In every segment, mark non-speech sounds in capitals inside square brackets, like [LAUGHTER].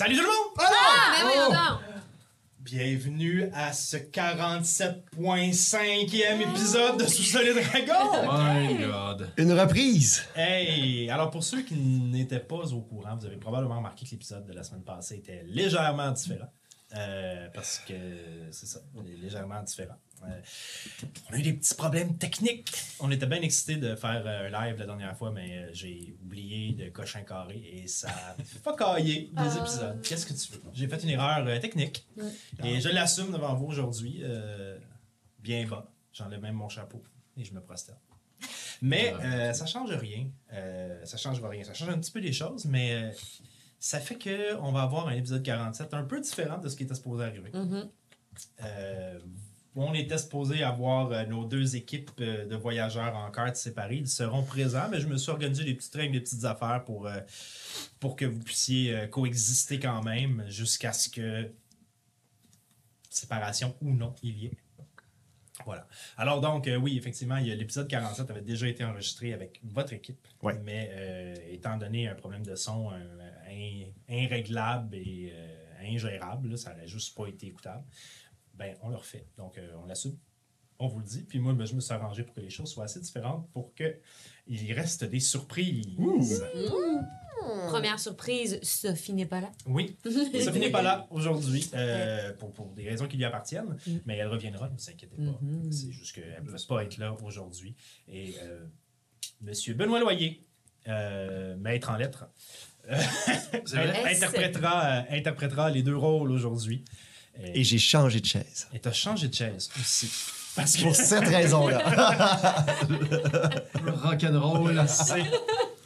Salut tout le monde! Ah, mais voyons donc! Bienvenue à ce 47.5e épisode de Sous-sol et Dragon! [LAUGHS] My God. Une reprise! Hey! Alors, pour ceux qui n'étaient pas au courant, vous avez probablement remarqué que l'épisode de la semaine passée était légèrement différent. Euh, parce que c'est ça, il est légèrement différent. Euh, on a eu des petits problèmes techniques. On était bien excités de faire euh, un live la dernière fois, mais euh, j'ai oublié de cocher un carré et ça a [LAUGHS] fuckaillé des épisodes. Qu'est-ce que tu veux? J'ai fait une erreur euh, technique et je l'assume devant vous aujourd'hui, euh, bien bas. J'enlève même mon chapeau et je me prosterne. Mais euh, ça change rien. Euh, ça change rien. Ça change un petit peu des choses, mais euh, ça fait que on va avoir un épisode 47 un peu différent de ce qui était supposé arriver. Mhm. Euh, on était supposé avoir euh, nos deux équipes euh, de voyageurs en carte séparées. Ils seront présents, mais je me suis organisé des petits trains, des petites affaires pour, euh, pour que vous puissiez coexister quand même jusqu'à ce que séparation ou non il y ait. Voilà. Alors donc, oui, effectivement, l'épisode 47 avait déjà été enregistré avec votre équipe. Ouais. Mais étant donné un problème de son irréglable et ingérable, là, ça n'aurait juste pas été écoutable, ben on le refait. Donc, euh, on l'assume. On vous le dit. Puis moi, ben, je me suis arrangé pour que les choses soient assez différentes pour qu'il reste des surprises. Première surprise, Sophie n'est pas là. Oui, [LAUGHS] Sophie n'est pas là aujourd'hui euh, pour, pour des raisons qui lui appartiennent, Mm. mais elle reviendra, ne vous inquiétez pas. C'est juste qu'elle ne peut pas être là aujourd'hui. Et euh, Monsieur Benoît Loyer, euh, maître en lettres, [LAUGHS] euh, interprétera, euh, interprétera les deux rôles aujourd'hui. Et j'ai changé de chaise. Et t'as changé de chaise aussi. Parce que Pour cette raison-là. Le [LAUGHS] rock'n'roll. c'est,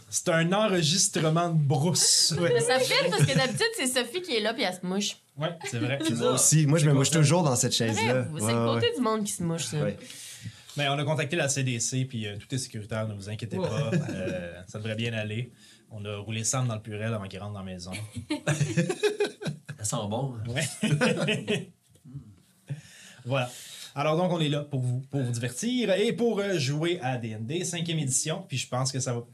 c'est un enregistrement de brousse. Mais ça fait parce que d'habitude, c'est Sophie qui est là puis elle se mouche. Ouais, c'est vrai. Moi aussi. Moi, je me mouche toujours dans cette chaise-là. C'est Ouais, le côté ouais. du monde qui se mouche, ça. Ouais. Mais on a contacté la CDC, puis euh, tout est sécuritaire, ne vous inquiétez pas. Euh, ça devrait bien aller. On a roulé Sam dans le purel avant qu'il rentre dans la maison. [LAUGHS] Ça sent bon. Ouais. [LAUGHS] voilà. Alors donc, on est là pour vous, pour vous divertir et pour euh, jouer à D&D, cinquième édition. Puis je pense que ça va...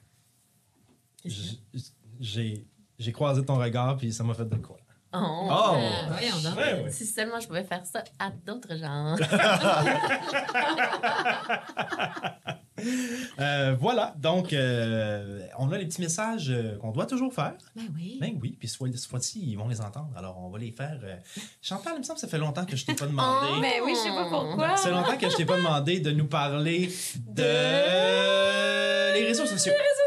J'ai croisé ton regard, puis ça m'a fait de quoi? Oh. Oh! Voyons donc. Ouais, ouais. Si seulement je pouvais faire ça à d'autres gens. [LAUGHS] Euh, voilà, donc euh, on a les petits messages euh, qu'on doit toujours faire. Ben oui. Ben oui, puis cette fois-ci, ils vont les entendre. Alors, on va les faire. euh. Chantal, il me semble que ça fait longtemps que je t'ai pas demandé. Oh, mais oui, je sais pas pourquoi. Ça fait longtemps que je t'ai pas demandé de nous parler de les réseaux sociaux. réseaux sociaux!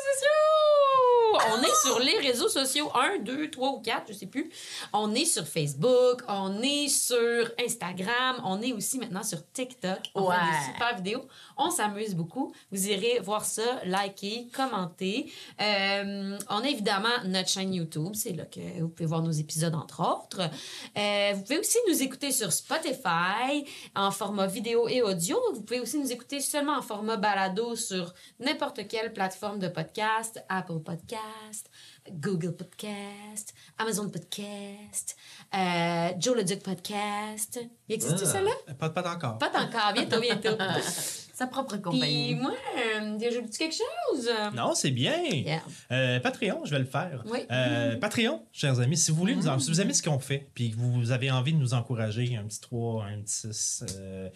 On est sur les réseaux sociaux, 1, 2, 3 ou 4, je sais plus. On est sur Facebook, on est sur Instagram, on est aussi maintenant sur TikTok. On fait des super vidéos. On s'amuse beaucoup. Vous irez voir ça, liker, commenter. Euh, on a évidemment notre chaîne YouTube. C'est là que vous pouvez voir nos épisodes, entre autres. Euh, vous pouvez aussi nous écouter sur Spotify en format vidéo et audio. Vous pouvez aussi nous écouter seulement en format balado sur n'importe quelle plateforme de podcast, Apple Podcast, Google Podcast, Amazon Podcast, euh, Joe le Duc Podcast. Il existe Ah. ça là? Pas, pas encore. Pas encore, bientôt, bientôt. [LAUGHS] Sa propre Puis compagnie. moi, euh, j'ajoute quelque chose? Non, c'est bien. Yeah. Euh, Patreon, je vais le faire. Oui. Euh, Patreon, chers amis, si vous voulez, nous si vous aimez ce qu'on fait, puis que vous avez envie de nous encourager, un petit 3, un petit 6, euh,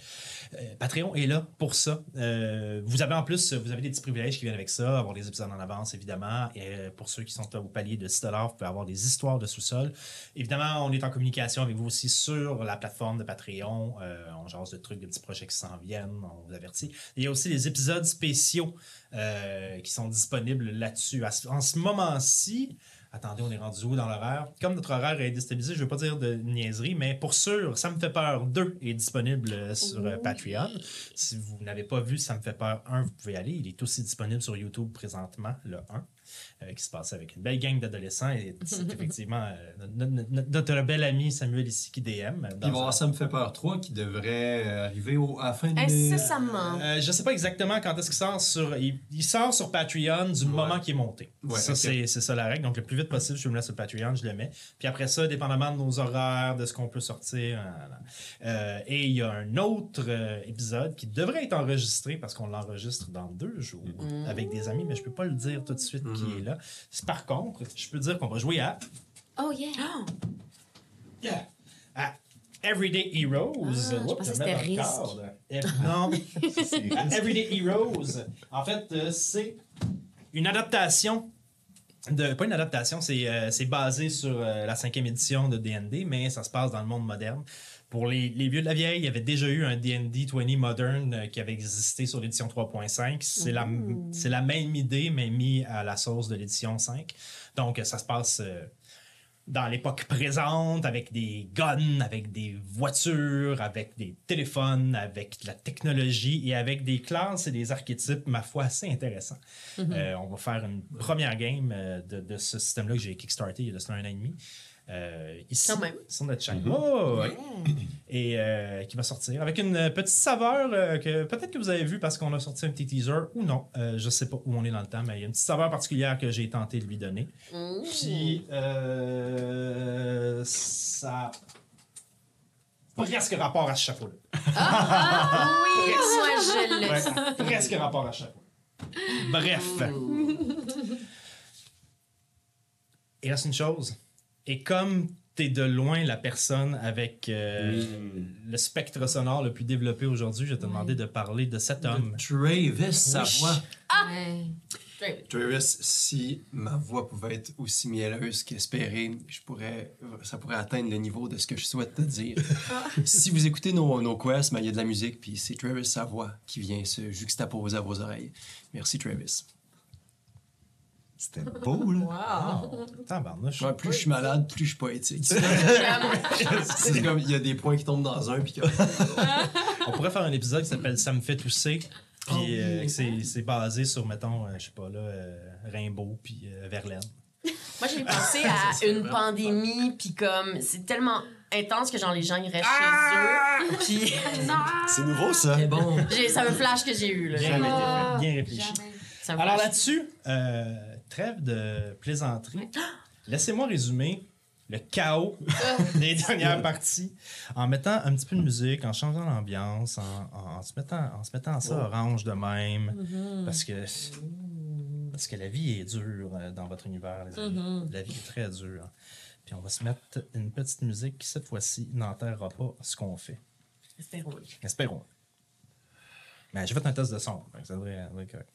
Patreon est là pour ça. Euh, vous avez en plus, vous avez des petits privilèges qui viennent avec ça, avoir des épisodes en avance, évidemment. Et pour ceux qui sont au palier de 6 vous pouvez avoir des histoires de sous-sol. Évidemment, on est en communication avec vous aussi sur la plateforme de Patreon. Euh, on jase de trucs, de petits projets qui s'en viennent, on vous avertit. Il y a aussi des épisodes spéciaux euh, qui sont disponibles là-dessus. En ce moment-ci, attendez, on est rendu où dans l'horaire? Comme notre horaire est déstabilisé, je ne veux pas dire de niaiserie, mais pour sûr, Ça me fait peur 2 est disponible euh, sur Patreon. Si vous n'avez pas vu Ça me fait peur 1, vous pouvez aller. Il est aussi disponible sur YouTube présentement, le 1. Euh, qui se passait avec une belle gang d'adolescents. Et c'est [LAUGHS] effectivement euh, notre, notre- notre bel ami Samuel ici qui DM. Puis il va y dans avoir un- Ça me fait peur 3 qui devrait euh, arriver au, à la fin de Incessamment. Euh, je sais pas exactement quand est-ce qu'il sort sur. Il, il sort sur Patreon du moment qu'il est monté. Ouais, ça, c'est, c'est ça la règle. Donc, le plus vite possible, je me laisse sur Patreon, je le mets. Puis après ça, dépendamment de nos horaires, de ce qu'on peut sortir. voilà. Euh, et il y a un autre euh, épisode qui devrait être enregistré parce qu'on l'enregistre dans deux jours avec des amis, mais je peux pas le dire tout de suite qui Est là. C'est- Par contre, je peux dire qu'on va jouer à Oh yeah! Yeah. À Everyday Heroes. Ah, je pensais que c'était risque. [LAUGHS] [LAUGHS] Everyday Heroes. En fait, euh, c'est une adaptation. De, pas une adaptation, c'est euh, c'est basé sur euh, la cinquième édition de D&D, mais ça se passe dans le monde moderne. Pour les, les vieux de la vieille, il y avait déjà eu un D&D 20 Modern euh, qui avait existé sur l'édition 3.5. C'est la, c'est la même idée, mais mis à la sauce de l'édition 5. Donc, ça se passe euh, dans l'époque présente, avec des guns, avec des voitures, avec des téléphones, avec de la technologie et avec des classes et des archétypes, ma foi, assez intéressants. Euh, on va faire une première game euh, de, de ce système-là que j'ai kickstarté il y a de cela un an et demi. Euh, ici, Quand même. sur notre chaîne. Oh, ouais. Et euh, qui va sortir avec une petite saveur euh, que peut-être que vous avez vu parce qu'on a sorti un petit teaser ou non. Euh, je sais pas où on est dans le temps, mais il y a une petite saveur particulière que j'ai tenté de lui donner. Puis, euh, ça presque rapport à ce chapeau-là. Ah oui, [LAUGHS] moi je le Ouais, presque rapport à ce chapeau. Bref. Il reste une chose. Et comme t'es de loin la personne avec euh, le spectre sonore le plus développé aujourd'hui, je vais te demander de parler de cet homme. Travis, sa voix. Ouais. Travis, si ma voix pouvait être aussi mielleuse qu'espérée, je pourrais, ça pourrait atteindre le niveau de ce que je souhaite te dire. si vous écoutez nos, nos quests, ben, il y a de la musique, puis c'est Travis sa voix qui vient se juxtaposer à vos oreilles. Merci Travis. C'était beau, là. Wow. Tabarnouche. Ouais, plus je suis malade, plus je suis poétique. [LAUGHS] c'est comme, il y a des points qui tombent dans un, puis que... On pourrait faire un épisode qui s'appelle Ça me fait tousser. Puis Oh, euh, que c'est c'est basé sur, mettons, euh, je sais pas, là, euh, Rimbaud puis euh, Verlaine. Moi, j'ai pensé [LAUGHS] à une pandémie, puis comme, c'est tellement intense que genre les gens ils restent Ah! chez eux. Puis [LAUGHS] C'est nouveau, ça. Bon, ça me flash que j'ai eu là. Bien, Ah, bien réfléchi. Alors là-dessus, euh, trêve de plaisanterie. [GASPS] Laissez-moi résumer le chaos [LAUGHS] [LAUGHS] des dernières parties en mettant un petit peu de musique, en changeant l'ambiance, en, en- en se mettant, en se mettant ça orange de même. Parce que parce que la vie est dure euh, dans votre univers, les amis. La vie est très dure. Puis on va se mettre une petite musique qui, cette fois-ci, n'enterrera pas ce qu'on fait. Espérons-le. Espérons. Mais j'ai fait un test de son, donc ça devrait, ça devrait être correct.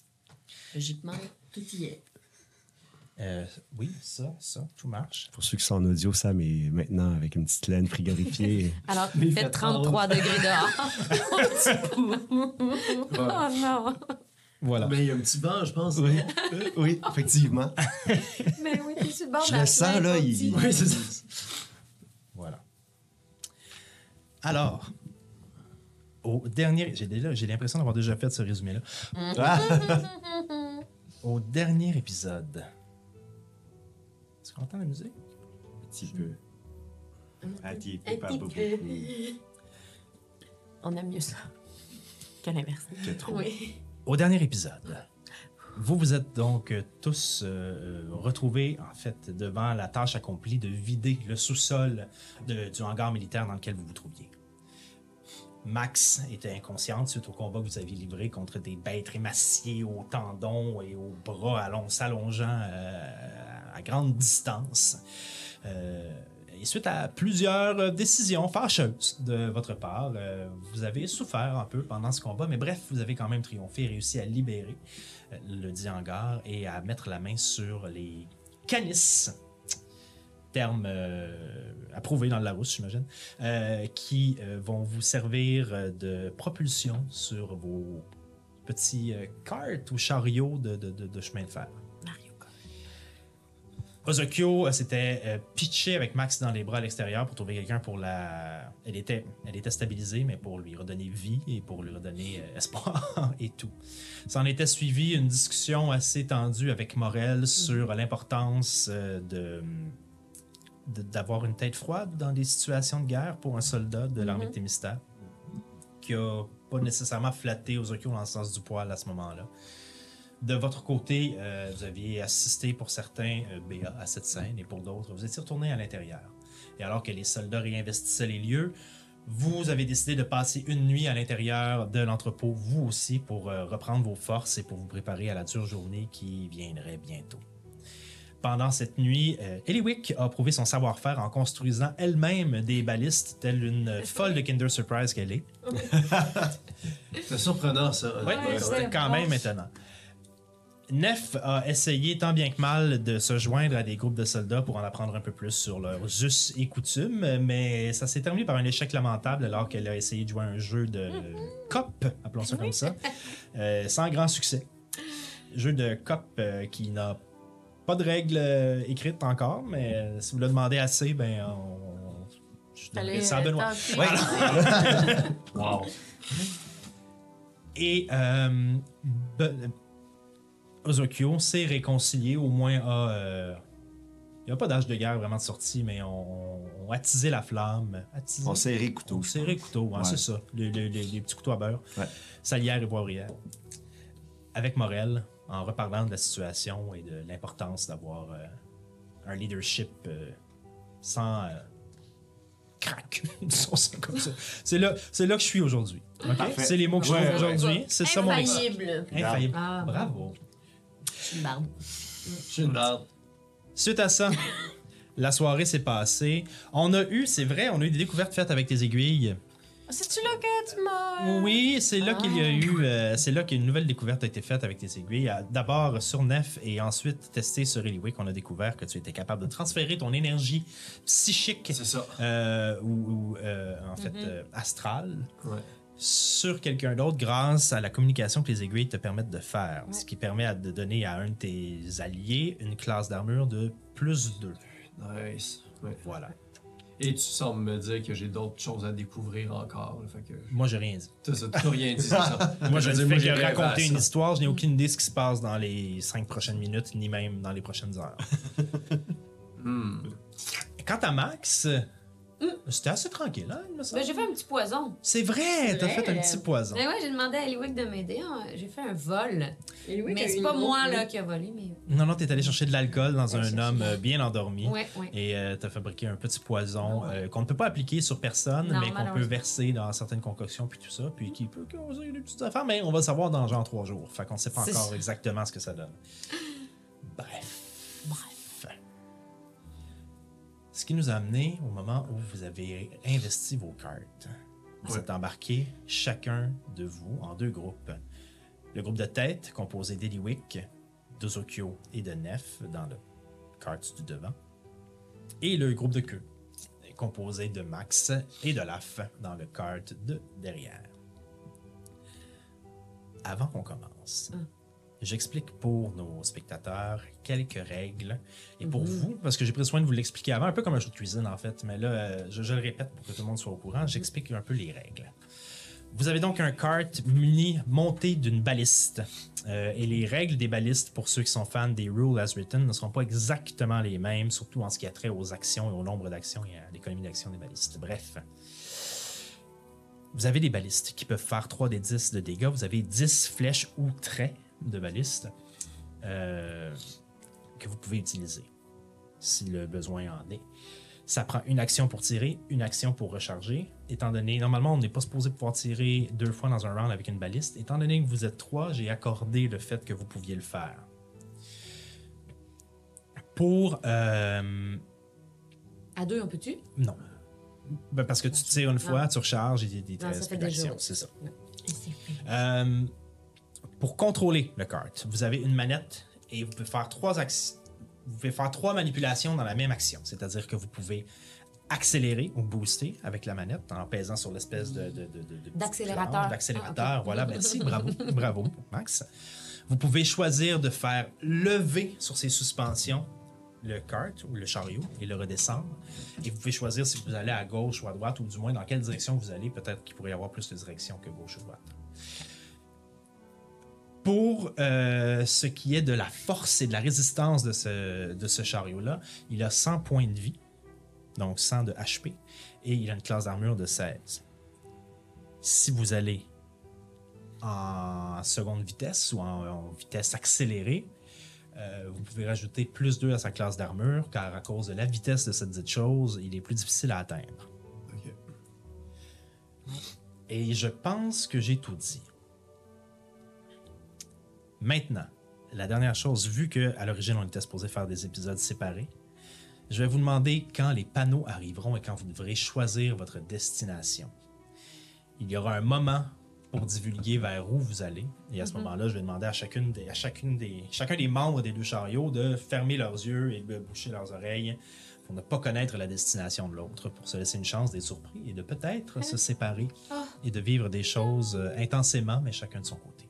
Logiquement, tout y est. Euh, oui, ça, ça, tout marche. Pour ceux qui sont en audio, Sam est maintenant avec une petite laine frigorifiée. [LAUGHS] Alors Mais il fait fait 33 degrés dehors. [LAUGHS] oh non! Voilà. mais il y a un petit vent, je pense. oui, Euh, oui, effectivement. [LAUGHS] Mais oui, t'es sur le bord Je le sens, là, il-. Oui, c'est ça. Voilà. Alors, au dernier. J'ai l'impression d'avoir déjà fait ce résumé-là. Ah, Au dernier épisode. Est-ce qu'on entend la musique? un petit peu. Un petit Un peu, pas petit beaucoup. On aime mieux ça que l'inverse. Que trop. Oui. Au dernier épisode, vous vous êtes donc euh, tous euh, retrouvés, en fait, devant la tâche accomplie de vider le sous-sol de- du hangar militaire dans lequel vous vous trouviez. Max était inconsciente suite au combat que vous aviez livré contre des bêtes émaciées aux tendons et aux bras s'allongeant euh, à grande distance. Euh, et suite à plusieurs décisions fâcheuses de votre part, euh, vous avez souffert un peu pendant ce combat, mais bref, vous avez quand même triomphé et réussi à libérer le dit et à mettre la main sur les canis, terme euh, approuvé dans le Larousse, j'imagine, euh, qui euh, vont vous servir de propulsion sur vos petits carts ou chariots de, de- de- de chemin de fer. Ozokyo euh, s'était euh, pitché avec Max dans les bras à l'extérieur pour trouver quelqu'un pour la. Elle était, elle était stabilisée, mais pour lui redonner vie et pour lui redonner euh, espoir [LAUGHS] et tout. S'en était suivi une discussion assez tendue avec Morel sur l'importance de- d'avoir une tête froide dans des situations de guerre pour un soldat de l'armée de Thémistat qui a pas nécessairement flatté Ozokyo dans le sens du poil à ce moment-là. De votre côté, euh, vous aviez assisté pour certains euh, BA à cette scène et pour d'autres, vous étiez retourné à l'intérieur. Et alors que les soldats réinvestissaient les lieux, vous avez décidé de passer une nuit à l'intérieur de l'entrepôt, vous aussi, pour euh, reprendre vos forces et pour vous préparer à la dure journée qui viendrait bientôt. Pendant cette nuit, euh, Eliwick a prouvé son savoir-faire en construisant elle-même des balistes, telle une folle de Kinder Surprise qu'elle est. [LAUGHS] C'est surprenant, ça. Ouais, Ouais, quand même étonnant. Nef a essayé tant bien que mal de se joindre à des groupes de soldats pour en apprendre un peu plus sur leurs us et coutumes, mais ça s'est terminé par un échec lamentable alors qu'elle a essayé de jouer à un jeu de cop, appelons ça comme ça, euh, sans grand succès. Jeu de cop euh, qui n'a pas de règles euh, écrites encore, mais euh, si vous le demandez assez, ben on... je donnerai Allez, ça à Benoît. Ouais. [LAUGHS] Wow. Et euh, Be- Ozokyo s'est réconcilié, au moins à. euh, il n'y a pas d'âge de guerre vraiment de sortie, mais on, on a attisé la flamme. Attisé. On serré couteau. On serré couteau, hein, Ouais. c'est ça. Le- le- le- les petits couteaux à beurre. Ouais. Salière et poivrière. Avec Morel, en reparlant de la situation et de l'importance d'avoir euh, un leadership euh, sans. euh, crack, [LAUGHS] disons ça comme ça. C'est là, c'est là que je suis aujourd'hui. ok? Parfait. C'est les mots que je Ouais, trouve ouais. aujourd'hui. C'est ça mon ex- Infaillible. Infaillible. Ah, Bravo. Je suis une barbe. Je suis une merde. Suite à ça, la soirée s'est passée. On a eu, c'est vrai, on a eu des découvertes faites avec tes aiguilles. C'est-tu là que tu m'as. Oui, c'est là qu'il y a eu, euh, c'est là qu'une nouvelle découverte a été faite avec tes aiguilles. Euh, D'abord sur Nef et ensuite testé sur Eliwick, on a découvert que tu étais capable de transférer ton énergie psychique C'est ça. euh, ou, ou, euh, en fait euh, astrale Ouais. sur quelqu'un d'autre grâce à la communication que les aiguilles te permettent de faire. Ce qui permet à- de donner à un de tes alliés une classe d'armure de plus 2. Nice. Ouais. Voilà. Et tu sembles me dire que j'ai d'autres choses à découvrir encore. là, fait que Moi, j'ai rien dit. t'as ça, t'as rien dit, c'est ça. [LAUGHS] Moi, je veux fais que j'ai rêvé à raconter une histoire. Je n'ai aucune idée de ce qui se passe dans les cinq prochaines minutes, ni même dans les prochaines heures. [LAUGHS] Hmm. Quant à Max, c'était assez tranquille, hein, il me semble. Ben, j'ai fait un petit poison. C'est vrai, t'as vrai. fait un petit poison. Ben ouais, j'ai demandé à Eliwick de m'aider. hein. J'ai fait un vol. Mais eu c'est pas moi là qui a volé, mais. Non, non, t'es allé chercher de l'alcool dans un homme euh, bien endormi. Ouais, ouais. Et euh, t'as fabriqué un petit poison Ah ouais. euh, qu'on ne peut pas appliquer sur personne, Non, mais qu'on peut malheureusement. verser dans certaines concoctions puis tout ça, puis qui peut causer des petites affaires, mais on va le savoir dans genre trois jours. Fait qu'on sait pas C'est encore ça. exactement ce que ça donne. Bref. Ce qui nous a amené au moment où vous avez investi vos cartes. Vous Ouais. êtes embarqués, chacun de vous, en deux groupes. Le groupe de tête, composé d'Eliwick, d'Ozokyo et de Nef dans le carte du devant. Et le groupe de queue, composé de Max et de Laf dans le carte de derrière. Avant qu'on commence, j'explique pour nos spectateurs quelques règles. Et pour vous, parce que j'ai pris soin de vous l'expliquer avant, un peu comme un jeu de cuisine en fait, mais là, euh, je, je le répète pour que tout le monde soit au courant, j'explique un peu les règles. Vous avez donc un cart muni monté d'une baliste. Euh, et les règles des balistes, pour ceux qui sont fans des Rules as Written, ne seront pas exactement les mêmes, surtout en ce qui a trait aux actions et au nombre d'actions et à l'économie d'action des balistes. Bref. Vous avez des balistes qui peuvent faire 3 des 10 de dégâts. Vous avez 10 flèches ou traits de balistes euh, que vous pouvez utiliser si le besoin en est. Ça prend une action pour tirer, une action pour recharger. Étant donné, normalement, on n'est pas supposé pouvoir tirer deux fois dans un round avec une baliste. Étant donné que vous êtes trois, j'ai accordé le fait que vous pouviez le faire. Pour. euh, À deux, on peut-tu? non. Ben, parce que tu tires une fois, tu recharges et il y a des Non, ça fait c'est ça. C'est fait. Euh, pour contrôler le cart, vous avez une manette et vous pouvez faire trois actions. Vous pouvez faire trois manipulations dans la même action. C'est-à-dire que vous pouvez accélérer ou booster avec la manette en pesant sur l'espèce de, D'accélérateur. D'accélérateur, Ah, voilà. [LAUGHS] Merci, bravo, bravo, Max. Vous pouvez choisir de faire lever sur ces suspensions le cart ou le chariot et le redescendre. Et vous pouvez choisir si vous allez à gauche ou à droite ou du moins dans quelle direction vous allez. Peut-être qu'il pourrait y avoir plus de directions que gauche ou droite. Pour euh, ce qui est de la force et de la résistance de ce, de ce chariot-là, il a 100 points de vie, donc 100 de HP, et il a une classe d'armure de 16. Si vous allez en seconde vitesse ou en, en vitesse accélérée, euh, vous pouvez rajouter plus 2 à sa classe d'armure, car à cause de la vitesse de cette dite chose, il est plus difficile à atteindre. Ok. Et je pense que j'ai tout dit. Maintenant, la dernière chose, vu que à l'origine on était supposé faire des épisodes séparés, je vais vous demander quand les panneaux arriveront et quand vous devrez choisir votre destination. Il y aura un moment pour divulguer vers où vous allez. Et à ce moment-là, je vais demander à, chacune des, à chacune des, chacun des membres des deux chariots de fermer leurs yeux et de boucher leurs oreilles pour ne pas connaître la destination de l'autre, pour se laisser une chance d'être surpris et de peut-être se séparer Ah. et de vivre des choses euh, intensément, mais chacun de son côté.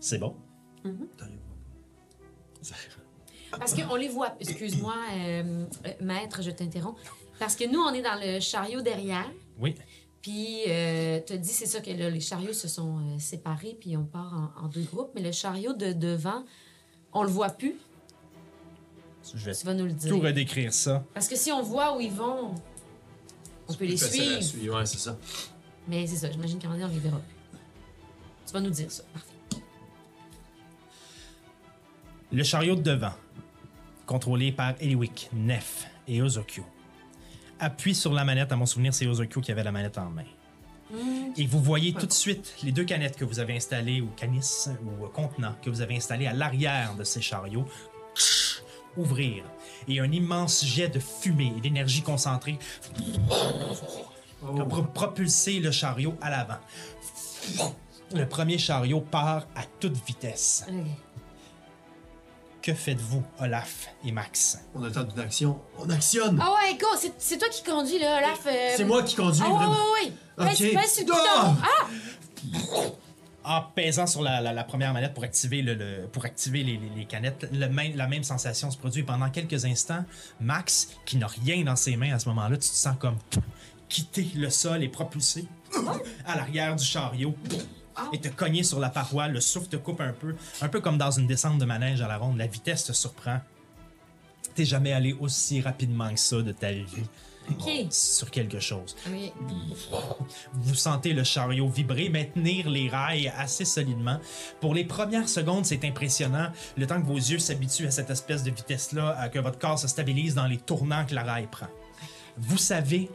C'est bon? Parce qu'on les voit. Excuse-moi, euh, euh, maître, je t'interromps. Parce que nous, on est dans le chariot derrière. Oui. Puis, euh, tu as dit, c'est ça que là, les chariots se sont euh, séparés, puis on part en, en deux groupes. Mais le chariot de devant, on le voit plus. Je vais Tu vas nous le dire. tout redécrire ça. Parce que si on voit où ils vont, on peut les suivre. Ouais, c'est ça. Mais c'est ça, j'imagine qu'en on les verra plus. Tu vas nous dire ça. Parfait. Le chariot de devant, contrôlé par Eliwick, Nef et Ozokyo, appuie sur la manette. À mon souvenir, c'est Ozokyo qui avait la manette en main. Et vous voyez tout de suite les deux canettes que vous avez installées, ou canis, ou euh, contenants, que vous avez installés à l'arrière de ces chariots, ouvrir. Et un immense jet de fumée et d'énergie concentrée pour propulser le chariot à l'avant. Le premier chariot part à toute vitesse. Que faites-vous, Olaf et Max? On attend une action. On actionne! Ah ouais, go, c'est- c'est toi qui conduis, là, Olaf. euh, C'est moi qui conduis, Ah ouais, vraiment. ouais, ouais. Pèse- Ok. pèse sur le Ah! bouton. Ah! En pesant sur la, la- la première manette pour activer, le, le- pour activer les, les- les canettes, le même- la même sensation se produit. Pendant quelques instants, Max, qui n'a rien dans ses mains à ce moment-là, tu te sens comme quitter le sol et propulsé à l'arrière du chariot. Et te cogner sur la paroi, le souffle te coupe un peu, un peu comme dans une descente de manège à la ronde. La vitesse te surprend. T'es jamais allé aussi rapidement que ça de ta vie sur quelque chose. Oui. Vous sentez le chariot vibrer, maintenir les rails assez solidement. Pour les premières secondes, c'est impressionnant. Le temps que vos yeux s'habituent à cette espèce de vitesse-là, que votre corps se stabilise dans les tournants que la rail prend. Vous savez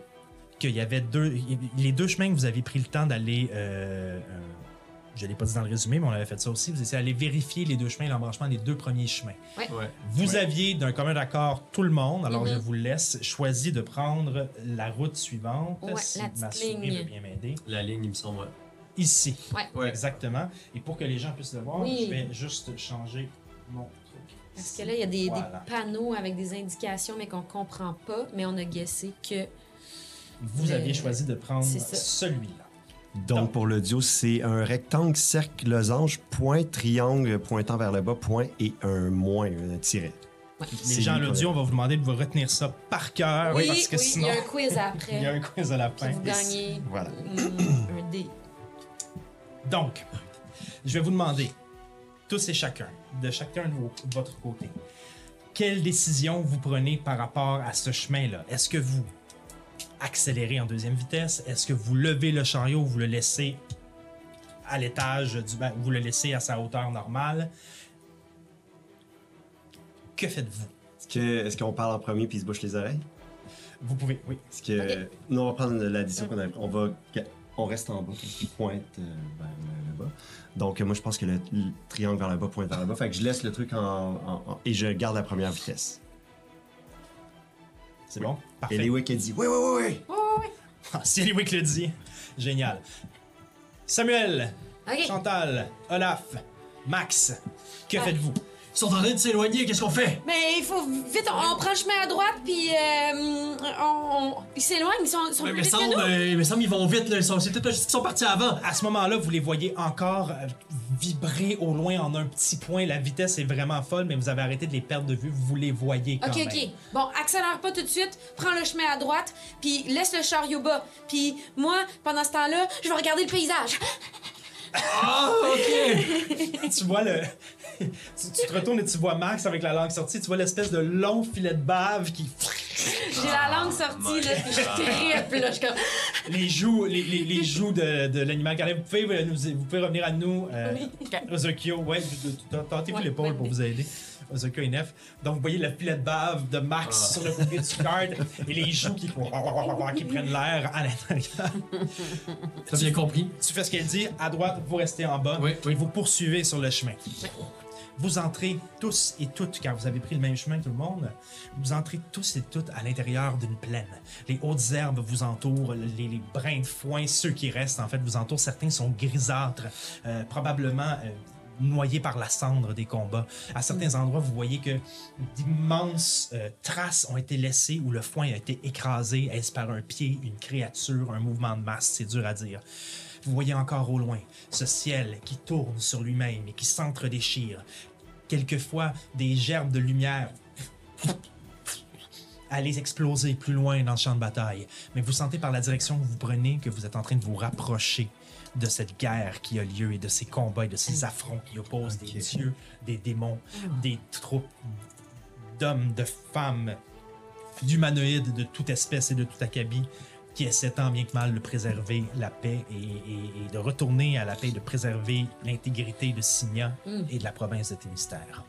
qu'il y avait deux, les deux chemins que vous aviez pris le temps d'aller. Euh, euh, je ne l'ai pas dit dans le résumé, mais on avait fait ça aussi. Vous étiez allé vérifier les deux chemins, l'embranchement des deux premiers chemins. Ouais. Vous aviez d'un commun accord tout le monde, alors je vous laisse choisi de prendre la route suivante. Ouais, si la ma souris ligne. veut bien m'aider. La ligne, il me semble, ouais. Ici. Ouais. Ouais. Exactement. Et pour que les gens puissent le voir, Oui. je vais juste changer mon truc. Parce que là, il y a des, panneaux avec des indications, mais qu'on comprend pas, mais on a guessé que. Vous Le- aviez choisi de prendre celui-là. Donc, pour l'audio, c'est un rectangle, cercle, losange, point, triangle pointant vers le bas, point et un moins, un tiret. Ouais. Les gens à l'audio, on va vous demander de vous retenir ça par cœur. oui, parce que oui, sinon, il y a un quiz après. [LAUGHS] il y a un quiz à la Puis fin. vous gagnez Voilà. un dé. Donc, je vais vous demander, tous et chacun, de chacun de vos- votre côté, quelle décision vous prenez par rapport à ce chemin-là? Est-ce que vous accélérez en deuxième vitesse? Est-ce que vous levez le chariot ou vous le laissez à l'étage du ben, vous le laissez à sa hauteur normale? Que faites-vous? Est-ce que- est-ce qu'on parle en premier puis il se bouche les oreilles? Vous pouvez, oui. Est-ce que. Non, on va prendre l'addition qu'on a. On va. On reste en bas, qu'il pointe euh, vers le, bas. Donc, moi, je pense que le, le triangle vers le bas pointe vers le bas. Fait que je laisse le truc en. en- en- et je garde la première vitesse. C'est bon? Parfait. Et Lewick a dit Oui, oui, oui, oui. Ah, si Eliwick le dit, génial. Samuel, OK. Chantal, Olaf, Max, que faites-vous? Ils sont en train de s'éloigner, qu'est-ce qu'on fait? Mais il faut vite, on, on prend le chemin à droite, puis euh, on, on- ils s'éloignent, ils sont, ils sont plus mais vite que semble, nous. euh, il me semble qu'ils vont vite, là. Ils sont- C'est peut-être juste qu'ils sont partis avant. À ce moment-là, vous les voyez encore euh, vibrer au loin en un petit point. La vitesse est vraiment folle, mais vous avez arrêté de les perdre de vue. Vous les voyez quand OK, même. OK. Bon, accélère pas tout de suite, prends le chemin à droite, puis laisse le chariot bas. Puis moi, pendant ce temps-là, je vais regarder le paysage. Ah, ok! [LAUGHS] tu vois le. [LAUGHS] tu, tu te retournes et tu vois Max avec la langue sortie. Tu vois l'espèce de long filet de bave qui. J'ai la langue sortie, là, puis je triple, là, je suis comme... Les joues, les, les- les joues de, de l'animal carré. Vous pouvez, euh, nous, vous pouvez revenir à nous. Euh, Ozokyo, ouais, tentez-vous Ouais, l'épaule ouais, pour vous aider. Ozokyo et Nef. Donc, vous voyez le filet de bave de Max Ah. sur le côté du card et les joues qui, [LAUGHS] qui prennent l'air à l'intérieur. T'as bien compris? Tu fais ce qu'elle dit, à droite, vous restez en bas Oui, oui. et vous poursuivez sur le chemin. Vous entrez tous et toutes, car vous avez pris le même chemin que tout le monde, vous entrez tous et toutes à l'intérieur d'une plaine. Les hautes herbes vous entourent, les, brins de foin, ceux qui restent, en fait, vous entourent. Certains sont grisâtres, euh, probablement euh, noyés par la cendre des combats. À certains endroits, vous voyez que d'immenses euh, traces ont été laissées où le foin a été écrasé. Est-ce par un pied, une créature, un mouvement de masse? C'est dur à dire. Vous voyez encore au loin ce ciel qui tourne sur lui-même et qui s'entre-déchire. Quelquefois, des gerbes de lumière aller exploser plus loin dans le champ de bataille. Mais vous sentez par la direction que vous prenez que vous êtes en train de vous rapprocher de cette guerre qui a lieu et de ces combats et de ces affronts qui opposent des dieux, des démons, des troupes d'hommes, de femmes, d'humanoïdes de toute espèce et de tout acabit qui essaient tant bien que mal de préserver la paix et, et- et de retourner à la paix, de préserver l'intégrité de Signa et de la province de Témistère.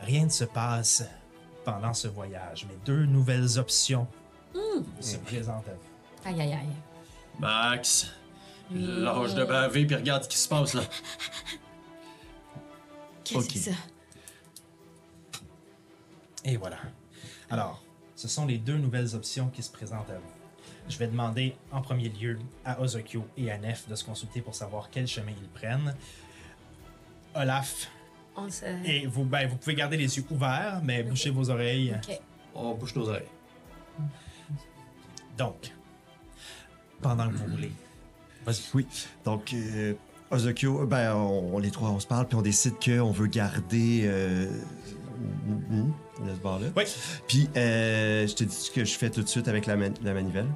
Rien ne se passe pendant ce voyage, mais deux nouvelles options se présentent à vous. Aïe, aïe, aïe. Max, lâche de baver puis regarde ce qui se passe là. Qu'est-ce que c'est ça? Et voilà. Alors, ce sont les deux nouvelles options qui se présentent à vous. Je vais demander en premier lieu à Ozokyo et à Nef de se consulter pour savoir quel chemin ils prennent. Olaf, On se... et vous, ben, vous pouvez garder les yeux ouverts, mais bouchez vos oreilles. Ok. On bouge nos oreilles. Donc, pendant que vous roulez, Oui. Donc, euh, Ozokyo, ben, on, on- les trois, on se parle, puis on décide qu'on veut garder euh, hum, hum, de ce bord-là. Oui. Puis, euh, je te dis ce que je fais tout de suite avec la, man- la manivelle,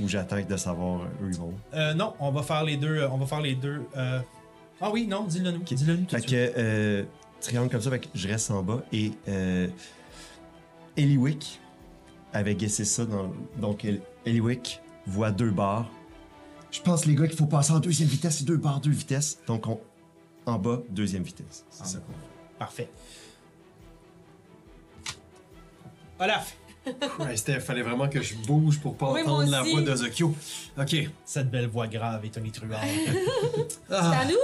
ou j'attends de savoir euh, où ils vont. Euh, non, on va faire les deux. euh, On va faire les deux. euh, Ah oui, non, dis-le nous. Dis-le nous tout de Fait suite. que, euh, triangle comme ça, fait que je reste en bas, et euh, Eliwick avait guessé ça. Dans, donc, El- Eliwick voit deux barres. Je pense, les gars, qu'il faut passer en deuxième vitesse, c'est deux barres, deux vitesses. Donc, on, en bas, deuxième vitesse. C'est En ça bas. qu'on fait. Parfait. Olaf, [LAUGHS] Ouais, Steph, fallait vraiment que je bouge pour pas Oui, moi entendre la aussi. voix de Zokyo. Ok. cette belle voix grave et tonitruante. [LAUGHS] C'est à nous?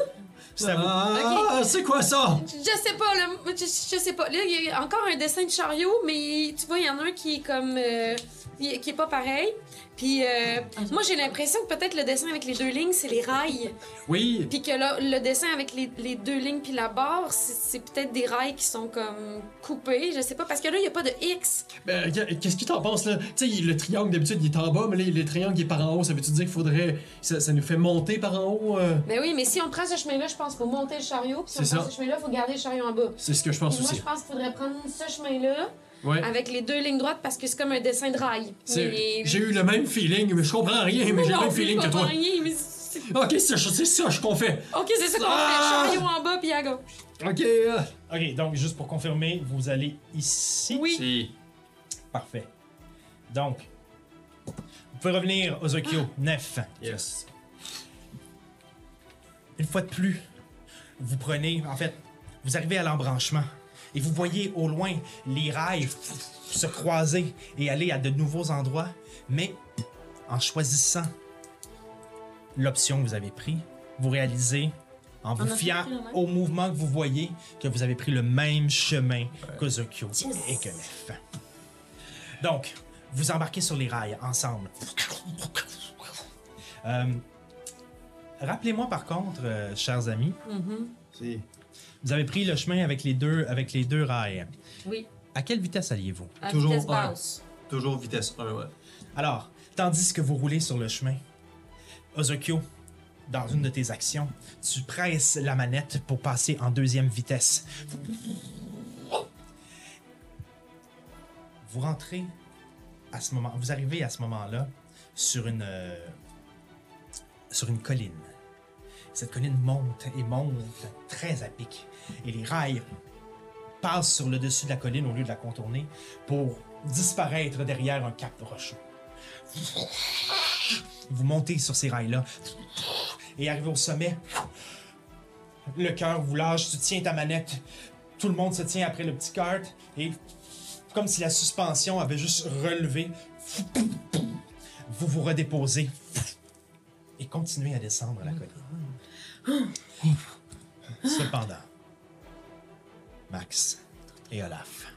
C'est à vous. Ah, c'est quoi ça? Je sais pas, là. Je, je sais pas. Là, il y a encore un dessin de chariot, mais tu vois, il y en a un qui est comme. euh, il- qui est pas pareil. Puis, euh, moi, j'ai l'impression que peut-être le dessin avec les deux lignes, c'est les rails. Oui. Puis que là, le dessin avec les, les deux lignes puis la barre, c'est peut-être des rails qui sont comme coupés. Je sais pas, parce que là, il y a pas de X. Ben, qu'est-ce que t'en penses là? Tu sais, le triangle d'habitude il est en bas, mais là, le triangle il est par en haut. Ça veut-tu dire qu'il faudrait. Ça, ça nous fait monter par en haut? euh? Mais oui, mais si on prend ce chemin-là, je pense qu'il faut monter le chariot. Puis si on prend ça. ce chemin-là, il faut garder le chariot en bas. C'est ce que je Puis pense moi, aussi. je pense qu'il faudrait prendre ce chemin-là Ouais. avec les deux lignes droites parce que c'est comme un dessin de rail. Mais- J'ai eu le même feeling, mais je comprends rien, mais j'ai le même feeling je que toi. comprends rien, mais Ok, c'est ça, qu'on fait. Ok, c'est ça qu'on Ah! fait. Chariot en bas puis à gauche. Ok. euh, Ok, donc juste pour confirmer, vous allez ici. Oui. Si. Parfait. Donc, vous pouvez revenir aux Okyo, Nef. Yes. Une fois de plus, vous prenez, en fait, vous arrivez à l'embranchement et vous voyez au loin les rails se croiser et aller à de nouveaux endroits, mais en choisissant l'option que vous avez prise, vous réalisez, en vous fiant au mouvement que vous voyez, que vous avez pris le même chemin qu'Ozokyo et que Nef. Donc, vous embarquez sur les rails ensemble. Euh, Rappelez-moi par contre, euh, chers amis, Si. Vous avez pris le chemin avec les deux, avec les deux rails. Oui. À quelle vitesse alliez-vous? À Toujours vitesse un. basse. Toujours vitesse 1, ouais. Alors, tandis que vous roulez sur le chemin, Ozokyo, dans une de tes actions, tu presses la manette pour passer en deuxième vitesse. Vous rentrez à ce moment, vous arrivez à ce moment-là sur une euh, sur une colline. Cette colline monte et monte très à pic et les rails passent sur le dessus de la colline au lieu de la contourner pour disparaître derrière un cap rocheux. Vous montez sur ces rails-là et arrivez au sommet. Le cœur vous lâche, tu tiens ta manette. Tout le monde se tient après le petit kart et comme si la suspension avait juste relevé, vous vous redéposez et continuez à descendre la colline. Cependant, Max et Olaf,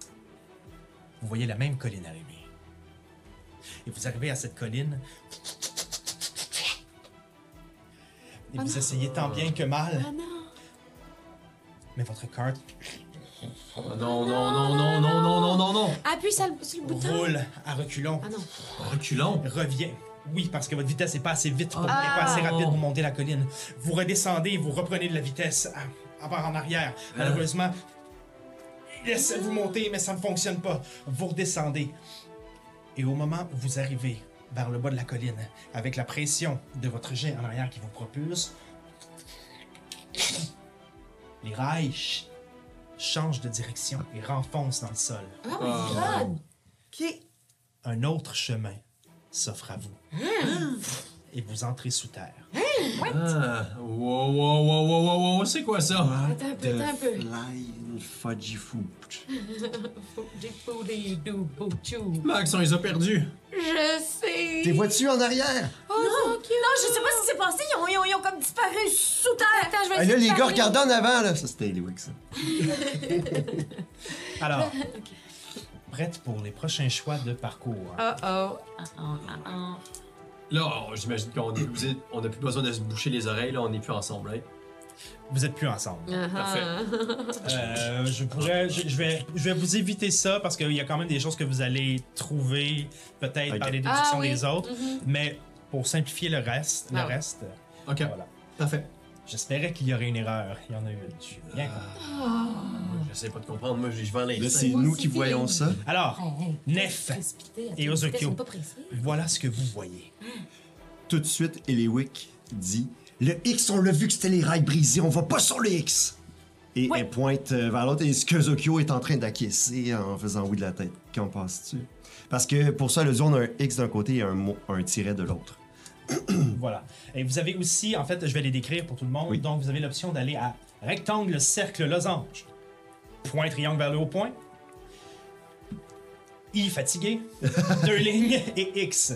vous voyez la même colline arriver. Et vous arrivez à cette colline. Et vous essayez tant bien que mal. Non! Mais votre carte Oh, non, non, non, non, non, non, non, non, non. Appuie sur le, bouton! roule à reculons. Ah non! Reculons. revient. Oui, parce que votre vitesse n'est pas assez vite, pour, Ah. pas assez rapide pour monter la colline. Vous redescendez, vous reprenez de la vitesse à, à- en arrière. Malheureusement, il essaie de vous monter, mais ça ne fonctionne pas. Vous redescendez. Et au moment où vous arrivez vers le bas de la colline, avec la pression de votre jet en arrière qui vous propulse, les rails ch- changent de direction et renfoncent dans le sol. Oh my god! OK. un autre chemin s'offre à vous. Et vous entrez sous terre. Ah, wow, wow, wow, wow, wow, wow, c'est quoi ça? Attends un peu, attends un peu. Flying fudgy food. [LAUGHS] Max, on les a perdus. Je sais! T'es vois-tu en arrière? Oh non! Non, je sais pas ce qui s'est passé. Ils ont, ils ont- ils ont comme disparu sous terre. Attends, je vais Ah, essayer là, les gars, regardez en avant, là. Ça, c'était Eliwick, ça. [LAUGHS] Alors, prête pour les prochains choix de parcours. Oh oh. Là, oh, j'imagine qu'on est, vous êtes- on a plus besoin de se boucher les oreilles, là, on n'est plus ensemble, hein? Vous êtes plus ensemble. Parfait. Euh, je pourrais, je, je vais, je vais vous éviter ça parce qu'il y a quand même des choses que vous allez trouver peut-être Ok. par les déductions Ah oui. des autres, Mhm. mais pour simplifier le reste, le Ah reste, OK, voilà. parfait. J'espérais qu'il y aurait une erreur. Il y en a une. Je suis bien content. J'essaie pas de comprendre, moi, je vais en Là, c'est nous qui voyons ça. Alors, Nef et Ozokyo. Voilà ce que vous voyez. Tout de suite, Eliwick dit Le X, on l'a vu que c'était les rails brisés, on va pas sur le X. Et elle pointe euh, vers l'autre et ce que Zokyo est en train d'acquiescer en faisant oui de la tête. Qu'en penses-tu? Parce que pour ça, le on a un X d'un côté et un, un tiret de l'autre. [CLEARS THROAT] Voilà. Et vous avez aussi, en fait, je vais les décrire pour tout le monde. Oui. Donc, vous avez l'option d'aller à rectangle, cercle, losange. Point, triangle vers le haut point. I fatigué. [LAUGHS] deux lignes et X.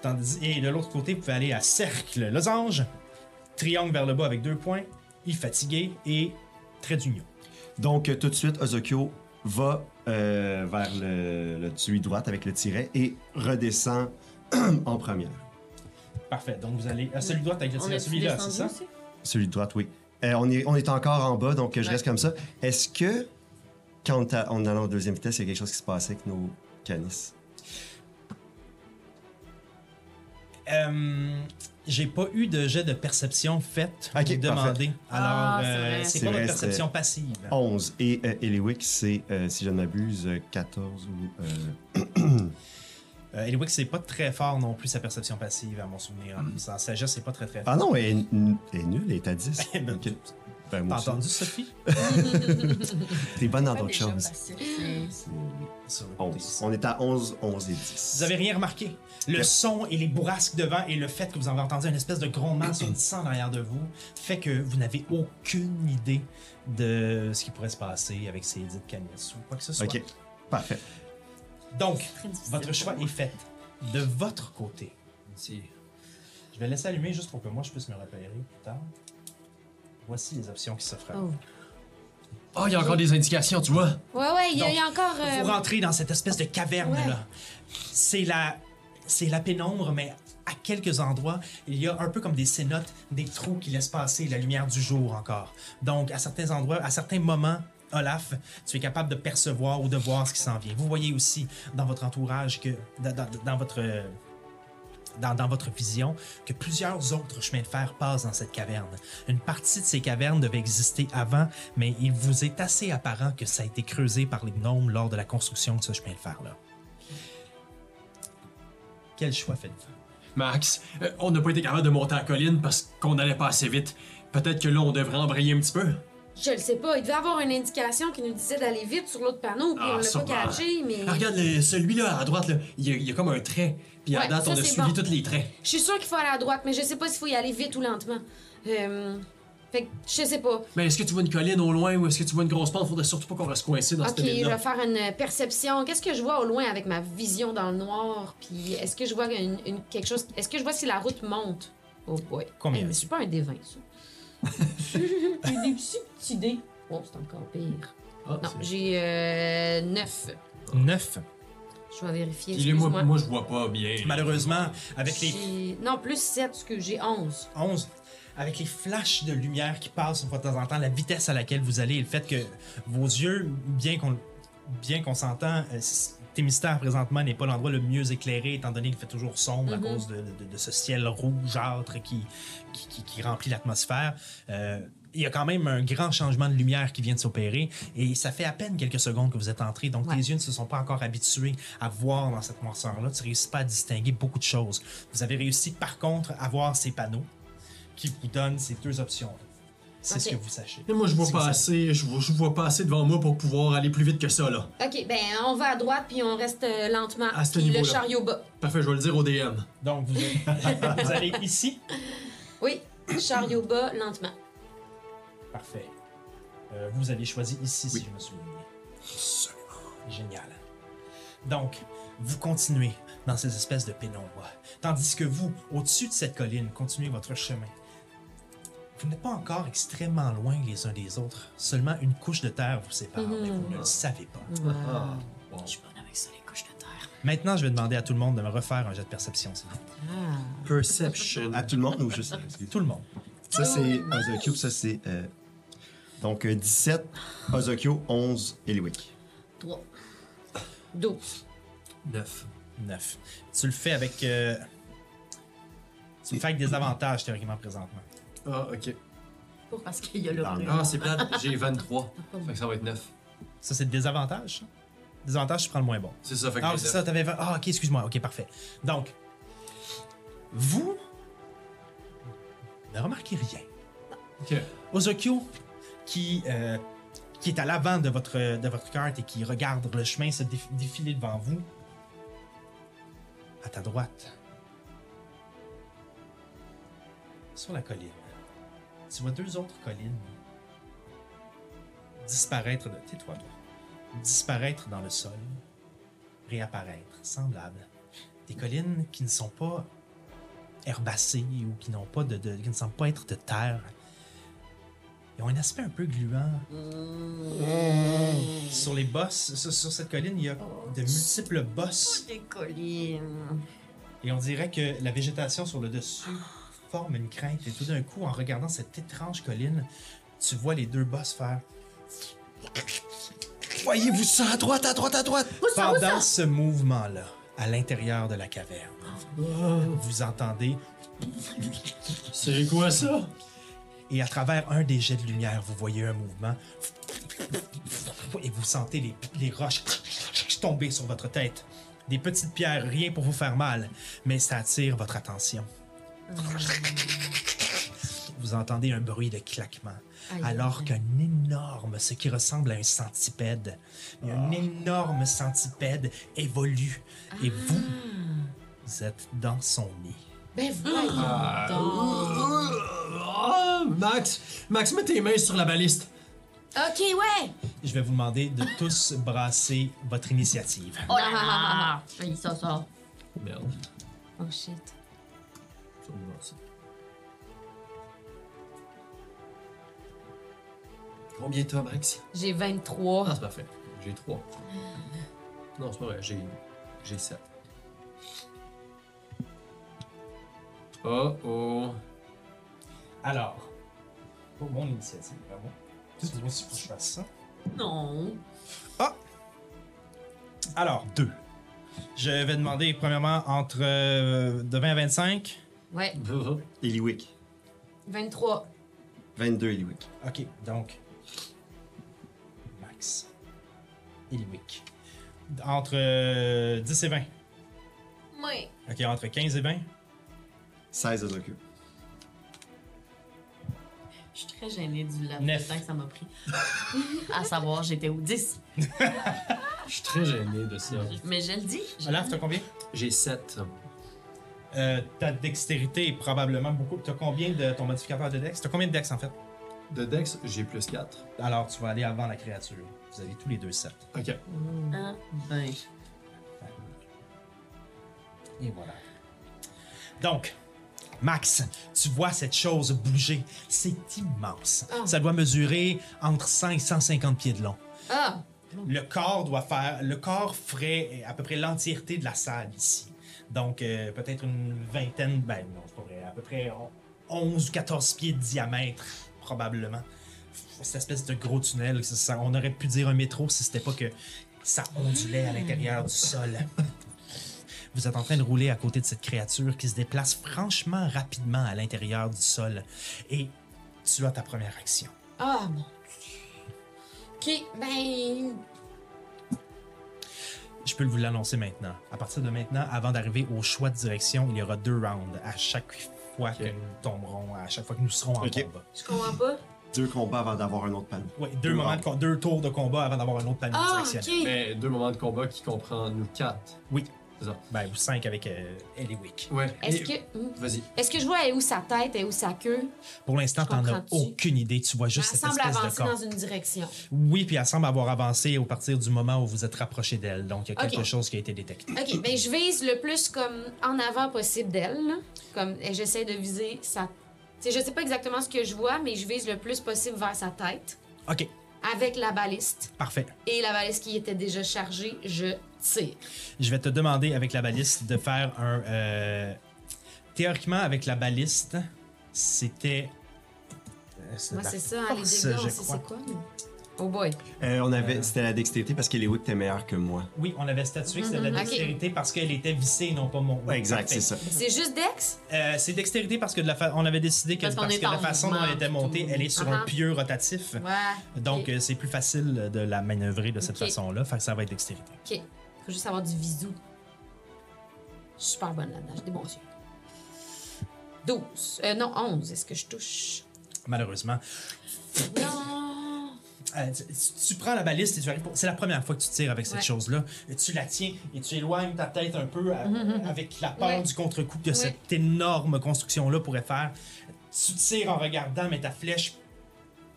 Tandis, et de l'autre côté, vous pouvez aller à cercle, losange. Triangle vers le bas avec deux points. I fatigué et trait d'union. Donc, euh, tout de suite, Ozokyo va euh, vers le, le- de droite avec le tiret et redescend [CLEARS THROAT] en première. Parfait. Donc, vous allez à celui de droite avec le On tiret. est Celui-là, c'est ça? Celui de droite, oui. Euh, on, est, on est encore en bas, donc euh, je Ouais. reste comme ça. Est-ce que, quand on est en allant en deuxième vitesse, il y a quelque chose qui se passait avec nos canis? Euh, j'ai pas eu de jet de perception fait Ok, ou demandé. Alors, Ah, c'est euh, vrai. c'est C'est quoi votre perception c'est- passive? 11. Et euh, Eliwick, c'est, euh, si je ne m'abuse, euh, 14 ou... [CLEARS THROAT] euh, Eliwick, c'est pas très fort non plus sa perception passive, à mon souvenir. Sa sagesse, c'est pas très très fort. Ah non, elle, est nulle, elle est à 10. Ben, [LAUGHS] Ok. Ben, moi T'as entendu, Sophie? [LAUGHS] T'es bonne dans d'autres choses. passé, c'est- Sur le côté 11. ici. On est à 11, 11 et 10. Vous avez rien remarqué? Le Yep. son et les bourrasques devant et le fait que vous avez entendu une espèce de grondement sondissant derrière de vous fait que vous n'avez aucune idée de ce qui pourrait se passer avec ces dites canisses ou quoi que ce soit. Ok, parfait. Donc, votre choix est fait. De votre côté, Si. je vais laisser allumer juste pour que moi je puisse me repérer plus tard. Voici les options qui s'offrent à vous. Oh. Oh, il y a encore des indications, tu vois? Ouais, ouais, il y, a- Donc, il y a encore. euh, Vous rentrez dans cette espèce de caverne-là. C'est la, c'est la pénombre, mais à quelques endroits, il y a un peu comme des cénotes, des trous qui laissent passer la lumière du jour encore. Donc, à certains endroits, à certains moments, Olaf, tu es capable de percevoir ou de voir ce qui s'en vient. Vous voyez aussi dans votre entourage que, dans, votre, dans, dans votre vision, que plusieurs autres chemins de fer passent dans cette caverne. Une partie de ces cavernes devait exister avant, mais il vous est assez apparent que ça a été creusé par les gnomes lors de la construction de ce chemin de fer-là. Quel choix faites-vous? Max, euh, on n'a pas été capable de monter la colline parce qu'on n'allait pas assez vite. Peut-être que là, on devrait embrayer un petit peu. Je le sais pas, il devait avoir une indication qui nous disait d'aller vite sur l'autre panneau, puis Ah, on l'a pas catché, mais. Ah, regarde, le- celui-là à droite, là, il y, a, il y a comme un trait. Puis à Ouais, date, ça, on a c'est suivi bon. tous les traits. Je suis sûre qu'il faut aller à droite, mais je sais pas s'il faut y aller vite ou lentement. Euh... Fait que je sais pas. Mais est-ce que tu vois une colline au loin ou est-ce que tu vois une grosse pente? Faudrait surtout pas qu'on reste coincé dans Ok, cette je vais faire une perception. Qu'est-ce que je vois au loin avec ma vision dans le noir? Puis est-ce que je vois une, une- quelque chose? Est-ce que je vois si la route monte? Oh boy. Combien Hey, mais c'est pas un D20, ça. [LAUGHS] J'ai des petits petits dés. Oh, c'est encore pire. Ah, Non, c'est- j'ai euh, 9. 9. Je vais vérifier. Moi, excuse-moi. moi, je vois pas bien. Malheureusement, avec les J'ai- Non, plus 7, parce que j'ai 11. 11, avec les flashs de lumière qui passent une fois de temps en temps, la vitesse à laquelle vous allez et le fait que vos yeux, bien qu'on bien qu'on s'entend, euh, Thémistère présentement n'est pas l'endroit le mieux éclairé étant donné qu'il fait toujours sombre à Mhm. cause de, de- de ce ciel rougeâtre qui, qui, qui- qui remplit l'atmosphère. Euh, il y a quand même un grand changement de lumière qui vient de s'opérer et ça fait à peine quelques secondes que vous êtes entré, donc Ouais. tes yeux ne se sont pas encore habitués à voir dans cette noirceur-là. Tu réussis pas à distinguer beaucoup de choses. Vous avez réussi par contre à voir ces panneaux qui vous donnent ces deux options. C'est ce que vous sachez. Mais moi, je vois pas assez. Je vois, je vois pas assez devant moi pour pouvoir aller plus vite que ça, là. Ok, ben on va à droite puis on reste euh, lentement. À ce puis le niveau-là. chariot bas. Parfait, je vais le dire au DM. Donc, vous, [LAUGHS] vous allez ici? Oui, chariot bas, lentement. Parfait. Euh, vous avez choisi ici, Oui. si je me souviens bien. Génial. Donc, vous continuez dans ces espèces de pénombre. Tandis que vous, au-dessus de cette colline, continuez votre chemin. Vous n'êtes pas encore extrêmement loin les uns des autres. Seulement une couche de terre vous sépare, mais vous ne le savez pas. Ah. Je suis bonne avec ça, les couches de terre. Maintenant, je vais demander à tout le monde de me refaire un jet de perception, s'il vous plaît. Perception. À tout le monde ou juste. Tout le monde. Ça, c'est Ozokyo, ça, c'est. euh, Donc, euh, 17, Ozokyo, 11, Eliwick. 3. 12. 9. 9. Tu le fais avec. euh, Tu le fais avec des avantages, théoriquement, présentement. Ah, ok. Pas parce qu'il y a le Ah, Ah, c'est plate. J'ai 23. [LAUGHS] Fait que ça va être 9. Ça, c'est des avantages. ça? Des avantages, tu prends le moins bon. C'est ça, fait que Ah, c'est ça, t'avais. vingt- Ah, ok, excuse-moi. Ok, parfait. Donc, vous ne remarquez rien. Ok. Ozokyo, qui, euh, qui est à l'avant de votre, de votre carte et qui regarde le chemin se déf- défiler devant vous, à ta droite, sur la colline, tu vois deux autres collines disparaître de. Tais-toi, toi. Disparaître dans le sol, réapparaître, semblables. Des collines qui ne sont pas herbacées ou qui n'ont pas de, de- qui ne semblent pas être de terre. Ils ont un aspect un peu gluant. Sur les bosses, sur, sur cette colline, il y a de multiples bosses. Des collines. Et on dirait que la végétation sur le dessus forme une crainte. Et tout d'un coup, en regardant cette étrange colline, tu vois les deux bosses faire. Voyez-vous ça à droite, à droite, à droite? Pendant ce mouvement-là, à l'intérieur de la caverne, vous entendez C'est quoi ça? et à travers un des jets de lumière, vous voyez un mouvement et vous sentez les, les roches tomber sur votre tête. Des petites pierres, rien pour vous faire mal, mais ça attire votre attention. Vous entendez un bruit de claquement, Aïe, alors qu'un énorme, ce qui ressemble à un centipède, mais un énorme centipède évolue et vous, vous êtes dans son nid. Ben voyons Ah. donc. Ah, Max! Max, mets tes mains sur la baliste. Ok, ouais. Je vais vous demander de tous brasser votre initiative. Oh là là! Ça, ça. Merde. Oh shit. Ça me va, ça. Combien t'as, Max? J'ai 23. Ah, c'est parfait. J'ai 3. Non, c'est pas vrai. J'ai, j'ai 7. Oh oh. Alors, pour mon initiative, bravo. Excuse-moi si faut que je fasse ça. Non. Alors, deux. Je vais demander premièrement entre euh, de 20 à 25. Ouais, [LAUGHS] Eliwick. 23. 22, Eliwick. Ok, donc. Max. Eliwick. Entre euh, 10 et 20. Oui. Ok, entre 15 et 20. 16, Ozokyo. Je suis très gênée du laps de temps que ça m'a pris. [LAUGHS] à savoir, j'étais au 10. [LAUGHS] Je suis très gêné de ça. Mais je le dis. Olaf, t'as combien? J'ai 7. Euh, Ta dextérité est probablement beaucoup. T'as combien de ton modificateur de dex? T'as combien de dex en fait? De Dex, j'ai plus 4. Alors, tu vas aller avant la créature. Vous avez tous les deux 7. Ok. Ah, ben. Et voilà. Donc, Max, tu vois cette chose bouger. C'est immense. Ah. Ça doit mesurer entre 100 et 150 pieds de long. Ah! Le corps doit faire. Le corps ferait à peu près l'entièreté de la salle ici. Donc, euh, peut-être une vingtaine, ben non, c'est pas vrai, à peu près 11 ou 14 pieds de diamètre, probablement. Cette espèce de gros tunnel, on aurait pu dire un métro si c'était pas que ça ondulait à l'intérieur du sol. Vous êtes en train de rouler à côté de cette créature qui se déplace franchement rapidement à l'intérieur du sol. Et tu as ta première action. Ah, mon Dieu. OK, ben... Je peux vous l'annoncer maintenant. À partir de maintenant, avant d'arriver au choix de direction, il y aura deux rounds à chaque fois que nous tomberons, à chaque fois que nous serons en Ok. combat. Je comprends pas. Deux combats avant d'avoir un autre panneau. Oui, deux, Deux moments de rounds. deux tours de combat avant d'avoir un autre panneau Ah, directionnel. OK. Mais deux moments de combat qui comprend nous quatre. Oui. Ça. Ben, ou cinq avec euh, Eliwick. Ouais. Est-ce Et- que... hmm. Vas-y. Est-ce que je vois elle est où sa tête, elle est où sa queue? Pour l'instant, t'en as aucune idée. Tu vois Elle juste cette semble espèce de avancer corps. dans une direction. Oui, puis elle semble avoir avancé au partir du moment où vous êtes rapproché d'elle. Donc, il y a quelque chose qui a été détecté. OK, ben je vise le plus comme en avant possible d'elle. Comme et j'essaie de viser sa sais, je sais pas exactement ce que je vois, mais je vise le plus possible vers sa tête OK, avec la baliste. parfait. Et la baliste qui était déjà chargée, je Je vais te demander avec la baliste de faire un. euh, Théoriquement, avec la baliste, c'était. euh, Moi, la c'est ça, hein, les force, dégâts, on je sait c'est quoi. Oh boy. Euh, on avait, c'était la dextérité parce que Lewick était meilleur que moi. Oui, on avait statué que c'était de la Mhm, ok. dextérité parce qu'elle était vissée et non pas mon. Ouais, exact, c'est ça. C'est juste Dex? Euh, c'est dextérité parce que de la fa- on avait décidé que Parce parce, que la façon dont elle était montée, tout. elle est sur un Uh-huh. pieu rotatif. Ouais. Donc euh, c'est plus facile de la manœuvrer de cette façon-là. Fait que ça va être dextérité. OK. Faut juste avoir du visou. Super bonne là-dedans. J'ai des bons yeux. 12. Euh, non, 11. Est-ce que je touche? Malheureusement. Non! Euh, tu, tu prends la baliste et tu arrives. pour- C'est la première fois que tu tires avec cette Ouais. chose-là. Tu la tiens et tu éloignes ta tête un peu [LAUGHS] avec la peur Ouais. du contre-coup que Ouais. cette énorme construction-là pourrait faire. Tu tires en regardant, mais ta flèche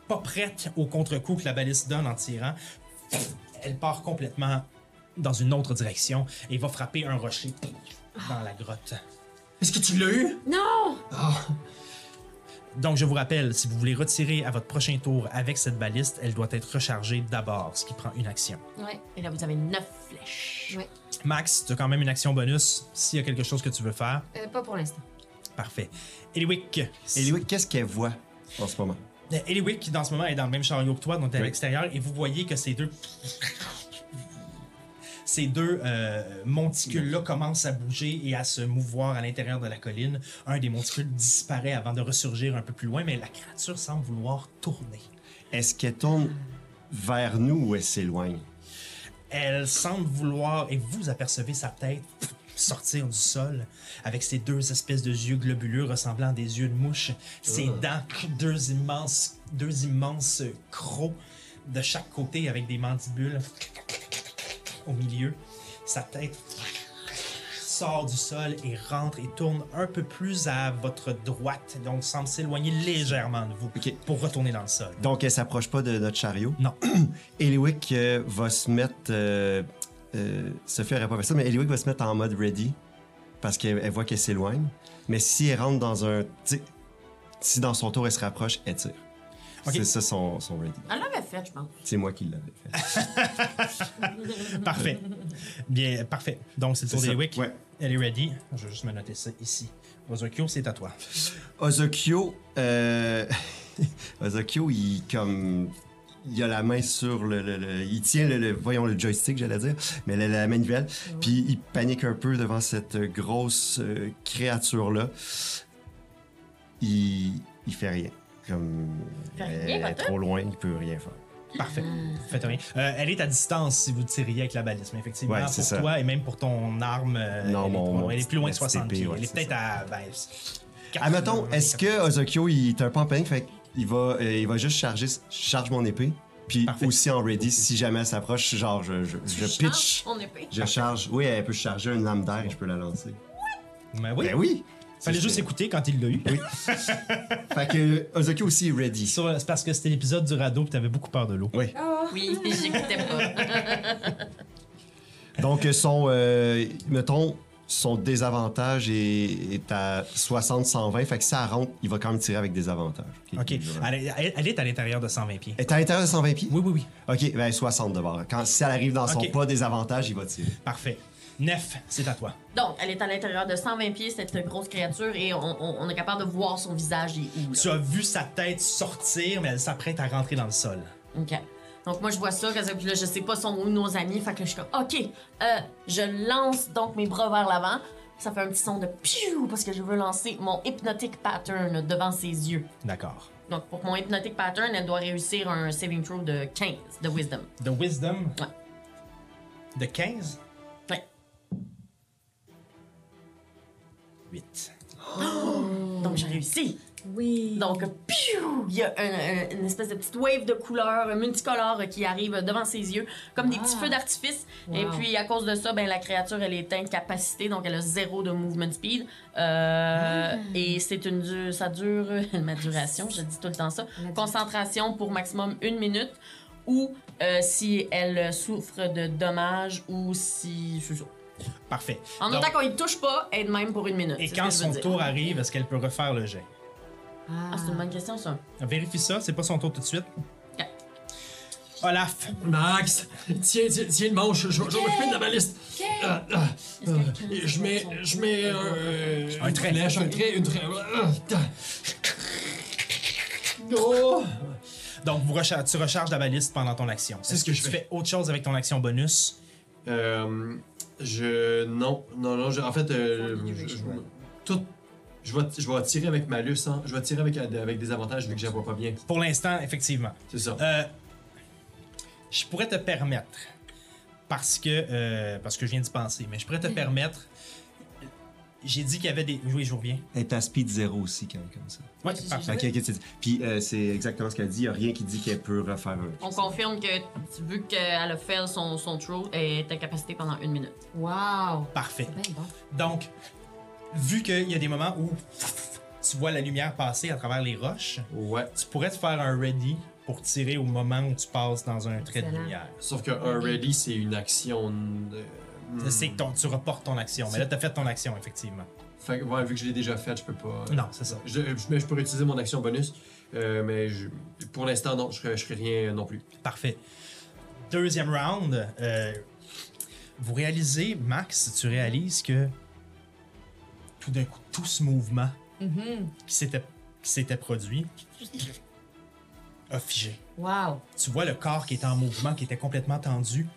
pas prête au contre-coup que la baliste donne en tirant. Elle part complètement dans une autre direction et va frapper un rocher dans la grotte. Est-ce que tu l'as eu? Non! Donc, je vous rappelle, si vous voulez retirer à votre prochain tour avec cette baliste, elle doit être rechargée d'abord, ce qui prend une action. Ouais. Et là, vous avez neuf flèches. Ouais. Max, tu as quand même une action bonus s'il y a quelque chose que tu veux faire. Euh, pas pour l'instant. Parfait. Eliwick. Et Lewick, qu'est-ce qu'elle voit en ce moment? Euh, Eliwick, dans ce moment, est dans le même chariot que toi, donc t'es à Oui. l'extérieur, et vous voyez que ces deux. Ces deux euh, monticules-là commencent à bouger et à se mouvoir à l'intérieur de la colline. Un des monticules disparaît avant de ressurgir un peu plus loin, mais la créature semble vouloir tourner. Est-ce qu'elle tourne vers nous ou elle s'éloigne? Elle semble vouloir, et vous apercevez sa tête sortir du sol avec ses deux espèces de yeux globuleux ressemblant à des yeux de mouche, ses dents, deux immenses, deux immenses crocs de chaque côté avec des mandibules au milieu. Sa tête sort du sol et rentre et tourne un peu plus à votre droite, donc semble s'éloigner légèrement de vous pour retourner dans le sol. Donc, elle s'approche pas de notre chariot. Non. [CLEARS THROAT] Eliwick euh, va se mettre. euh, euh, Sophie aurait pas fait ça, mais Eliwick va se mettre en mode ready parce qu'elle elle voit qu'elle s'éloigne. Mais si elle rentre dans un. Si dans son tour elle se rapproche, elle tire. Ok. C'est ça son, son ready. Elle l'avait fait, je pense. C'est moi qui l'avais fait. [LAUGHS] Parfait. Bien, parfait. Donc, c'est le tour d'Eliwick. Ouais. Elle est ready. Je vais juste me noter ça ici. Ozokyo, c'est à toi. Ozokyo, euh... [LAUGHS] Ozokyo, il comme il a la main sur le, le- le- il tient le, le- voyons le joystick j'allais dire, mais la, la manivelle, puis il panique un peu devant cette grosse créature là. Il il fait rien, comme rien, elle est trop loin, il peut rien faire. Parfait. Faites rien. Euh, elle est à distance si vous tiriez avec la balise, mais effectivement, Ouais, pour ça. toi et même pour ton arme, euh, Non, elle, est, mon- elle est plus loin de mon 60 petit pieds. ouais, elle est peut-être à. Ben, Admettons, est-ce que Ozokyo il est un peu en panique, fait qu'il va euh, il va juste charger charge mon épée, puis Parfait. aussi en ready si jamais elle s'approche, genre je, je, je pitch On épée. Je charge. Oui, elle peut charger une lame d'air et je peux la lancer. Ben oui. Ben oui! Fallait juste écouter quand il l'a eu. Oui. [LAUGHS] Fait que Ozokyo aussi est ready. Sur- C'est parce que c'était l'épisode du radeau et t'avais beaucoup peur de l'eau. Oui. Oui, j'écoutais pas. [LAUGHS] Donc, son. euh, mettons, son désavantage est, est à 60-120. Fait que si ça rentre, il va quand même tirer avec des avantages. OK. Elle, est- elle est à l'intérieur de 120 pieds. Elle est à l'intérieur de 120 pieds? Oui, oui, oui. OK, ben 60 de bord. Quand, si elle arrive dans son Ok. pas désavantage, il va tirer. Parfait. Nef, c'est à toi. Donc, elle est à l'intérieur de 120 pieds, cette grosse créature, et on, on- on est capable de voir son visage et où. là. Tu as vu sa tête sortir, mais elle s'apprête à rentrer dans le sol. OK. Donc, moi, je vois ça, que- puis là, je sais pas sont où nos amis, fait que là, je suis comme, OK, euh, je lance donc mes bras vers l'avant. Ça fait un petit son de piou parce que je veux lancer mon hypnotic pattern devant ses yeux. D'accord. Donc, pour mon hypnotic pattern, elle doit réussir un saving throw de 15 de wisdom. De Wisdom? Ouais. De 15. 8. Donc, j'ai réussi. Oui. Donc, piou, il y a un- un- une espèce de petite wave de couleurs multicolores qui arrive devant ses yeux, comme des petits Ah. feux d'artifice. Et puis, à cause de ça, ben, la créature, elle est incapacitée, donc elle a zéro de movement speed. Euh, Ah. Et c'est une ça dure ma duration, je dis tout le temps ça. Concentration pour maximum une minute, ou euh, si elle souffre de dommages, ou si. c'est. Parfait. En Donc, autant qu'on y touche pas, elle de même pour une minute. et quand je son dire. tour arrive, est-ce qu'elle peut refaire le jet? Ah, c'est une bonne question, ça. Vérifie ça, c'est pas son tour tout de suite. Olaf, Max, tiens, tiens, tiens le manche, je, je vais m'occuper de la baliste. Je mets, je mets un, Un une trait. flèche, un trait, une trait. Oh! donc vous tu recharges la baliste pendant ton action. C'est Est-ce ce que que je tu fais. fais autre chose avec ton action bonus? Euh, je. Non, non, non. je- en fait, euh, je, du je- rage. tout. Je vais, je vais tirer avec malus, hein. Je vais tirer avec, avec des avantages vu que je vois pas bien. Pour l'instant, effectivement. C'est ça. Euh, je pourrais te permettre, parce que, euh, parce que je viens d'y penser, mais je pourrais te permettre. J'ai dit qu'il y avait des. Oui, je reviens. Elle est à speed 0 aussi, quand même, comme ça. Ouais, c'est- parfait. Ok, ok, c'est- Puis euh, c'est exactement ce qu'elle dit. Il n'y a rien qui dit qu'elle peut refaire un. On confirme que, vu qu'elle a fait son, son throw, elle est incapacitée pendant une minute. Wow. Parfait. C'est bien bon. Donc, vu qu'il y a des moments où tu vois la lumière passer à travers les roches, Ouais. tu pourrais te faire un ready pour tirer au moment où tu passes dans un trait de lumière. Sauf que un ready, c'est une action. de- C'est que ton- tu reportes ton action. Mais là, tu as fait ton action, effectivement. Fait que, ouais, vu que je l'ai déjà fait, je peux pas. Non, c'est ça. Je, je, mais je pourrais utiliser mon action bonus, euh, mais je- pour l'instant, non, je ferai, je ferai rien non plus. Parfait. Deuxième round, euh, vous réalisez, Max, tu réalises que tout d'un coup, tout ce mouvement Mhm. qui s'était qui s'était produit a figé. Wow. Tu vois le corps qui était en mouvement, qui était complètement tendu.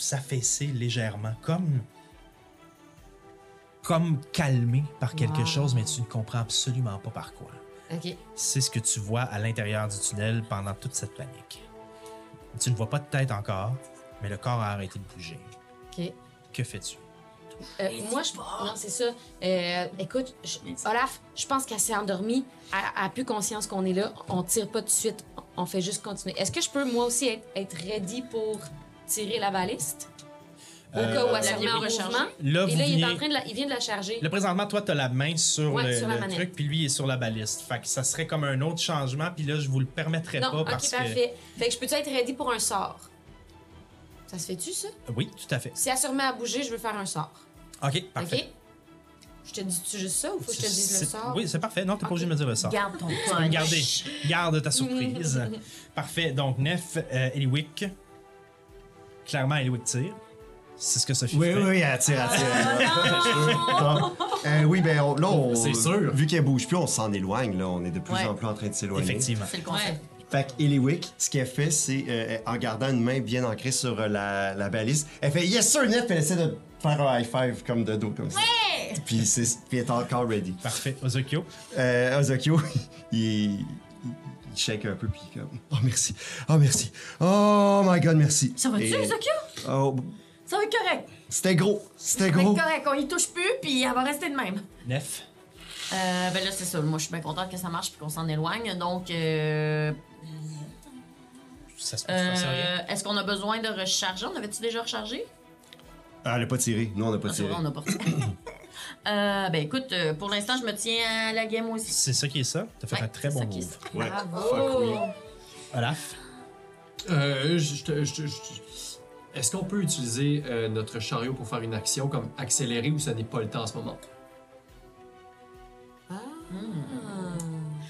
S'affaisser légèrement, comme comme calmé par quelque Wow. chose, mais tu ne comprends absolument pas par quoi. C'est ce que tu vois à l'intérieur du tunnel pendant toute cette panique. Tu ne vois pas de tête encore, mais le corps a arrêté de bouger. Que fais-tu? Euh, moi, je. Non, c'est ça. Euh, écoute, je- Olaf, je pense qu'elle s'est endormie. Elle elle a plus conscience qu'on est là. On tire pas tout de suite. On fait juste continuer. Est-ce que je peux, moi aussi, être, être ready pour tirer la baliste? Au Euh, cas où elle Vous se remet en mouvement. Là, Et là, il est en venez- train de la, il vient de la charger. Là, présentement, toi, tu as la main sur Ouais, le, sur la le manette. truc, puis lui est sur la baliste. Fait que ça serait comme un autre changement, puis là, je vous le permettrais Non, pas ok, parce parfait. Fait que je peux-tu être ready pour un sort? Ça se fait-tu, ça? que. Oui, tout à fait. Si elle se remet à bouger, je veux faire un sort. OK, parfait. OK? Je te dis-tu juste ça ou faut que je te dise le C'est- sort? Oui, c'est parfait. Non, t'es pas obligé de me dire le sort. Garde ton Tu peux me punch. garder. Garde ta surprise. [LAUGHS] Parfait. Donc, Nef, euh, Eliwick. Clairement, Eliwick tire. C'est ce que Sophie Oui, fait. oui, oui, elle tire, elle tire. Non. Euh, oui, ben on- là, on- C'est sûr. Vu qu'elle bouge plus, on s'en éloigne. Là, on est de plus Ouais. en plus en train de s'éloigner. Effectivement. C'est le concept. Fait que Eliwick, ce qu'elle fait, c'est euh, en gardant une main bien ancrée sur euh, la, la balise, elle fait Yes sir, Nef, elle essaie de faire un high five comme de dos, comme ça. Puis, c'est- puis elle est encore ready. Parfait. Ozokyo. Euh, Ozokyo, [LAUGHS] il, il, shake un peu, puis comme [LAUGHS] Oh merci, oh merci, oh my god, merci. Ça va-tu, Et- Zokyo? Oh, Ça va être correct. c'était gros, c'était Ça va gros. être correct. On y touche plus, puis elle va rester de même. Nef. Euh, ben là, c'est ça. Moi, je suis bien contente que ça marche puis qu'on s'en éloigne. Donc, euh, Ça se passe rien. euh, est-ce qu'on a besoin de recharger? On avait-tu déjà rechargé? Ah, elle a pas tiré, nous on a pas Ah, c'est tiré. vrai, on a pas [COUGHS] euh, Ben écoute, euh, pour l'instant, je me tiens à la game aussi. C'est ça qui est ça. T'as fait Ouais, un très c'est bon ça qui est move. ça. Ouais. Bravo! Olaf? Euh, je, je, te- je, te- je- Est-ce qu'on peut utiliser euh, notre chariot pour faire une action comme accélérer ou ce n'est pas le temps en ce moment?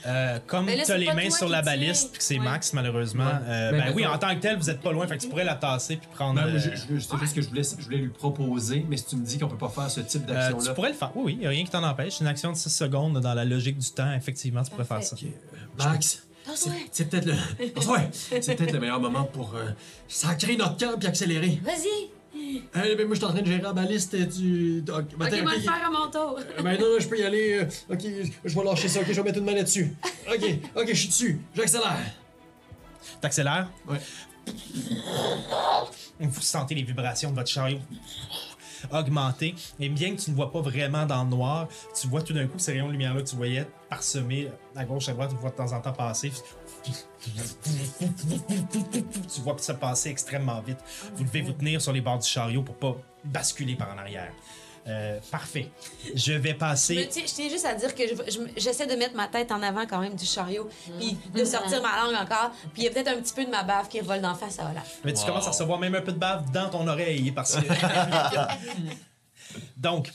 Euh, comme tu as c'est les pas mains sur la baliste, puis que c'est Ouais. Max, malheureusement. Ouais. euh, Mais ben oui, en tant que tel, vous êtes pas loin, fait que tu pourrais la tasser puis prendre. Ben, moi, je, euh, je- c'est juste que je voulais, je voulais lui proposer, mais si tu me dis qu'on peut pas faire ce type euh, d'action-là. tu pourrais le faire. Oui, oui, il n'y a rien qui t'en empêche. Une action de 6 secondes dans la logique du temps, effectivement, tu pourrais faire ça. Ok, euh, Max, c'est c'est peut-être le, [LAUGHS] ouais, c'est peut-être le meilleur moment pour euh, sacrer notre camp puis accélérer. Vas-y. Euh, ben, moi, je suis en train de gérer la baliste du. Ok, ben, moi ok. le faire à mon tour. Euh, Ben non, je peux y aller. euh, ok, je vais lâcher ça. Ok, je vais mettre une manette dessus. Ok, ok, je suis dessus. J'accélère. T'accélères? Ouais. Vous sentez les vibrations de votre chariot augmenter. Et bien que tu ne vois pas vraiment dans le noir, tu vois tout d'un coup ces rayons de lumière-là que tu voyais parsemés à gauche, à droite, tu vois de temps en temps passer. Tu vois ça passer extrêmement vite. Vous devez vous tenir sur les bords du chariot pour pas basculer par en arrière. Euh, parfait. Je vais Je, me passer. tiens, je tiens juste à dire que je- je me- j'essaie de mettre ma tête en avant quand même du chariot, puis de sortir ma langue encore, puis il y a peut-être un petit peu de ma bave qui revole d'en face à Olaf. Mais tu Wow. commences à recevoir même un peu de bave dans ton oreille parce que. [LAUGHS] Donc,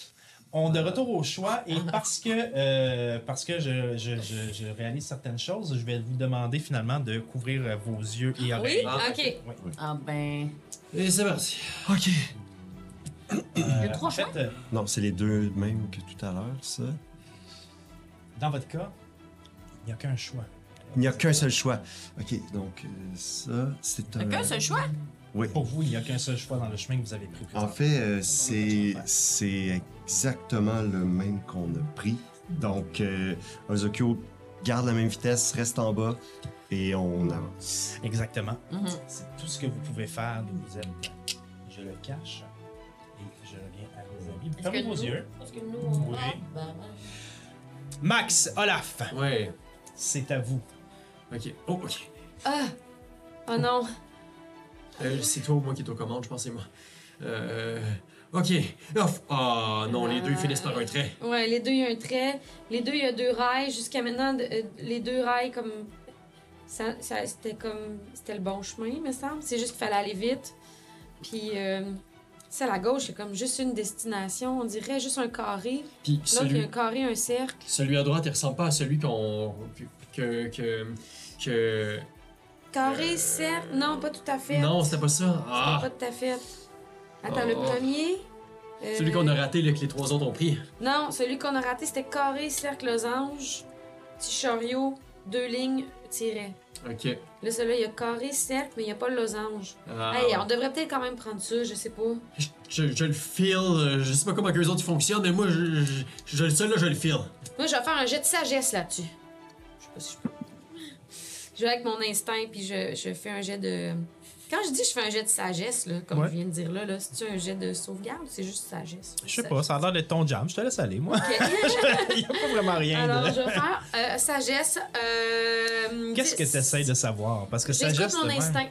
on de retour au choix et parce que euh, parce que je, je, je, je réalise certaines choses, je vais vous demander finalement de couvrir vos yeux et oreilles. Oui? OK. Oui. Ah ben. Et c'est parti. Ok. Euh, trois en fait, euh, Non, c'est les deux mêmes que tout à l'heure, ça. dans votre cas, il n'y a qu'un choix. Il n'y a qu'un seul choix. Ok, donc euh, ça, c'est un. Qu'un seul choix? Oui. Pour vous, il n'y a qu'un seul choix dans le chemin que vous avez pris. En fait, euh, c'est c'est exactement le même qu'on a pris. Donc, euh, Ozokyo garde la même vitesse, reste en bas et on avance. Exactement. Mhm. C'est tout ce que vous pouvez faire d'où vous êtes. Je le cache et je reviens à vos amis. Fermez vos nous- yeux. Parce que nous, on. Oui. Ben, ben. Max, Olaf, Ouais. c'est à vous. Ok. Oh, ok. Ah! Oh non. Euh, c'est toi ou moi qui est aux commandes, je pense que c'est moi. Euh. Ok. Ah non, les deux finissent par un trait. Ouais, les deux, il y a un trait. Les deux, il y a deux rails. Jusqu'à maintenant, euh, les deux rails, comme. Ça, ça- c'était comme. C'était le bon chemin, il me semble. C'est juste qu'il fallait aller vite. Puis. Euh, à gauche, c'est comme juste une destination. On dirait juste un carré. Puis L'autre, il y a celui, un carré, un cercle. celui à droite, il ressemble pas à celui qu'on. que. que. que. Carré, cercle? Non, pas tout à fait. Non, c'était pas ça. Ah! Pas tout à fait. Attends, le Oh. premier. euh, Celui qu'on a raté, là, que les trois autres ont pris. Non, celui qu'on a raté, c'était carré, cercle, losange, petit chariot, deux lignes, tiret. Ok. Là, celui-là, il y a carré, cercle, mais il n'y a pas le losange. Ah, Hey, on devrait peut-être quand même prendre ça, je sais pas. je, je- je le feel. euh, Je sais pas comment que les autres fonctionnent, mais moi, je, je, je, celui là, je le feel. Moi, je vais faire un jet de sagesse là-dessus. Je sais pas si je peux. Je vais avec mon instinct, puis je, je fais un jet de. Quand je dis je fais un jet de sagesse, là, comme Ouais. je viens de dire là, là c'est-tu un jet de sauvegarde ou c'est juste sagesse? Je sais pas, ça a l'air d'être ton jam. Je te laisse aller, moi. [LAUGHS] Il n'y a pas vraiment rien Alors, de. je vais faire euh, sagesse. euh, Qu'est-ce que tu essaies de savoir? Parce que juste. mon instinct.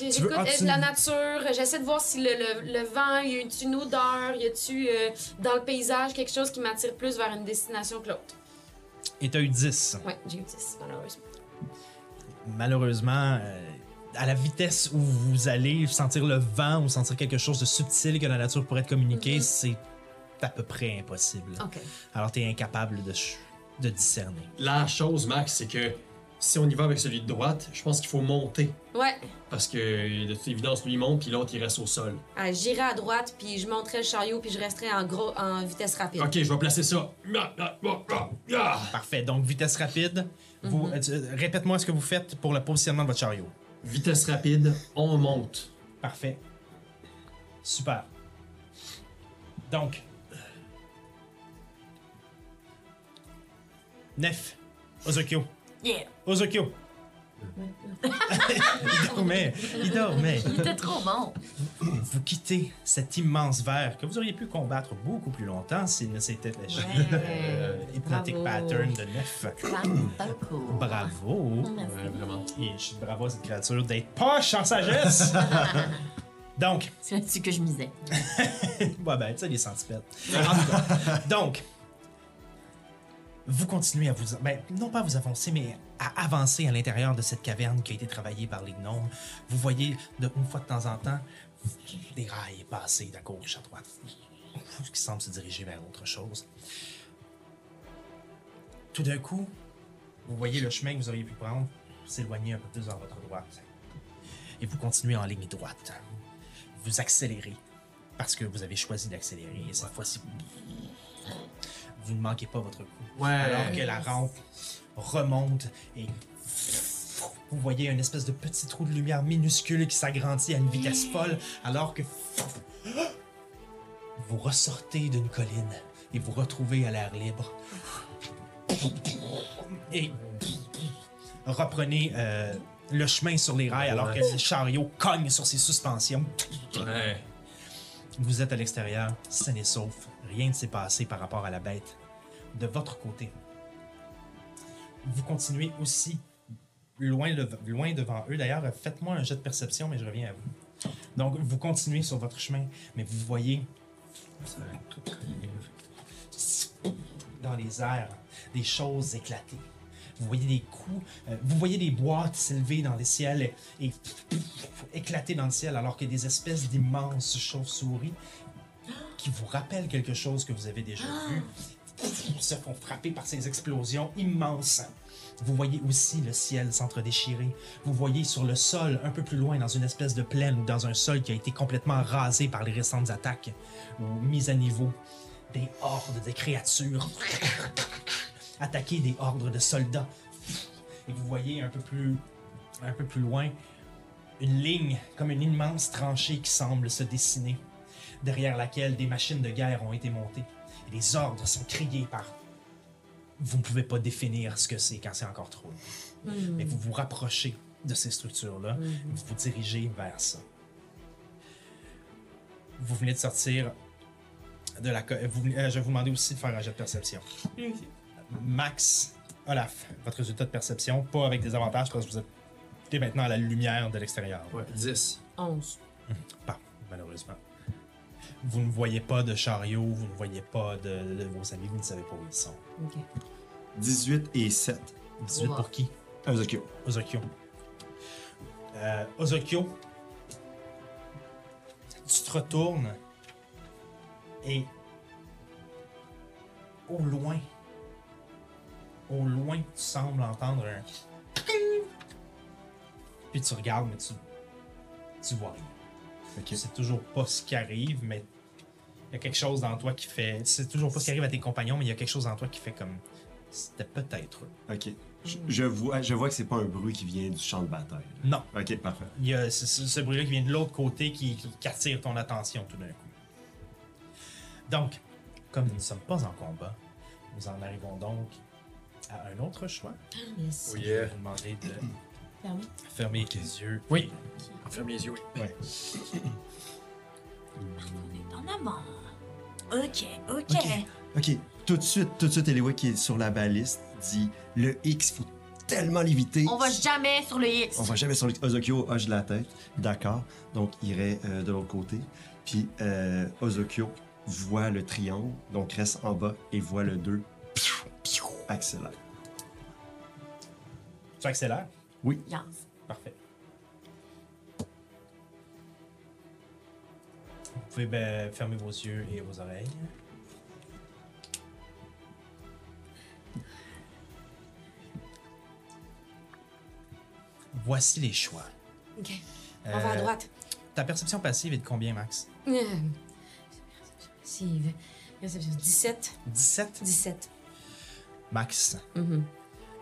J'écoute ah, tu- la nature, j'essaie de voir si le, le, le vent, y a une odeur, y a-tu euh, dans le paysage quelque chose qui m'attire plus vers une destination que l'autre. Et tu as eu 10. Ouais, j'ai eu 10, malheureusement. Malheureusement, euh, à la vitesse où vous allez sentir le vent ou sentir quelque chose de subtil que la nature pourrait te communiquer, Mhm. c'est à peu près impossible. OK. Alors, tu es incapable de, de discerner. La chose, Max, c'est que si on y va avec celui de droite, je pense qu'il faut monter. Ouais, Parce que de toute évidence, lui il monte, puis l'autre il reste au sol. euh, j'irai à droite, puis je monterai le chariot, puis je resterai en, gros, en vitesse rapide. Ok, je vais placer ça. Ah, ah, ah, ah, ah. Parfait. Donc, vitesse rapide. Vous, Mhm. euh, tu- Répète-moi ce que vous faites pour le positionnement de votre chariot. Vitesse rapide, on monte. Parfait. Super. Donc. Nef. Ozokyo. Yeah! Ozokyo. Il dormait. Il dormait. Il était trop bon! Vous quittez cet immense verre que vous auriez pu combattre beaucoup plus longtemps s'il ne s'était lâché. Euh, hypnotic Bravo. pattern de Nef. Fantaco. Bravo. Vraiment. Et je suis bravo à cette créature d'être poche en sagesse. [LAUGHS] Donc, C'est là-dessus que je misais. [LAUGHS] Ouais, ben, tu sais, les centipèdes. En tout cas, donc, vous continuez à vous. Ben, non pas à vous avancer, mais à avancer à l'intérieur de cette caverne qui a été travaillée par les gnomes. Vous voyez, de, une fois de temps en temps, des rails passés de gauche à droite, qui semblent se diriger vers autre chose. Tout d'un coup, vous voyez le chemin que vous auriez pu prendre s'éloigner un peu plus vers votre droite. Et vous continuez en ligne droite. Vous accélérez parce que vous avez choisi d'accélérer. Et cette fois-ci, vous ne manquez pas votre coup. Ouais. Alors que la rampe remonte et vous voyez une espèce de petit trou de lumière minuscule qui s'agrandit à une vitesse folle alors que vous ressortez d'une colline et vous retrouvez à l'air libre. Et reprenez euh, le chemin sur les rails alors que le chariot cogne sur ses suspensions. Vous êtes à l'extérieur, sain et sauf. Rien ne s'est passé par rapport à la bête. De votre côté, vous continuez aussi loin, le- loin devant eux. D'ailleurs, faites-moi un jet de perception, mais je reviens à vous. Donc, vous continuez sur votre chemin, mais vous voyez dans les airs des choses éclater. Vous voyez des coups, euh, vous voyez des boîtes s'élever dans les ciels et, et éclater dans le ciel, alors que des espèces d'immenses chauves-souris qui vous rappellent quelque chose que vous avez déjà vu se font frapper par ces explosions immenses. Vous voyez aussi le ciel s'entre-déchirer. Vous voyez sur le sol, un peu plus loin, dans une espèce de plaine ou dans un sol qui a été complètement rasé par les récentes attaques ou mises à niveau, des hordes de créatures [LAUGHS] attaquer des hordes de soldats. Et vous voyez un peu plus, un peu plus loin une ligne, comme une immense tranchée qui semble se dessiner, derrière laquelle des machines de guerre ont été montées. Et les ordres sont criés par. Vous ne pouvez pas définir ce que c'est quand c'est encore trop. loin. Mais vous vous rapprochez de ces structures-là, vous vous dirigez vers ça. Vous venez de sortir de la. co- vous venez- euh, je vais vous demander aussi de faire un jet de perception. Max, Olaf, votre résultat de perception, pas avec des avantages parce que vous êtes maintenant à la lumière de l'extérieur. Ouais, 10. 11. Pas, malheureusement. Vous ne voyez pas de chariot, vous ne voyez pas de, de vos amis, vous ne savez pas où ils sont. OK. 18 et 7. 18 pour qui? Ozokyo. Ozokyo. Euh, Ozokyo, tu te retournes et au loin, au loin, tu sembles entendre un puis tu regardes, mais tu, tu vois rien. Ok. Tu sais toujours pas ce qui arrive, mais y a quelque chose dans toi qui fait. Sais toujours pas ce qui arrive à tes compagnons, mais il y a quelque chose dans toi qui fait comme. C'était peut-être eux. Ok. Je, je vois, je vois que c'est pas un bruit qui vient du champ de bataille. là. Non, Ok, parfait. Il y a ce, ce- ce bruit-là qui vient de l'autre côté qui, qui- qui attire ton attention tout d'un coup. Donc, comme nous ne sommes pas en combat, nous en arrivons donc à un autre choix. Yes. Oh Je vais vous demander de [COUGHS] fermer les yeux. Oui. Ferme les yeux, oui. Ouais. [COUGHS] En avant. Ok, ok. Ok. Tout de suite, tout de suite, Eliwa qui est sur la baliste dit le X, faut tellement l'éviter. On va jamais sur le X. On va jamais sur le Ozokyo hoche la tête. D'accord. Donc, il irait euh, de l'autre côté. Puis, euh, Ozokyo voit le triangle, donc reste en bas et voit le 2. Accélère. Tu accélères? Yes. Parfait. Vous pouvez ben, fermer vos yeux et vos oreilles. Voici les choix. OK. On va à Euh, droite. Ta perception passive est de combien, Max? Euh, Perception. Perception. 17. 17? 17. Max, Mhm.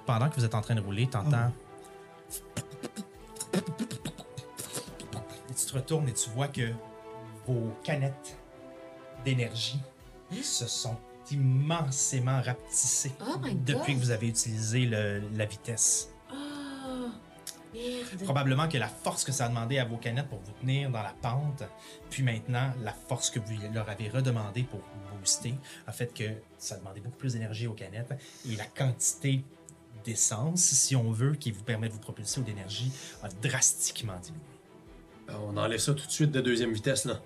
pendant que vous êtes en train de rouler, t'entends. Et tu te retournes et tu vois que vos canettes d'énergie se sont immensément rapetissées Oh my depuis God. que vous avez utilisé le- la vitesse. Oh, merde. Probablement que la force que ça a demandé à vos canettes pour vous tenir dans la pente, puis maintenant la force que vous leur avez redemandé pour vous booster, a fait que ça a demandé beaucoup plus d'énergie aux canettes et la quantité d'essence, si on veut, qui vous permet de vous propulser ou d'énergie, a drastiquement diminué. Ben, on enlève ça tout de suite de deuxième vitesse, là.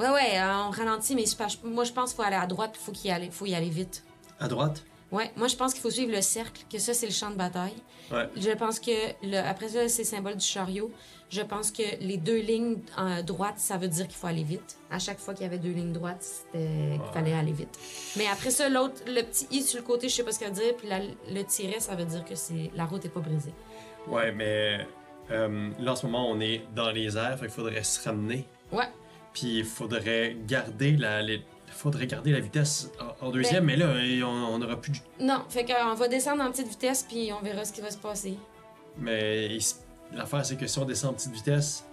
Ouais, ouais, euh, on ralentit, mais je moi, je pense qu'il faut aller à droite, il faut, qu'il y aller- faut y aller vite. À droite? Ouais, moi je pense qu'il faut suivre le cercle, que ça c'est le champ de bataille. Ouais. Je pense que le, après ça c'est le symbole du chariot. Je pense que les deux lignes en droite, ça veut dire qu'il faut aller vite. À chaque fois qu'il y avait deux lignes droites, c'était qu'il fallait aller vite. Mais après ça, l'autre, le petit i sur le côté, je sais pas ce ça veut dire, puis la- le tiret, ça veut dire que c'est la route est pas brisée. Ouais, mais euh, là en ce moment, on est dans les airs, fait qu'il faudrait se ramener. Ouais. Puis il faudrait garder la, les- faudrait garder la vitesse en, en deuxième, mais là, on n'aura plus de. Non, fait qu'on va descendre en petite vitesse, puis on verra ce qui va se passer. Mais l'affaire, c'est que si on descend en petite vitesse,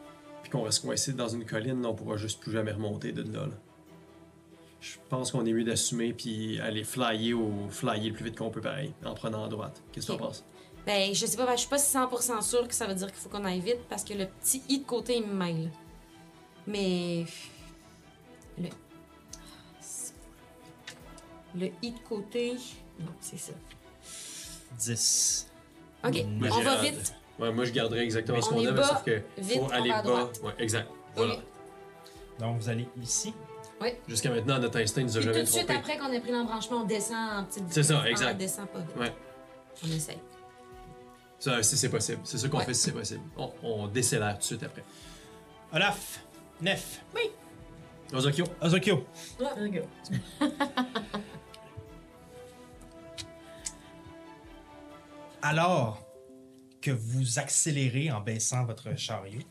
puis qu'on reste coincé dans une colline, on pourra juste plus jamais remonter de là. là. Je pense qu'on est mieux d'assumer puis aller flyer ou flyer le plus vite qu'on peut pareil, en prenant à droite. Qu'est-ce que Ok. tu en penses? Ben, je sais pas, ben, je suis pas 100% sûre que ça veut dire qu'il faut qu'on aille vite, parce que le petit i de côté, il me mêle. Mais. Le. Le i de côté. Non, c'est ça. 10. Ok, Moi, on j'ai va hâte. vite. Ouais, moi je garderais exactement Mais ce on qu'on est a, mais bas, sauf que vite, faut on aller va à bas. droite. Ouais, exact. Voilà. Ok. Donc, vous allez ici. Jusqu'à maintenant, notre instinct nous a Puis tout jamais de suite trompé. après qu'on ait pris l'embranchement, on descend en petite C'est ça, vitesse. exact. On descend pas vite. Ouais. On essaye. Ça, si c'est possible. C'est ça qu'on Ouais. fait si c'est possible. On, on décélère tout de suite après. Olaf, Nef, Ozokyo, Ozokyo. Alors que vous accélérez en baissant votre chariot.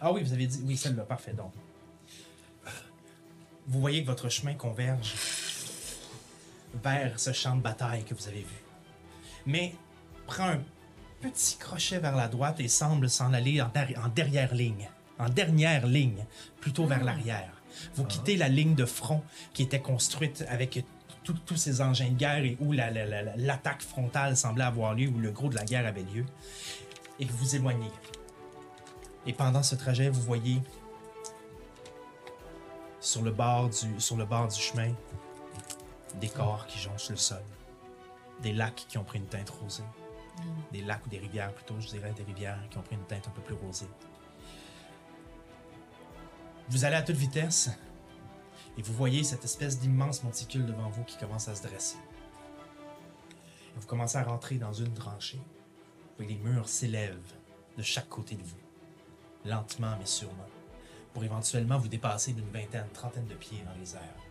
Ah oui, vous avez dit. Oui, celle-là, parfait. Donc, vous voyez que votre chemin converge vers ce champ de bataille que vous avez vu. Mais prend un petit crochet vers la droite et semble s'en aller en, en derrière ligne. En dernière ligne, plutôt vers l'arrière. Vous quittez la ligne de front qui était construite avec tous ces engins de guerre et où la- la- la- la- l'attaque frontale semblait avoir lieu, où le gros de la guerre avait lieu, et que vous éloignez. Et pendant ce trajet, vous voyez sur le bord du, sur le bord du chemin des corps qui jonchent le sol, des lacs qui ont pris une teinte rosée, des lacs ou des rivières plutôt, je dirais des rivières qui ont pris une teinte un peu plus rosée. Vous allez à toute vitesse et vous voyez cette espèce d'immense monticule devant vous qui commence à se dresser. Vous commencez à rentrer dans une tranchée où les murs s'élèvent de chaque côté de vous, lentement mais sûrement, pour éventuellement vous dépasser d'une vingtaine, trentaine de pieds dans les airs.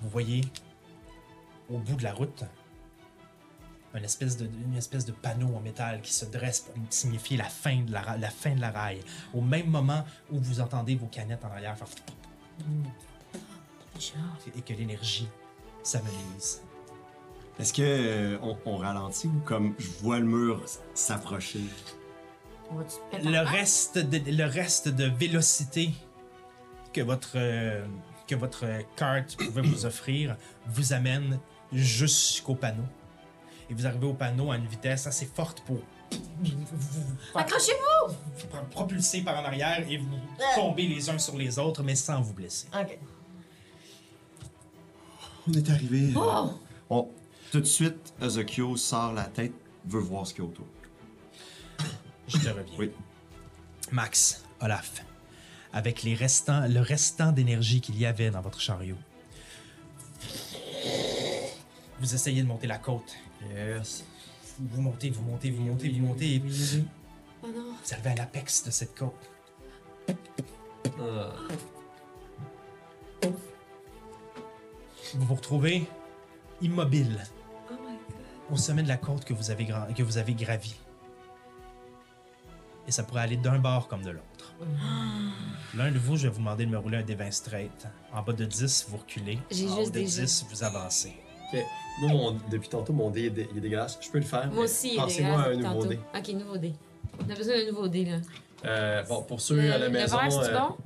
Vous voyez au bout de la route une espèce de, une espèce de panneau en métal qui se dresse pour signifier la fin de la, la fin de la rail. Au même moment où vous entendez vos canettes en arrière faire et que l'énergie s'amenuise. Est-ce que euh, on, on ralentit ou comme je vois le mur s'approcher? Le reste, de, le reste de vélocité que votre, euh, que votre carte pouvait vous offrir vous amène jusqu'au panneau. Et vous arrivez au panneau à une vitesse assez forte pour Accrochez-vous! vous pro- propulser par en arrière et vous tomber les uns sur les autres, mais sans vous blesser. Ok. On est arrivé. euh, Oh! on- tout de suite, Ozokyo sort la tête, veut voir ce qu'il y a autour. Je te reviens. Oui. Max, Olaf, avec les restants, le restant d'énergie qu'il y avait dans votre chariot, vous essayez de monter la côte. Yes. Vous montez, vous montez, vous montez, vous montez, et vous Oh non. arrivez à l'apex de cette côte. Vous vous retrouvez immobile Oh my god. au sommet de la côte que vous avez, gra- que vous avez gravi. Et ça pourrait aller d'un bord comme de l'autre. [GASPS] L'un de vous, je vais vous demander de me rouler un D20 straight. En bas de 10, vous reculez. J'ai en haut juste de des 10, vous avancez. Ok. Moi, mon- depuis tantôt, mon dé est dé- il est dégueulasse. Je peux le faire. Moi mais aussi, il est Passez-moi un nouveau tantôt. dé. Ok, nouveau dé. On a besoin d'un nouveau dé, là. Euh, bon, pour ceux Le, à la le maison, vert, c'est euh, bon?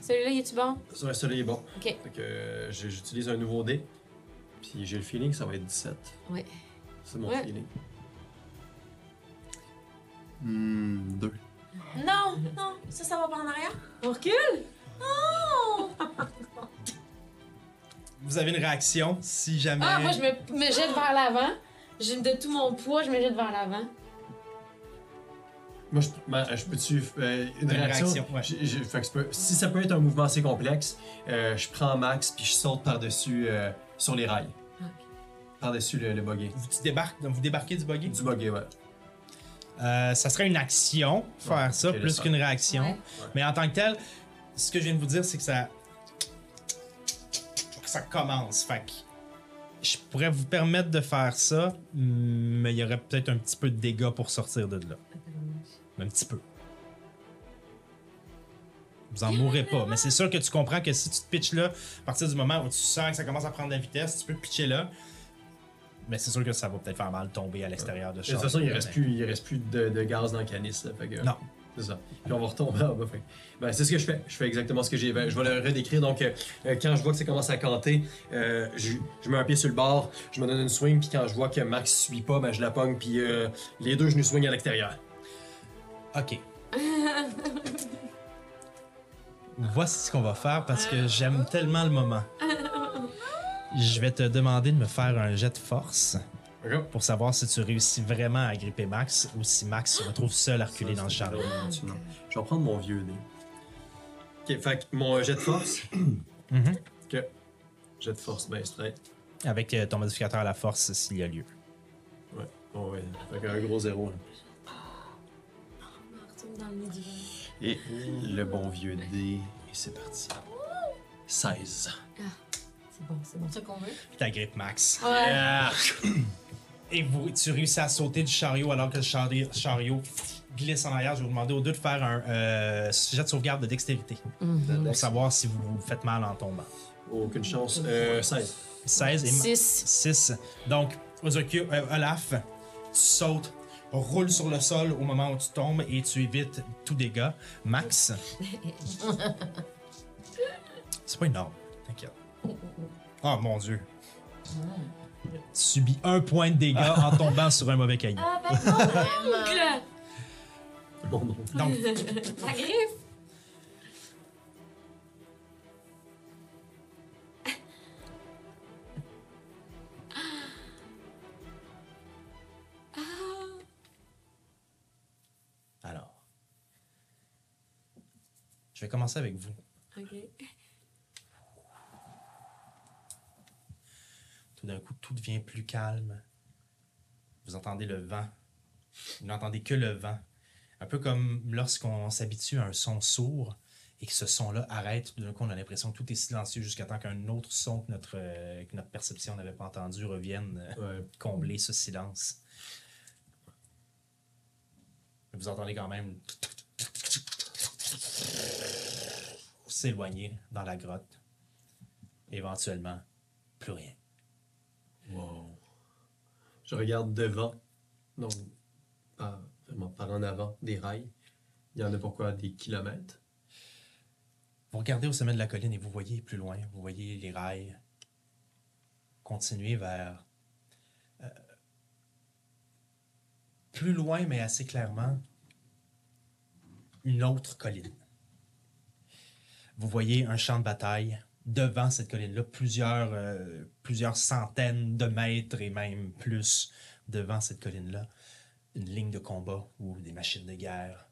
Celui-là, il est-tu bon? un soleil est bon. Ok. Fait que euh, j'ai- j'utilise un nouveau dé. Puis j'ai le feeling que ça va être 17. Ouais. C'est mon Ouais. feeling. Hmm, deux. Non, non, ça, ça va pas en arrière? On recule? [LAUGHS] Vous avez une réaction si jamais. Ah, moi, je me, me jette vers l'avant. J'ai de tout mon poids, je me jette vers l'avant. Moi, je, ben, je peux-tu. euh, une Une réaction? réaction, ouais. J'ai- j'ai- fait que je peux- si ça peut être un mouvement assez complexe, euh, je prends Max puis je saute par-dessus euh, Sur les rails. Ok. Par-dessus le, le buggy. Vous, tu débarques, vous débarquez du buggy? Du buggy, ouais. Euh, ça serait une action, faire Ouais, ça, ok, plus qu'une réaction. Ouais. Mais en tant que tel, ce que je viens de vous dire, c'est que ça. Ça commence. Fait que je pourrais vous permettre de faire ça, mais il y aurait peut-être un petit peu de dégâts pour sortir de là. Un petit peu. Vous en mourrez pas, mais c'est sûr que tu comprends que si tu te pitches là, à partir du moment où tu sens que ça commence à prendre de la vitesse, tu peux pitcher là. Mais c'est sûr que ça va peut-être faire mal tomber à l'extérieur de De ça. toute façon, il reste plus, il reste plus de, de gaz dans le canis. Là, fait que, Non. C'est ça. Puis on va retomber Ben, c'est ce que je fais. Je fais exactement ce que j'ai. ben, je vais le redécrire. Donc, euh, euh, quand je vois que ça commence à canter, euh, je, mets un pied sur le bord, je me donne une swing, puis quand je vois que Max suit pas, ben, je la pogne, puis les deux, je nous swing à l'extérieur. Ok. Voici ce qu'on va faire parce que j'aime tellement le moment. Je vais te demander de me faire un jet de force Pour savoir si tu réussis vraiment à gripper Max ou si Max se retrouve seul à reculer dans le chariot. Je vais prendre mon vieux nez. Ok, fait que mon jet de force. [CLEARS THROAT] Mhm. Ok. Jet de force, ben straight. Avec euh, ton modificateur à la force s'il y a lieu. Ouais. Bon, ouais. Fait qu'un gros zéro. dans le. Et le bon vieux dé. Et c'est parti. 16. C'est bon, c'est bon. C'est ça qu'on veut? Puis t'agrippes Max. Ouais. [COUGHS] Et vous, tu réussis à sauter du chariot alors que le chari- chariot glisse en arrière. Je vais vous demander aux deux de faire un euh, jet de sauvegarde de dextérité pour savoir si vous vous faites mal en tombant. Aucune chance. Euh, 16. 16 et Ma- 6. 6. Donc, Ozokyo- euh, Olaf, tu sautes, roules sur le sol au moment où tu tombes et tu évites tout dégât. Max? [LAUGHS] C'est pas énorme, t'inquiète. Oh mon dieu. Tu subis un point de dégâts en tombant sur un mauvais caillou. Ah, ben non, vraiment. [LAUGHS] Donc, La griffe! alors. Je vais commencer avec vous. Ok. Tout devient plus calme. Vous entendez le vent. Vous n'entendez que le vent. Un peu comme lorsqu'on s'habitue à un son sourd et que ce son-là arrête. D'un coup, on a l'impression que tout est silencieux jusqu'à temps qu'un autre son que notre, euh, que notre perception n'avait pas entendu revienne euh, Ouais. combler ce silence. Vous entendez quand même s'éloigner dans la grotte. Éventuellement, plus rien. Wow. Je regarde devant. Donc, par, vraiment par en avant des rails. Il y en a pourquoi des kilomètres. Vous regardez au sommet de la colline et vous voyez plus loin, vous voyez les rails continuer vers euh, plus loin, mais assez clairement, une autre colline. Vous voyez un champ de bataille devant cette colline-là, plusieurs, euh, plusieurs centaines de mètres et même plus devant cette colline-là. Une ligne de combat ou des machines de guerre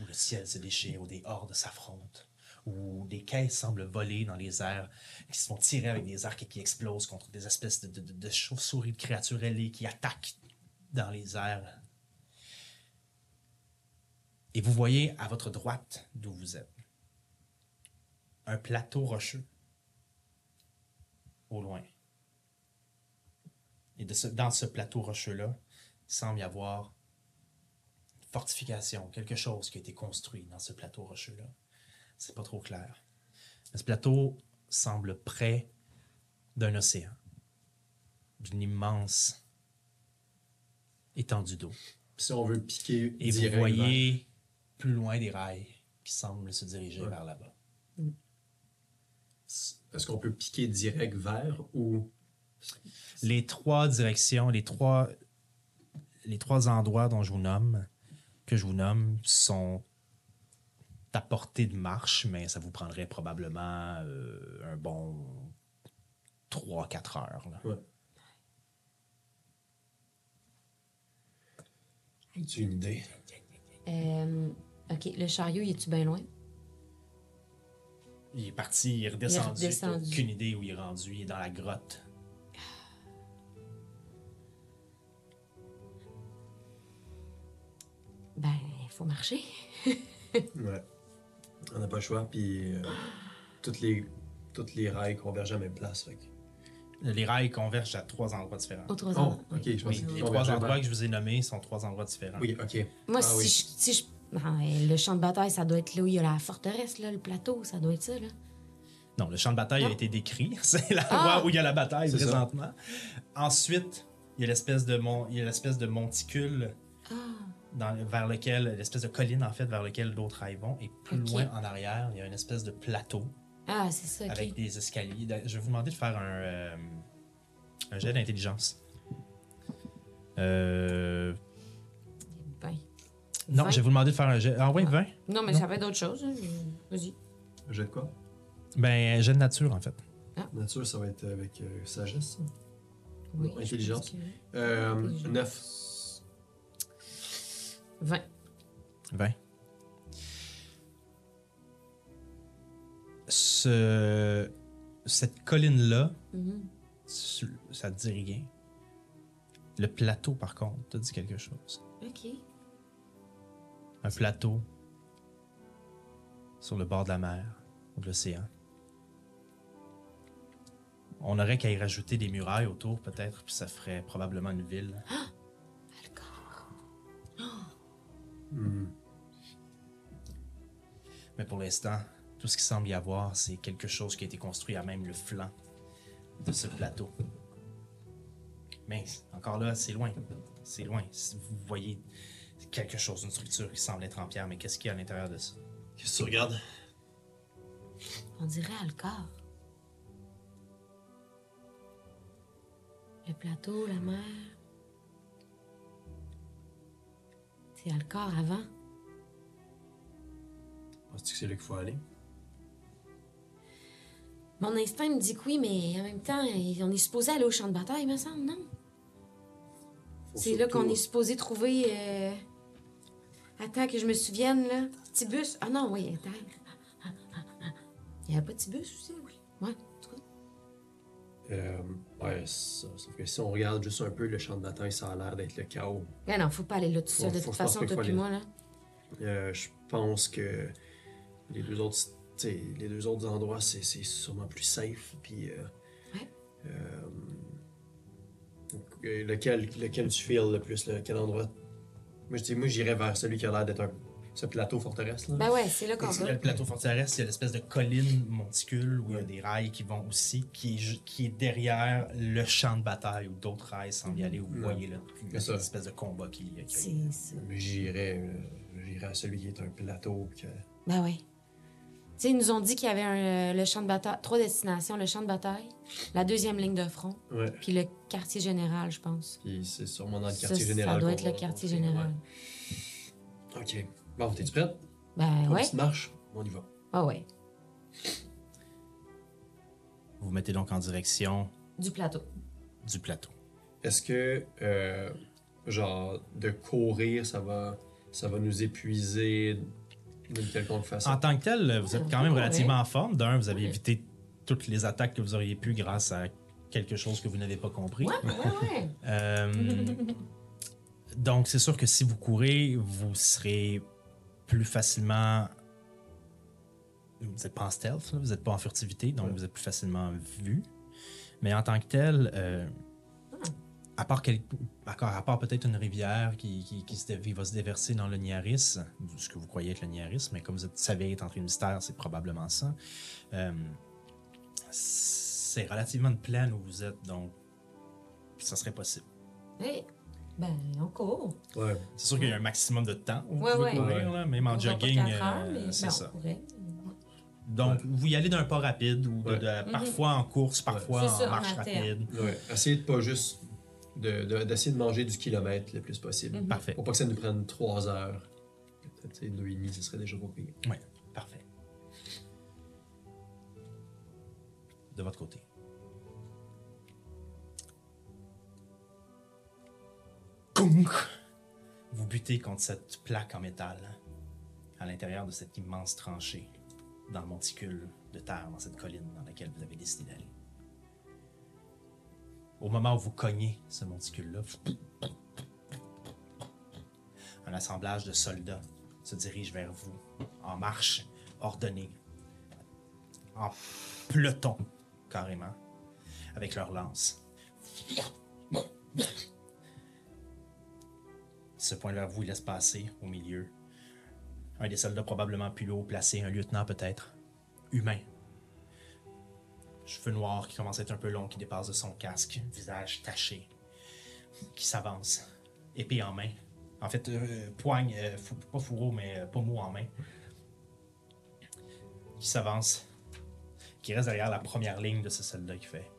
où le ciel se déchire, où des hordes s'affrontent, où des caisses semblent voler dans les airs, qui se font tirer avec des arcs et qui explosent contre des espèces de, de, de- de chauves-souris, de créatures ailées qui attaquent dans les airs. Et vous voyez à votre droite d'où vous êtes un plateau rocheux au loin. Et de ce- dans ce plateau rocheux-là, il semble y avoir fortification, quelque chose qui a été construit dans ce plateau rocheux-là. C'est pas trop clair. Mais ce plateau semble près d'un océan, d'une immense étendue d'eau. Si on veut piquer Et vous voyez plus loin des rails qui semblent se diriger Ouais. vers là-bas. Est-ce qu'on peut piquer direct vers ou? Les trois directions, les trois, les trois endroits dont je vous nomme, que je vous nomme, sont à portée de marche, mais ça vous prendrait probablement euh, un bon 3-4 heures. là. As-tu une idée? Euh, ok, le chariot, il est-tu bien loin? Il est parti, il est redescendu. Il est redescendu. Aucune idée où il est rendu. Il est dans la grotte. Ben, il faut marcher. [LAUGHS] Ouais. On n'a pas le choix, puis euh, toutes, les, toutes les rails convergent à la même place. Fait Les rails convergent à trois endroits différents. Aux trois Oh, endroits. ok, je Oui, les trois endroits que je vous ai nommés sont trois endroits différents. Oui, ok. Moi, Ah si, oui. je, si je- Ah, le champ de bataille, ça doit être là où il y a la forteresse, là, le plateau, ça doit être ça, là. Non, le champ de bataille a été décrit. [LAUGHS] C'est l'endroit Ah! où il y a la bataille C'est ça. présentement. Ensuite, il y a l'espèce de mon... il y a l'espèce de monticule Ah, dans- vers lequel l'espèce de colline en fait vers lequel d'autres rails vont et plus loin en arrière, il y a une espèce de plateau ah c'est ça, avec des escaliers. Je vais vous demander de faire un euh, un jet d'intelligence. Euh, Ben. Non, je vais vous demander de faire un jet. Ah oui, 20. Non, mais Non. ça peut être d'autres choses. hein. Vas-y. Jet de quoi? Ben, un jet de nature en fait. Nature, ça va être avec euh, sagesse. ça. Oui, Non, intelligence. que- Euh, Intelligence. 9. 20. 20. Ce... Cette colline-là, Mhm. tu- ça te dit rien. Le plateau, par contre, te dit quelque chose. Ok. Un plateau sur le bord de la mer ou de l'océan. On aurait qu'à y rajouter des murailles autour, peut-être, puis ça ferait probablement une ville. [GASPS] Hmm. Mais pour l'instant, tout ce qui semble y avoir, c'est quelque chose qui a été construit à même le flanc de ce plateau. Mais encore là, c'est loin. C'est loin. Si vous voyez quelque chose, une structure qui semble être en pierre, mais qu'est-ce qu'il y a à l'intérieur de ça? Qu'est-ce que tu regardes? On dirait Alcor. Le plateau, la mer. C'est Alcor avant. Penses-tu que c'est là qu'il faut aller? Mon instinct me dit que oui, mais en même temps, on est supposé aller au champ de bataille, me semble, non? C'est là qu'on est supposé trouver. euh, Attends que je me souvienne, là. Tibus. Ah non, oui, attends. Il n'y avait pas de Tibus aussi, oui. Ouais, en tout cas. Euh, ouais, ça. Sauf que si on regarde juste un peu le champ de bataille, ça a l'air d'être le chaos. Mais non, faut pas aller là tout seul, de toute façon, toi aller moi, là. Euh, je pense que les deux autres, les deux autres endroits, c'est sûrement plus safe. Puis, euh, Ouais. euh, lequel, lequel tu feels le plus, là, quel endroit Moi, je dis, moi, j'irais vers celui qui a l'air d'être un, ce plateau forteresse là. Ben ouais, c'est là qu'on va. le plateau forteresse, a l'espèce de colline monticule où il y a des rails qui vont aussi, qui est, qui est derrière le champ de bataille où d'autres rails semblent y aller, où vous Ouais. voyez là, C'est cette espèce de combat qui, qui C'est ça. J'irais, euh, j'irais à celui qui est un plateau. Que... Ben ouais. Tu sais, ils nous ont dit qu'il y avait un, euh, le champ de bataille, trois destinations, le champ de bataille, la deuxième ligne de front, Ouais. puis le quartier général, je pense. Puis c'est sûrement dans le Ça, quartier général. Ça doit être le quartier général. ouais. Ok. Bon, t'es-tu prête? Ben Pour ouais. Petite marche? On y va. Ah ouais. Vous vous mettez donc en direction Du plateau. du plateau. Est-ce que, euh, genre, de courir, ça va, ça va nous épuiser d'une quelconque façon? En tant que tel, vous êtes quand même relativement en forme. D'un, vous avez évité toutes les attaques que vous auriez pu grâce à quelque chose que vous n'avez pas compris. Ouais, ouais, ouais. [LAUGHS] Euh, donc, c'est sûr que si vous courez, vous serez plus facilement. Vous n'êtes pas en stealth, là, vous n'êtes pas en furtivité, donc Ouais. vous êtes plus facilement vu. Mais en tant que tel, euh, à part, part- à part peut-être une rivière qui, qui, qui se qui va se déverser dans le Niaris, ce que vous croyez être le Niaris, mais comme vous êtes, savez être entre les mystères, c'est probablement ça. Euh, c'est relativement une plaine où vous êtes, donc ça serait possible. Hey, ben, on court. Ouais. C'est sûr qu'il y a un maximum de temps où vous pouvez ouais. courir, là, même en On jogging, euh, c'est ben, ça. pourrait. Donc, vous y allez d'un pas rapide ou de- Ouais. de- parfois en course, parfois en ça, en marche alterne. rapide. Ouais. Essayez de pas juste. De- de- D'essayer de, manger du kilomètre le plus possible. Mhm. Parfait. Pour pas que ça nous prenne trois heures. Peut-être tu sais, deux et demi, ce serait déjà pas pire. Parfait. De votre côté. Vous butez contre cette plaque en métal à l'intérieur de cette immense tranchée. dans le monticule de terre, dans cette colline dans laquelle vous avez décidé d'aller. Au moment où vous cognez ce monticule-là, un assemblage de soldats se dirige vers vous en marche ordonnée, en peloton carrément, avec leurs lances. Se pointent vers vous, ils laissent passer au milieu. Un des soldats probablement plus haut placé, un lieutenant peut-être, humain. Cheveux noirs qui commencent à être un peu longs, qui dépassent de son casque, visage taché, qui s'avance, épée en main. En fait, euh, poigne, euh, fou- pas fourreau, mais euh, pommeau en main. Qui s'avance, qui reste derrière la première ligne de ce soldat qui fait.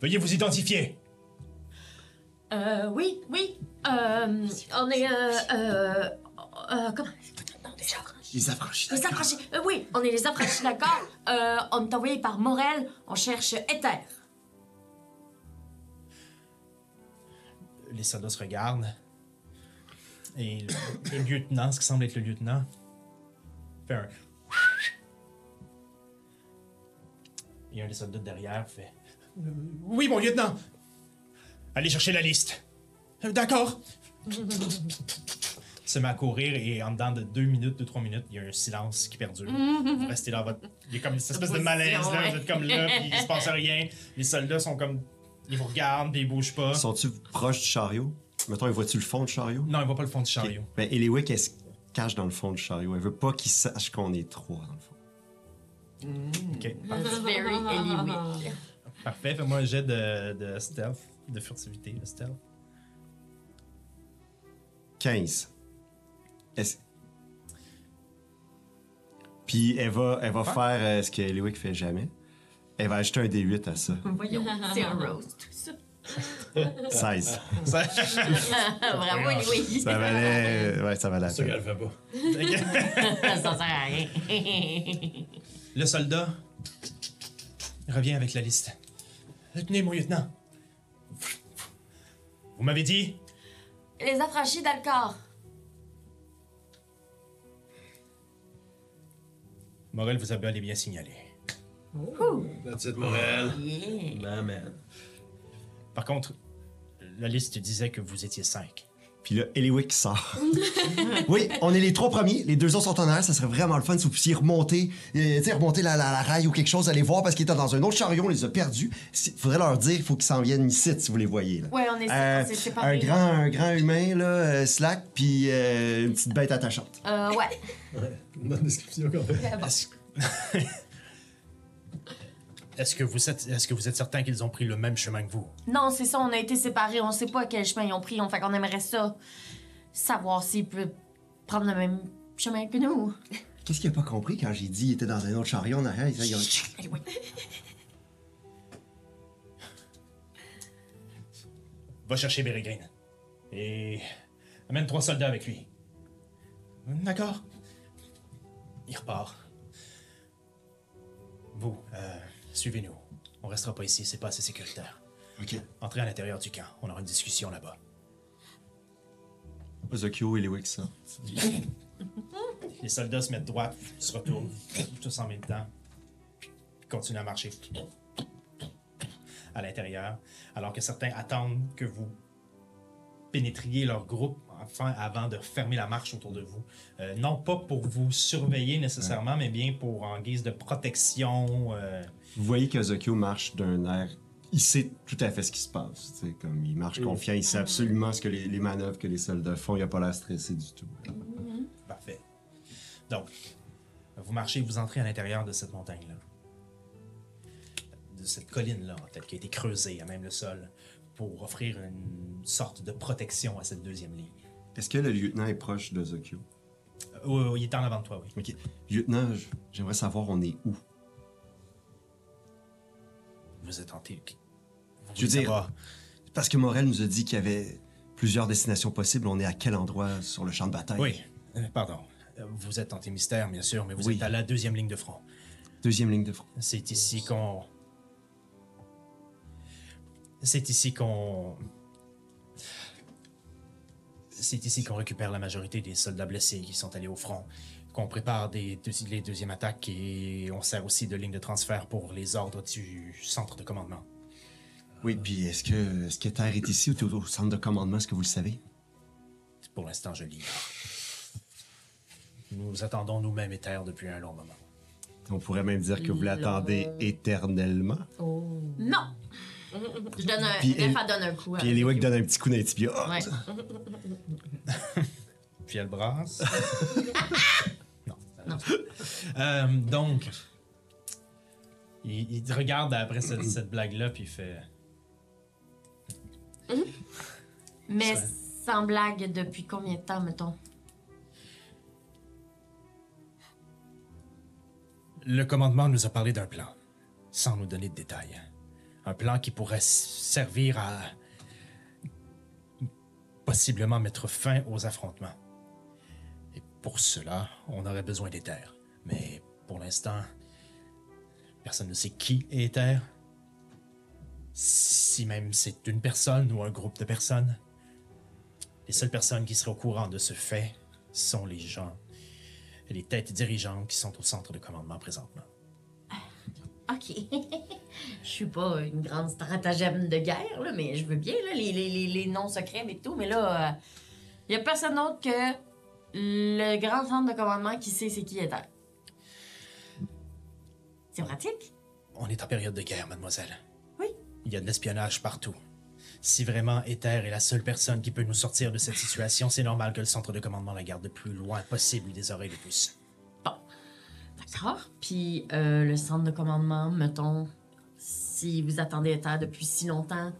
Veuillez vous identifier! Euh, oui, oui. Euh, on est, euh, euh, euh, comment? Les affranchis. Les affranchis. Euh, oui, on est les affranchis, d'accord? [LAUGHS] Euh, on est envoyé par Morel. On cherche Ether. Les soldats se regardent. Et le, [COUGHS] le lieutenant, ce qui semble être le lieutenant, fait un. [COUGHS] Et un des soldats derrière fait. Euh, Oui, mon lieutenant! Allez chercher la liste. Euh, D'accord. [LAUGHS] se met à courir et en dedans de deux minutes, deux, trois minutes, il y a un silence qui perdure. Vous restez dans votre. Il y a comme cette espèce de malaise là, vous êtes comme là, puis il se passe rien. Les soldats sont comme. Ils vous regardent, puis ils bougent pas. Sont-tu proches du chariot? Mettons, vois-tu le fond du chariot? Non, ils voient pas le fond du chariot. Ok. Ben, Eliwick, elle se cache dans le fond du chariot. Elle veut pas qu'il sache qu'on est trois, dans le fond. Ok. That's very Eliwick. Parfait. Fais-moi un jet de, de stealth, de furtivité, de stealth. 15. Est-ce- Puis elle va, elle va Ouais. faire euh, ce que Eliwick fait jamais. Elle va ajouter un D8 à ça. [LAUGHS] Voyons, c'est un roast, tout ça. 16. Ça- [LAUGHS] Bravo, Eliwick. Ça valait. euh, Ouais, ça valait la C'est ça peine. qu'elle [LAUGHS] fait pas. Ça sert à rien. le soldat revient avec la liste. Tenez, mon lieutenant. Vous m'avez dit? Les affranchis d'Alcor. Morel vous a bel et bien signalé. That's it, Morel. Yeah. Par contre, la liste disait que vous étiez cinq. Puis là, Eliwick sort. [LAUGHS] oui, on est les trois premiers. Les deux autres sont en arrière. Ça serait vraiment le fun si vous puissiez remonter, euh, remonter la, la, la rail ou quelque chose, aller voir parce qu'ils étaient dans un autre chariot, on les a perdus. Il faudrait leur dire qu'il faut qu'ils s'en viennent ici si vous les voyez. Là. Ouais, on est, Euh, on un, grand, un grand humain, là, euh, slack, puis euh, une petite bête attachante. Euh, ouais. Bonne description quand même. [LAUGHS] Est-ce que, vous êtes- est-ce que vous êtes certain qu'ils ont pris le même chemin que vous? Non, c'est ça, on a été séparés. On sait pas quel chemin ils ont pris. On fait qu'on aimerait ça. Savoir s'ils peuvent prendre le même chemin que nous. Qu'est-ce qu'il a pas compris quand j'ai dit qu'il était dans un autre chariot en arrière? Il a- Anyway. Va chercher Berrigrine. Et amène trois soldats avec lui. D'accord. Il repart. Vous, euh, suivez-nous. On restera pas ici, c'est pas assez sécuritaire. Ok. Entrez à l'intérieur du camp. On aura une discussion là-bas. Ozokyo et ça. [LAUGHS] Les soldats se mettent droits, se retournent, tous en même temps, puis continuent à marcher à l'intérieur, alors que certains attendent que vous pénétriez leur groupe enfin avant de fermer la marche autour de vous. Euh, non pas pour vous surveiller nécessairement, mais bien pour en guise de protection. euh, Vous voyez qu'Ozokyo marche d'un air. Il sait tout à fait ce qui se passe. tu sais, Comme il marche confiant, il sait absolument ce que les, les manœuvres que les soldats font. Il a pas l'air stressé du tout. Parfait. Donc, vous marchez, vous entrez à l'intérieur de cette montagne-là. De cette colline-là, en fait, qui a été creusée à même le sol pour offrir une sorte de protection à cette deuxième ligne. Est-ce que le lieutenant est proche d'Ozokyo? Euh, oui, oui, il est en avant de toi, oui. Ok. Lieutenant, j'aimerais savoir on est où? Vous êtes en Je veux dire- Parce que Morel nous a dit qu'il y avait plusieurs destinations possibles. On est à quel endroit sur le champ de bataille? Oui, euh, pardon. Euh, Vous êtes anti-mystère, bien sûr, mais vous Oui. êtes à la deuxième ligne de front. Deuxième ligne de front. C'est ici qu'on. C'est ici qu'on. C'est ici qu'on récupère la majorité des soldats blessés qui sont allés au front. Qu'on prépare des, les deuxièmes attaques et on sert aussi de ligne de transfert pour les ordres du centre de commandement. Oui, puis est-ce que, est-ce que Terre est ici ou au, au centre de commandement? Est-ce que vous le savez? Pour l'instant, je l'ignore. Nous attendons nous-mêmes Ether depuis un long moment. On pourrait même dire que vous l'attendez éternellement. Oh. Non! Je donne un. Puis elle- donne un coup. Puis Eliwick donne un petit coup d'intibia. Ouais. [LAUGHS] Puis elle brasse. [LAUGHS] non. [LAUGHS] Euh, donc, il, il te regarde après cette, [CLEARS THROAT] cette blague-là, puis il fait. Mais Ça- sans blague, depuis combien de temps, mettons? Le commandement nous a parlé d'un plan, sans nous donner de détails. Un plan qui pourrait s- servir à possiblement mettre fin aux affrontements. Pour cela, on aurait besoin d'Ether. Mais pour l'instant, personne ne sait qui est Ether. Si même c'est une personne ou un groupe de personnes. Les seules personnes qui seraient au courant de ce fait sont les gens les têtes dirigeantes qui sont au centre de commandement présentement. Ok. [LAUGHS] je suis pas une grande stratagème de guerre, mais je veux bien les, les, noms secrets et tout. Mais là, il y a personne d'autre que le grand centre de commandement qui sait c'est qui est terre. C'est pratique? On est en période de guerre, mademoiselle. Oui. Il y a de l'espionnage partout. Si vraiment Ether est la seule personne qui peut nous sortir de cette situation, c'est normal que le centre de commandement la garde le plus loin possible des oreilles de tous. D'accord. Puis euh, le centre de commandement, mettons, si vous attendez terre depuis si longtemps,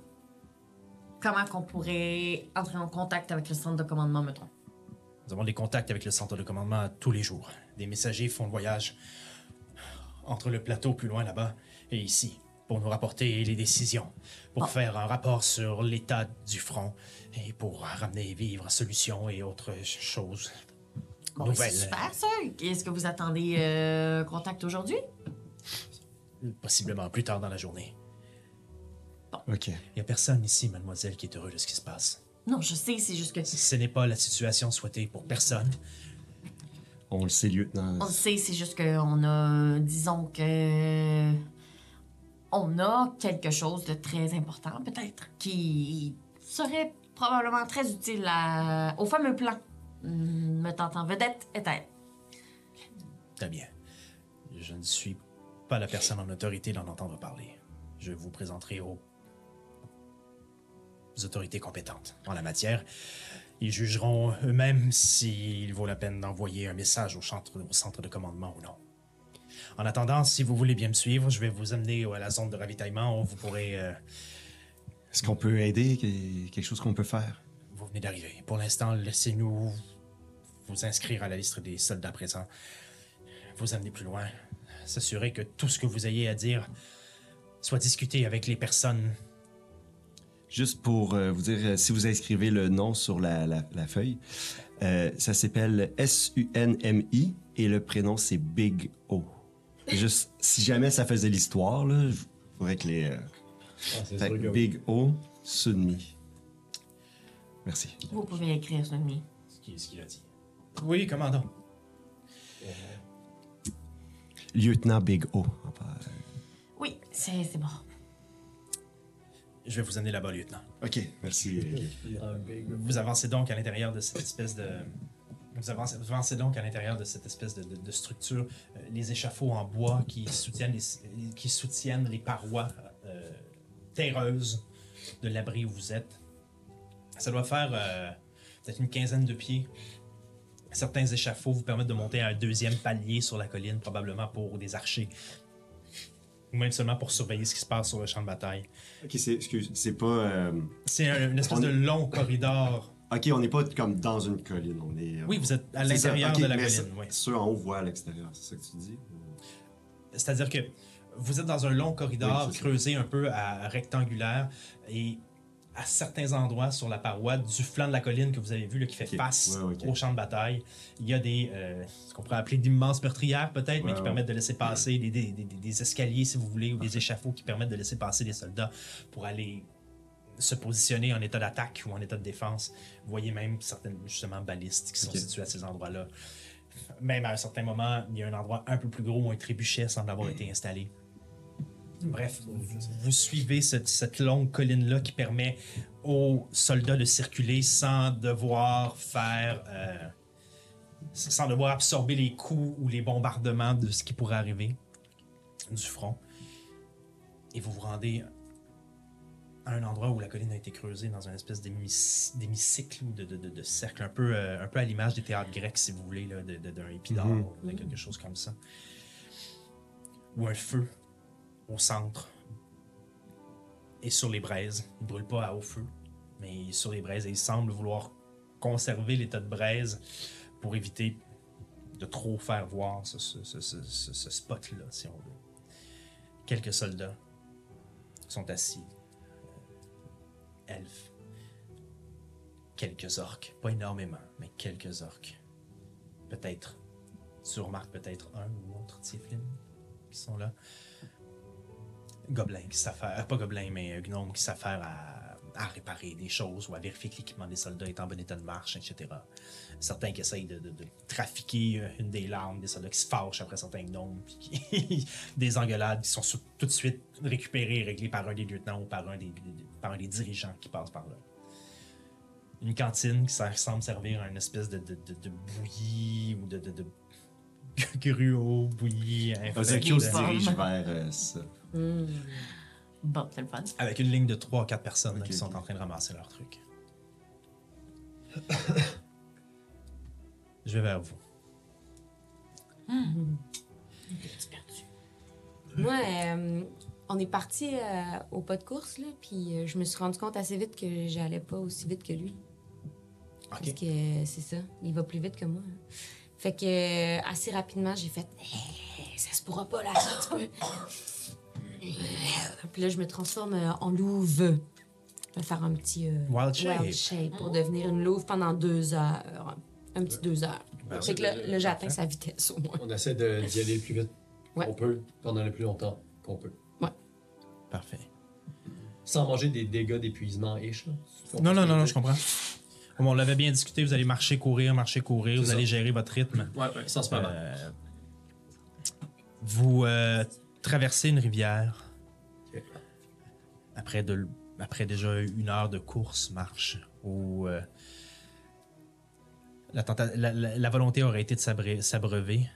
comment qu'on pourrait entrer en contact avec le centre de commandement, mettons? Nous avons des contacts avec le centre de commandement tous les jours. Des messagers font le voyage entre le plateau plus loin là-bas et ici pour nous rapporter les décisions, pour Ah. faire un rapport sur l'état du front et pour ramener vivres, solutions et autres ch- choses. Bon, ben, Nouvelle. c'est super ça. Est-ce que vous attendez euh, contact aujourd'hui? Possiblement plus tard dans la journée. OK. Il n'y a personne ici, mademoiselle, qui est heureux de ce qui se passe. Non, je sais, c'est juste que Ce n'est pas la situation souhaitée pour personne. On le sait, lieutenant. on le sait, c'est juste qu'on a, disons que on a quelque chose de très important peut-être qui serait probablement très utile à- au fameux plan hum, mettant en vedette Ether. Très bien. Je ne suis pas la personne en autorité d'en entendre parler. Je vous présenterai aux autorités compétentes en la matière. Ils jugeront eux-mêmes s'il vaut la peine d'envoyer un message au centre, au centre de commandement ou non. En attendant, si vous voulez bien me suivre, je vais vous amener à la zone de ravitaillement où vous pourrez... euh, Est-ce qu'on peut aider? Qu- Quelque chose qu'on peut faire? Vous venez d'arriver. Pour l'instant, laissez-nous vous inscrire à la liste des soldats présents. Vous amener plus loin. S'assurer que tout ce que vous ayez à dire soit discuté avec les personnes. Juste pour euh, vous dire, euh, si vous inscrivez le nom sur la, la- la feuille, euh, ça s'appelle S-U-N-M-I et le prénom c'est Big O. Juste, si jamais ça faisait l'histoire, là, il faudrait que les. euh, fait sûr que. Big O, Sunmi. Merci. Vous pouvez écrire ce nom. Ce qui- ce qu'il a dit. Oui, commandant. Lieutenant Big O. Oui, c'est c'est bon. Je vais vous amener là-bas, lieutenant. Ok, merci. Vous avancez donc à l'intérieur de cette espèce de. Vous avancez, vous avancez donc à l'intérieur de cette espèce de, de- de structure, euh, les échafauds en bois qui soutiennent les, qui soutiennent les parois euh, terreuses de l'abri où vous êtes. Ça doit faire euh, peut-être une quinzaine de pieds. Certains échafauds vous permettent de monter à un deuxième palier sur la colline, probablement pour des archers. Ou même seulement pour surveiller ce qui se passe sur le champ de bataille. Ok, c'est, excuse, c'est pas. euh, C'est un- une espèce On de long corridor Ok, on n'est pas comme dans une colline. On est. Oui, vous êtes à l'intérieur de la mais colline. oui. Ceux en haut voient à l'extérieur, c'est ça que tu dis? C'est-à-dire que vous êtes dans un long corridor Oui, creusé un peu à rectangulaire et à certains endroits sur la paroi du flanc de la colline que vous avez vu là, qui fait face ouais, au champ de bataille, il y a des euh, ce qu'on pourrait appeler d'immenses meurtrières peut-être, mais qui ouais. permettent de laisser passer des, des- des- des escaliers si vous voulez ou des échafauds qui permettent de laisser passer les soldats pour aller se positionner en état d'attaque ou en état de défense. Vous voyez même certaines justement balistes qui sont Ok. situées à ces endroits-là. même à un certain moment, il y a un endroit un peu plus gros où un trébuchet semble avoir été installé. Bref, vous, vous suivez cette, cette longue colline-là qui permet aux soldats de circuler sans devoir faire. euh, sans devoir absorber les coups ou les bombardements de ce qui pourrait arriver du front. Et vous vous rendez à un endroit où la colline a été creusée dans une espèce d'hémicycle ou de, de- de- de cercle, un peu, euh, un peu à l'image des théâtres grecs, si vous voulez, d'un épidore Mhm. ou de quelque chose comme ça. Ou un feu au centre et sur les braises. Il ne brûle pas à haut feu, mais sur les braises et il semble vouloir conserver l'état de braise pour éviter de trop faire voir ce, spot-là, si on veut. Quelques soldats sont assis. euh, Elfes. Quelques orques. Pas énormément, mais quelques orques. Peut-être. Tu remarques peut-être un ou autre Tieflin qui sont là. Gobelins qui s'affairent. Pas gobelins, mais euh, gnomes qui s'affairent à, réparer des choses ou à vérifier que l'équipement des soldats est en bon état de marche, etc. Certains qui essayent de, trafiquer euh, une des larmes, des soldats qui se fâchent après certains gnomes, puis [LAUGHS] des engueulades qui sont tout de suite récupérées et réglées par un des lieutenants ou par un des, par dirigeants qui passe par là. Une cantine qui semble servir à une espèce de, de, bouillie ou de [LAUGHS] gruau infectée Ozokyo se dirige vers euh, ça. Bon, c'est le fun. avec une ligne de 3 ou 4 personnes là, qui sont en train de ramasser leurs trucs. [COUGHS] Je vais vers vous. Moi, euh, on est parti euh, au pas de course, là, puis euh, je me suis rendu compte assez vite que j'allais pas aussi vite que lui. Parce que c'est ça, il va plus vite que moi. hein. Fait que euh, assez rapidement, j'ai fait Eh, ça se pourra pas là, ça, tu peux. Puis là, je me transforme euh, en louve. Je vais faire un petit euh, Wild shape. shape pour devenir une louve pendant deux heures. Un petit deux heures. Ben, fait que là, là, j'atteins sa vitesse au moins. On essaie d'y aller le plus vite Ouais. qu'on peut, pendant le plus longtemps qu'on peut. Parfait. Sans manger des dégâts d'épuisement ish. là? Non, non, non, non, je comprends. On l'avait bien discuté, vous allez marcher, courir, marcher, courir, vous ça. allez gérer votre rythme. Ouais, ouais, sans se mal. Euh, vous euh, traversez une rivière après, de, l- après déjà une heure de course, marche, où euh, la, tenta- la- la- la volonté aurait été de s'abreuver.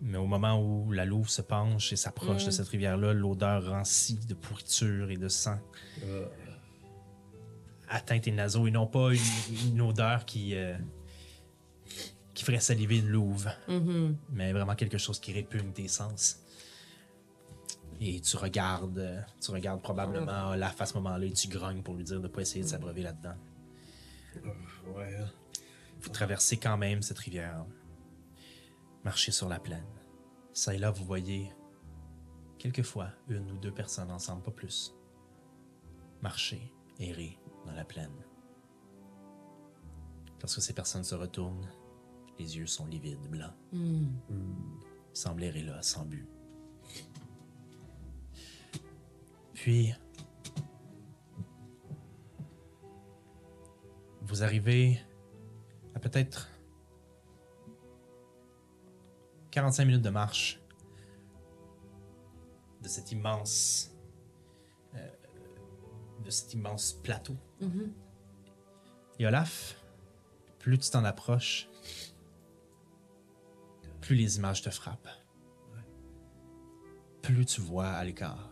Mais au moment où la louve se penche et s'approche de cette rivière-là, l'odeur rancie de pourriture et de sang Euh, atteint tes naseaux et non pas une, une odeur qui, euh, qui ferait saliver une louve, Mhm. mais vraiment quelque chose qui répugne tes sens. Et tu regardes, euh, tu regardes probablement Olaf à ce moment-là et tu grognes pour lui dire de ne pas essayer de s'abreuver là-dedans. ouais. Vous traversez quand même cette rivière. Marchez sur la plaine. Ça et là, vous voyez quelquefois une ou deux personnes ensemble, pas plus. Marcher, errer dans la plaine. Lorsque ces personnes se retournent, les yeux sont livides, blancs. Mm. Errer là, sans but. Puis, vous arrivez à peut-être 45 minutes de marche de cet immense de cet immense plateau. Et Olaf, plus tu t'en approches, plus les images te frappent. Plus tu vois à l'écart.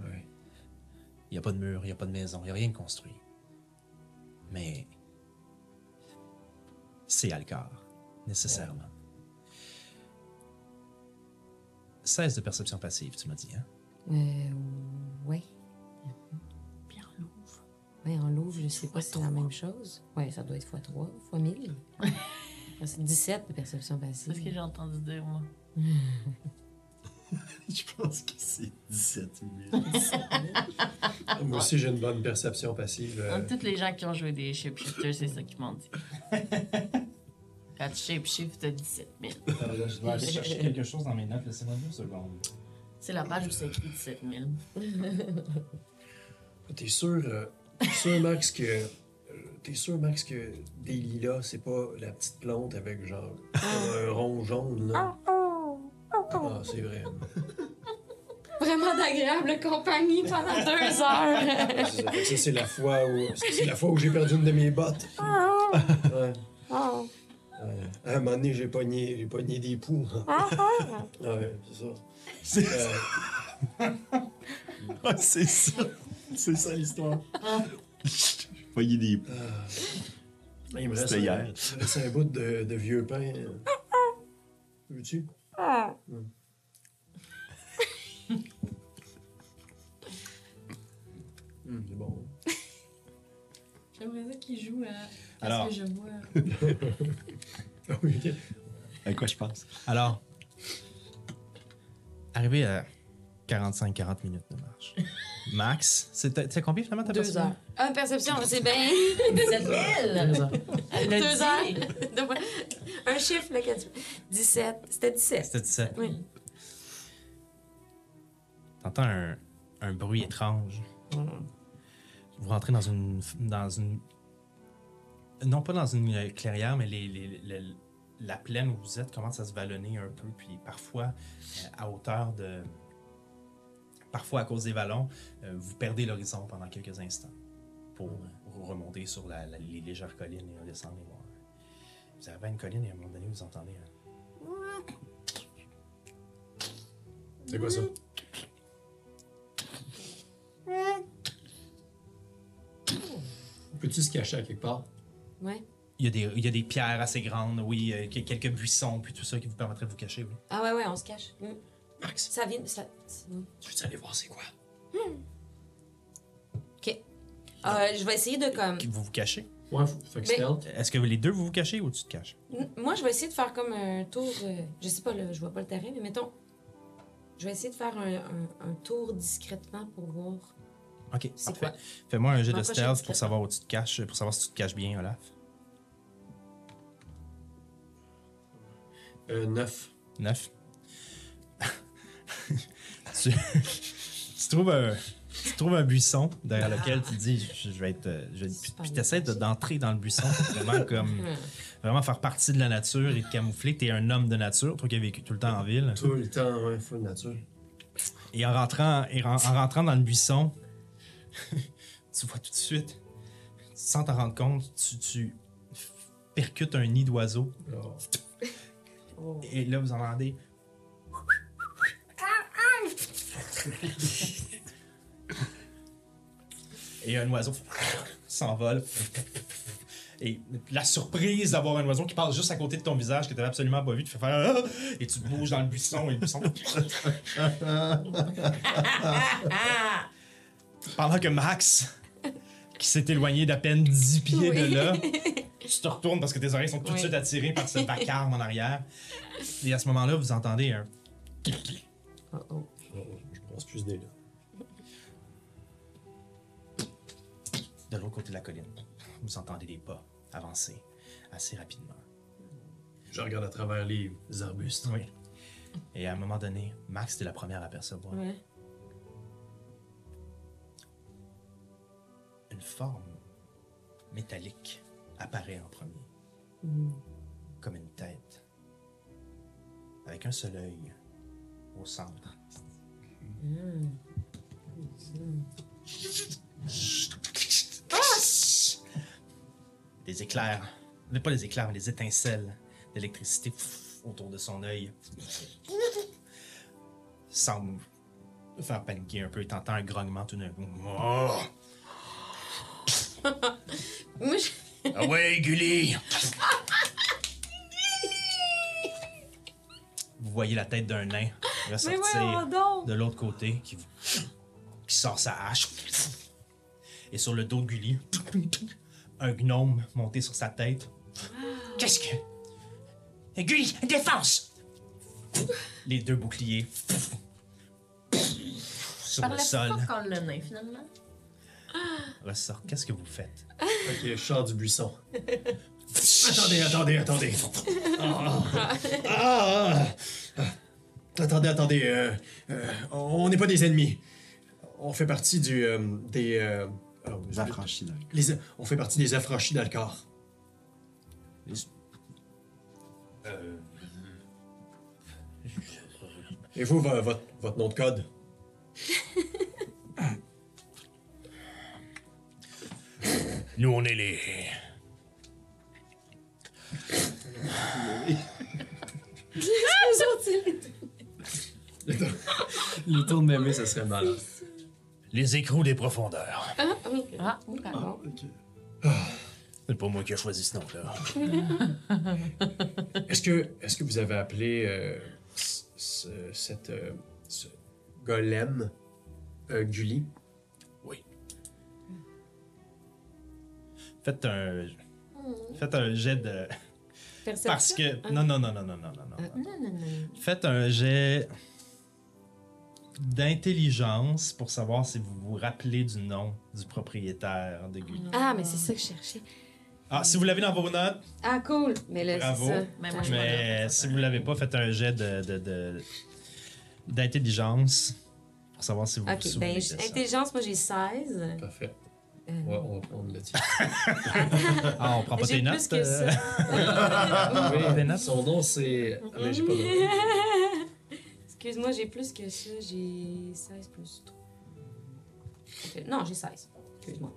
Ouais. Il n'y a pas de mur, il n'y a pas de maison, il n'y a rien de construit. Mais c'est Alcar, nécessairement. 16 de perception passive, tu m'as dit, hein? Euh, ouais. Ouais, en louve, je sais pas si c'est la même chose. Ouais, ça doit être x3, x 1000. c'est 17 de perception C'est passive. ce que j'ai entendu dire, moi. [LAUGHS] Je pense que c'est 17 000. [LAUGHS] Moi aussi, j'ai une bonne perception passive. euh, tous les gens qui ont joué des shapeshifters, c'est ça qu'ils m'ont dit. [LAUGHS] Quand tu shapeshift, t'as 17 000. je dois aller chercher quelque chose dans mes notes, laissez-moi deux secondes. C'est la page où c'est écrit 17 000. T'es sûr, euh, t'es sûr, Max, que euh, t'es sûr, Max, que des lilas, c'est pas la petite plante avec genre un rond jaune, là? Ah, c'est vrai. Vraiment d'agréable compagnie pendant deux heures. C'est ça, Fait que ça, c'est la fois où. C'est la fois où j'ai perdu une de mes bottes. Ouais. Oh. Ouais. À un moment donné, j'ai pogné, j'ai pogné des poux. ouais, c'est ça. C'est Euh, Ah, [LAUGHS] c'est ça. C'est ça l'histoire. [LAUGHS] Voyez des. il me reste, C'était un, hier. il me reste un bout de, de vieux pain. Veux-tu? Hum, [LAUGHS] c'est bon. J'aimerais ça qu'il joue à. Alors. que je vois. Ah oui, ok. À quoi je pense? Alors, arrivé à 45-40 minutes de marche. Max, c'était c'était combien finalement ta Deux perception? heures. Ah, perception, c'est bien. C'est elle! Elle l'a Deux heures. Un chiffre, là, que tu... 17. C'était 17. C'était 17. Oui. T'entends un, un bruit étrange. Vous rentrez dans une, dans une. Non pas dans une clairière, mais les, les- les- la plaine où vous êtes commence à se vallonner un peu, puis parfois euh, à hauteur de. Parfois à cause des vallons, euh, vous perdez l'horizon pendant quelques instants pour remonter sur la- la- les légères collines et redescendre et voir. Vous arrivez à une colline et à un moment donné, vous entendez un. C'est quoi ça? Peux-tu se cacher à quelque part? Ouais. Il y, a des, il y a des pierres assez grandes, oui, euh, que- quelques buissons, puis tout ça qui vous permettrait de vous cacher, oui. Ah, ouais, ouais, on se cache. Mm. Max, Ça vient. Ça... c'est- tu veux aller voir c'est quoi? OK. Euh, je vais essayer de comme. Vous vous cachez? Ouais, faut- fait que Mais- stealth. Est-ce que les deux vous vous cachez ou tu te caches? Moi, je vais essayer de faire comme un tour. euh, je sais pas, là, je vois pas le terrain, mais mettons. Je vais essayer de faire un, un- un tour discrètement pour voir Ok, c'est parfait. quoi. Fais-moi un jet de M'approcher stealth pour discrètement. savoir où tu te caches, pour savoir si tu te caches bien, Olaf. Euh, 9. 9. Tu, tu trouves un, tu trouves un buisson derrière lequel tu te dis je, je vais être. euh, Je, puis t'essaies de- d'entrer dans le buisson, vraiment [LAUGHS] comme. Vraiment faire partie de la nature et te camoufler. T'es un homme de nature, toi qui as vécu tout le temps en ville. Tout le temps, ouais, full nature. Et en rentrant, et en, en rentrant dans le buisson, [LAUGHS] tu vois tout de suite, sans t'en rendre compte, tu, tu percutes un nid d'oiseau. Alors, Et là, vous entendez. Et un oiseau s'envole. Et la surprise d'avoir un oiseau qui passe juste à côté de ton visage que tu n'avais absolument pas vu, tu fais faire Ah! et tu bouges dans le buisson et le buisson. [LAUGHS] Pendant que Max, qui s'est éloigné d'à peine 10 pieds de là, tu te retournes parce que tes oreilles sont tout de Oui. suite attirées par ce [LAUGHS] vacarme en arrière. Et à ce moment-là, vous entendez un. Oh, oh. Plus des là. de l'autre côté de la colline. Vous entendez des pas avancer assez rapidement. Je regarde à travers les arbustes. Oui. Et à un moment donné, Max, t'es la première à percevoir Ouais. une forme métallique apparaît en premier. Comme une tête. Avec un seul œil au centre. Des éclairs. Mais pas des éclairs, mais des étincelles d'électricité autour de son œil. Semble faire paniquer un peu. T'entends un grognement tout d'un coup. Oh! [LAUGHS] Moi, je- Ah ouais, Gully! Vous voyez la tête d'un nain Ressortir voyons donc! de l'autre côté qui, qui sort sa hache. Et sur le dos de Gully, un gnome monté sur sa tête. Qu'est-ce que. Eh, Gully, défense! Les deux boucliers sur le sol pas quand le nain, finalement? ressortent. Qu'est-ce que vous faites? Ok, je sors du buisson. attendez, attendez, attendez. [LAUGHS] Ah, ah, ah, ah. Attendez, attendez. euh, euh, on n'est pas des ennemis. On fait partie du, euh, des, euh, Les affranchis le les- on fait partie des affranchis corps. Euh, Et vous, vo- votre, votre nom de code? nous, on est les. [LAUGHS] Le tour de mémé, ça serait mal. Les écrous des profondeurs. Ah, oui. Ah, oui, pardon. C'est pas moi qui ai choisi ce nom-là. [LAUGHS] Est-ce que, est que vous avez appelé euh, ce, ce- cette, euh, ce golem euh, Gulli? Oui. Faites un. Faites un jet de. Perception? Parce que. Non, non, non, non, non, non, non, non. Euh, non, non, non. Faites un jet d'intelligence pour savoir si vous vous rappelez du nom du propriétaire de Gulli. Ah, mais c'est ça que je cherchais. Ah, si vous l'avez dans vos notes, Ah, cool. Mais là, Bravo. c'est ça. Mais moi, je mais si vous l'avez pas, faites un jet de, de- de- d'intelligence pour savoir si vous vous Ok, souvenez ben, de j- ça. intelligence, moi j'ai 16. Parfait. Euh, On va, on prendre le titre. Ah, on prend pas J'ai tes plus notes? que euh, ça. Oui, des notes. Son nom, c'est. Ah, mais j'ai pas de Excuse-moi, j'ai plus que ça. J'ai 16 plus 3. Ok, Non, j'ai 16. Excuse-moi.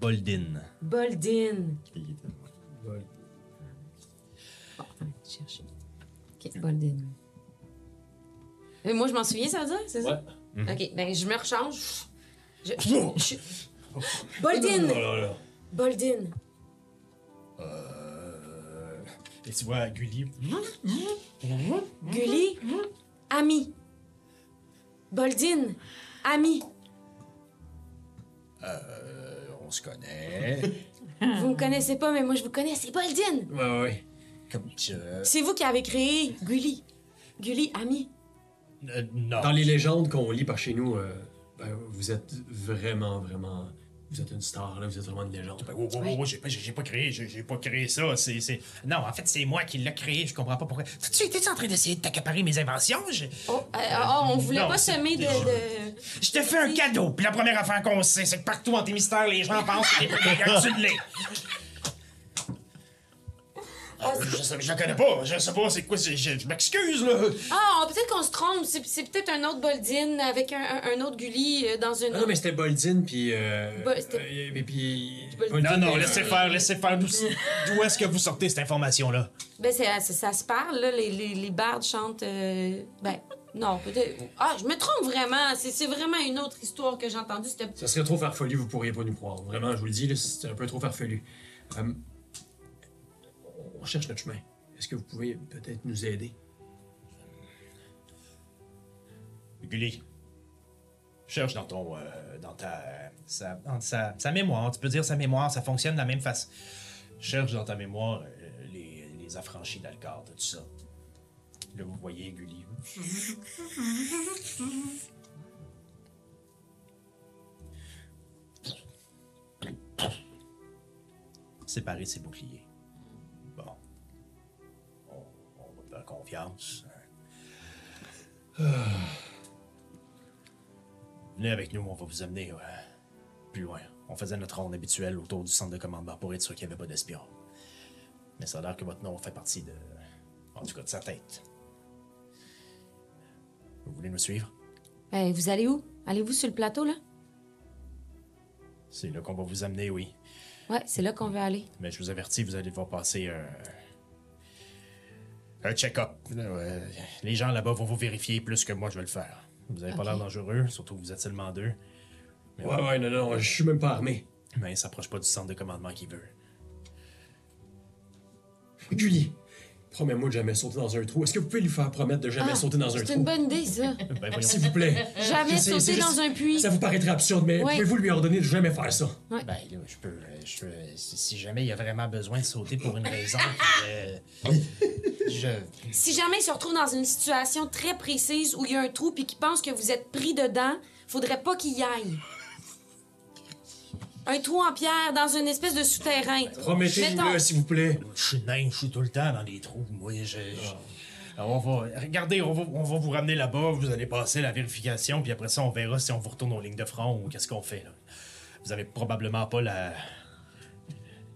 Boldin. Boldin. Ouais. Bon, attends, je cherche. Ok, Boldin. Et moi, je m'en souviens, ça veut dire, c'est ça? Ok, ben je me rechange. Je, je- je- Boldin! Oh là là. Boldin. Et tu vois Gulli. Gulli. Ami. Boldin. Ami. On se connaît. [LAUGHS] Vous me connaissez pas, mais moi je vous connais, c'est Boldin. Ouais, ouais. Comme ça. C'est vous qui avez créé Gulli. Gulli, ami. Euh, non. Dans les légendes qu'on lit par chez nous, euh, ben, vous êtes vraiment, vraiment. Vous êtes une star, là. Vous êtes vraiment une légende. Ben, oh, oh, oh, oh, j'ai pas, j'ai pas créé, j'ai j'ai pas créé ça. C'est, c'est... Non, en fait, c'est moi qui l'ai créé. Je comprends pas pourquoi. Tu étais en train d'essayer de t'accaparer mes inventions? Je, Oh, euh, oh, on voulait non, pas semer de. de... je te fais un cadeau. Puis la première affaire qu'on sait, c'est que partout en tes mystères, les gens pensent que tu l'es. [LAUGHS] Ah, je, sais, je la connais pas. Je sais pas c'est quoi. Je, je m'excuse, là. Ah, peut-être qu'on se trompe. C'est, c'est peut-être un autre Boldin avec un, un- un autre Gulli euh, dans une. Ah non, mais c'était Boldin, puis. Euh, Bo- c'était- euh, mais puis. Boldin. Non, non, mais, laissez euh, faire, laissez faire. D'où, d'où est-ce que vous sortez cette information-là? Ben, c'est, ça se parle, là. Les, les, les bardes chantent. euh, Ben, non, peut-être. Ah, je me trompe vraiment. C'est, c'est vraiment une autre histoire que j'ai entendue. C'était. Ça serait trop farfelu, vous pourriez pas nous croire. Vraiment, je vous le dis, là, c'est un peu trop farfelu. Euh, on cherche notre chemin. Est-ce que vous pouvez peut-être nous aider? Gulli, cherche dans ton. euh, dans ta. Sa, sa, mémoire. Tu peux dire sa mémoire, ça fonctionne de la même façon. Cherche dans ta mémoire euh, les, les affranchis d'Alcar, tout ça. Là, vous voyez Gulli. Séparer ses boucliers. Confiance. Venez avec nous, on va vous amener euh, plus loin. On faisait notre ronde habituelle autour du centre de commandement pour être sûr qu'il n'y avait pas d'espion. Mais ça a l'air que votre nom fait partie de. En tout cas, de sa tête. Vous voulez nous suivre? Ben, vous allez où? Allez-vous sur le plateau, là? C'est là qu'on va vous amener, oui. Ouais, c'est là qu'on veut aller. Mais je vous avertis, vous allez devoir passer un. Un check-up. Ouais. Les gens là-bas vont vous vérifier plus que moi je vais le faire. Vous avez pas l'air dangereux, surtout que vous êtes seulement deux. Mais Ouais, ouais, non, non, je suis même pas armé. Mais il s'approche pas du centre de commandement qu'il veut. Julie, promets-moi de jamais sauter dans un trou. Est-ce que vous pouvez lui faire promettre de jamais Ah, sauter dans un C'est trou? une bonne idée, ça. [LAUGHS] Ben, voyons. S'il vous plaît. Jamais Je sais, c'est sauter juste- dans un puits. Ça vous paraîtrait absurde, mais Ouais. pouvez-vous lui ordonner de jamais faire ça? Ben, là, je peux. euh, je peux- si si jamais il y a vraiment besoin de sauter pour une raison, [LAUGHS] euh, je. Si jamais il se retrouve dans une situation très précise où il y a un trou puis qu'il pense que vous êtes pris dedans, faudrait pas qu'il y aille. Un trou en pierre dans une espèce de souterrain. Promettez-nous-le, Mettons- s'il vous plaît. Je suis nain, je suis tout le temps dans les trous. Moi, je. je- Alors, on va, regardez, on va, on va vous ramener là-bas, vous allez passer la vérification, puis après ça, on verra si on vous retourne aux lignes de front ou qu'est-ce qu'on fait. là. Vous avez probablement pas la,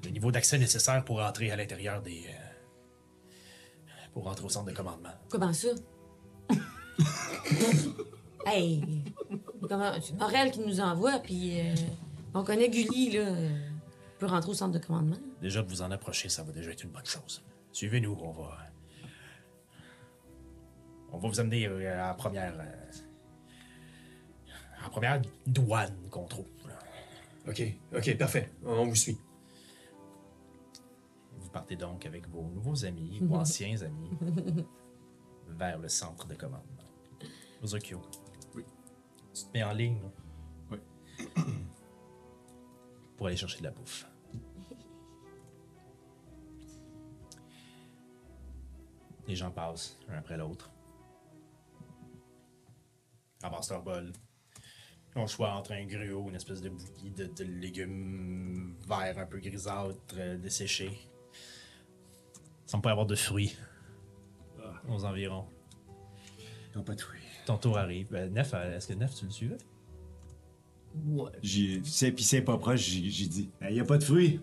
le niveau d'accès nécessaire pour entrer à l'intérieur des. euh, pour rentrer au centre de commandement. Comment ça? [LAUGHS] hey! Comment... C'est Morel qui nous envoie, puis euh, on connaît Gulli, là. euh, peut rentrer au centre de commandement. Déjà de vous en approcher, ça va déjà être une bonne chose. Suivez-nous, on va. On va vous amener euh, à la première. euh, à la première douane qu'on trouve. là. Ok, ok, parfait. On vous suit. Vous partez donc avec vos nouveaux amis [LAUGHS] ou anciens amis vers le centre de commandement. Ozokyo. Oui. Tu te mets en ligne là, Oui. Pour aller chercher de la bouffe. Les gens passent un après l'autre. Ramassent leur bol. Le choix entre un gruau, une espèce de bouillie de, de légumes verts un peu grisâtres, euh, desséchés. Il semble pas y avoir de fruits aux environs. Ils ont pas de fruits. Ton tour arrive. Ben, Nef, euh, est-ce que Nef, tu le suivais? Ouais. J'ai, c'est, puis c'est pas proche, j'ai, j'ai dit, il y a pas de fruits.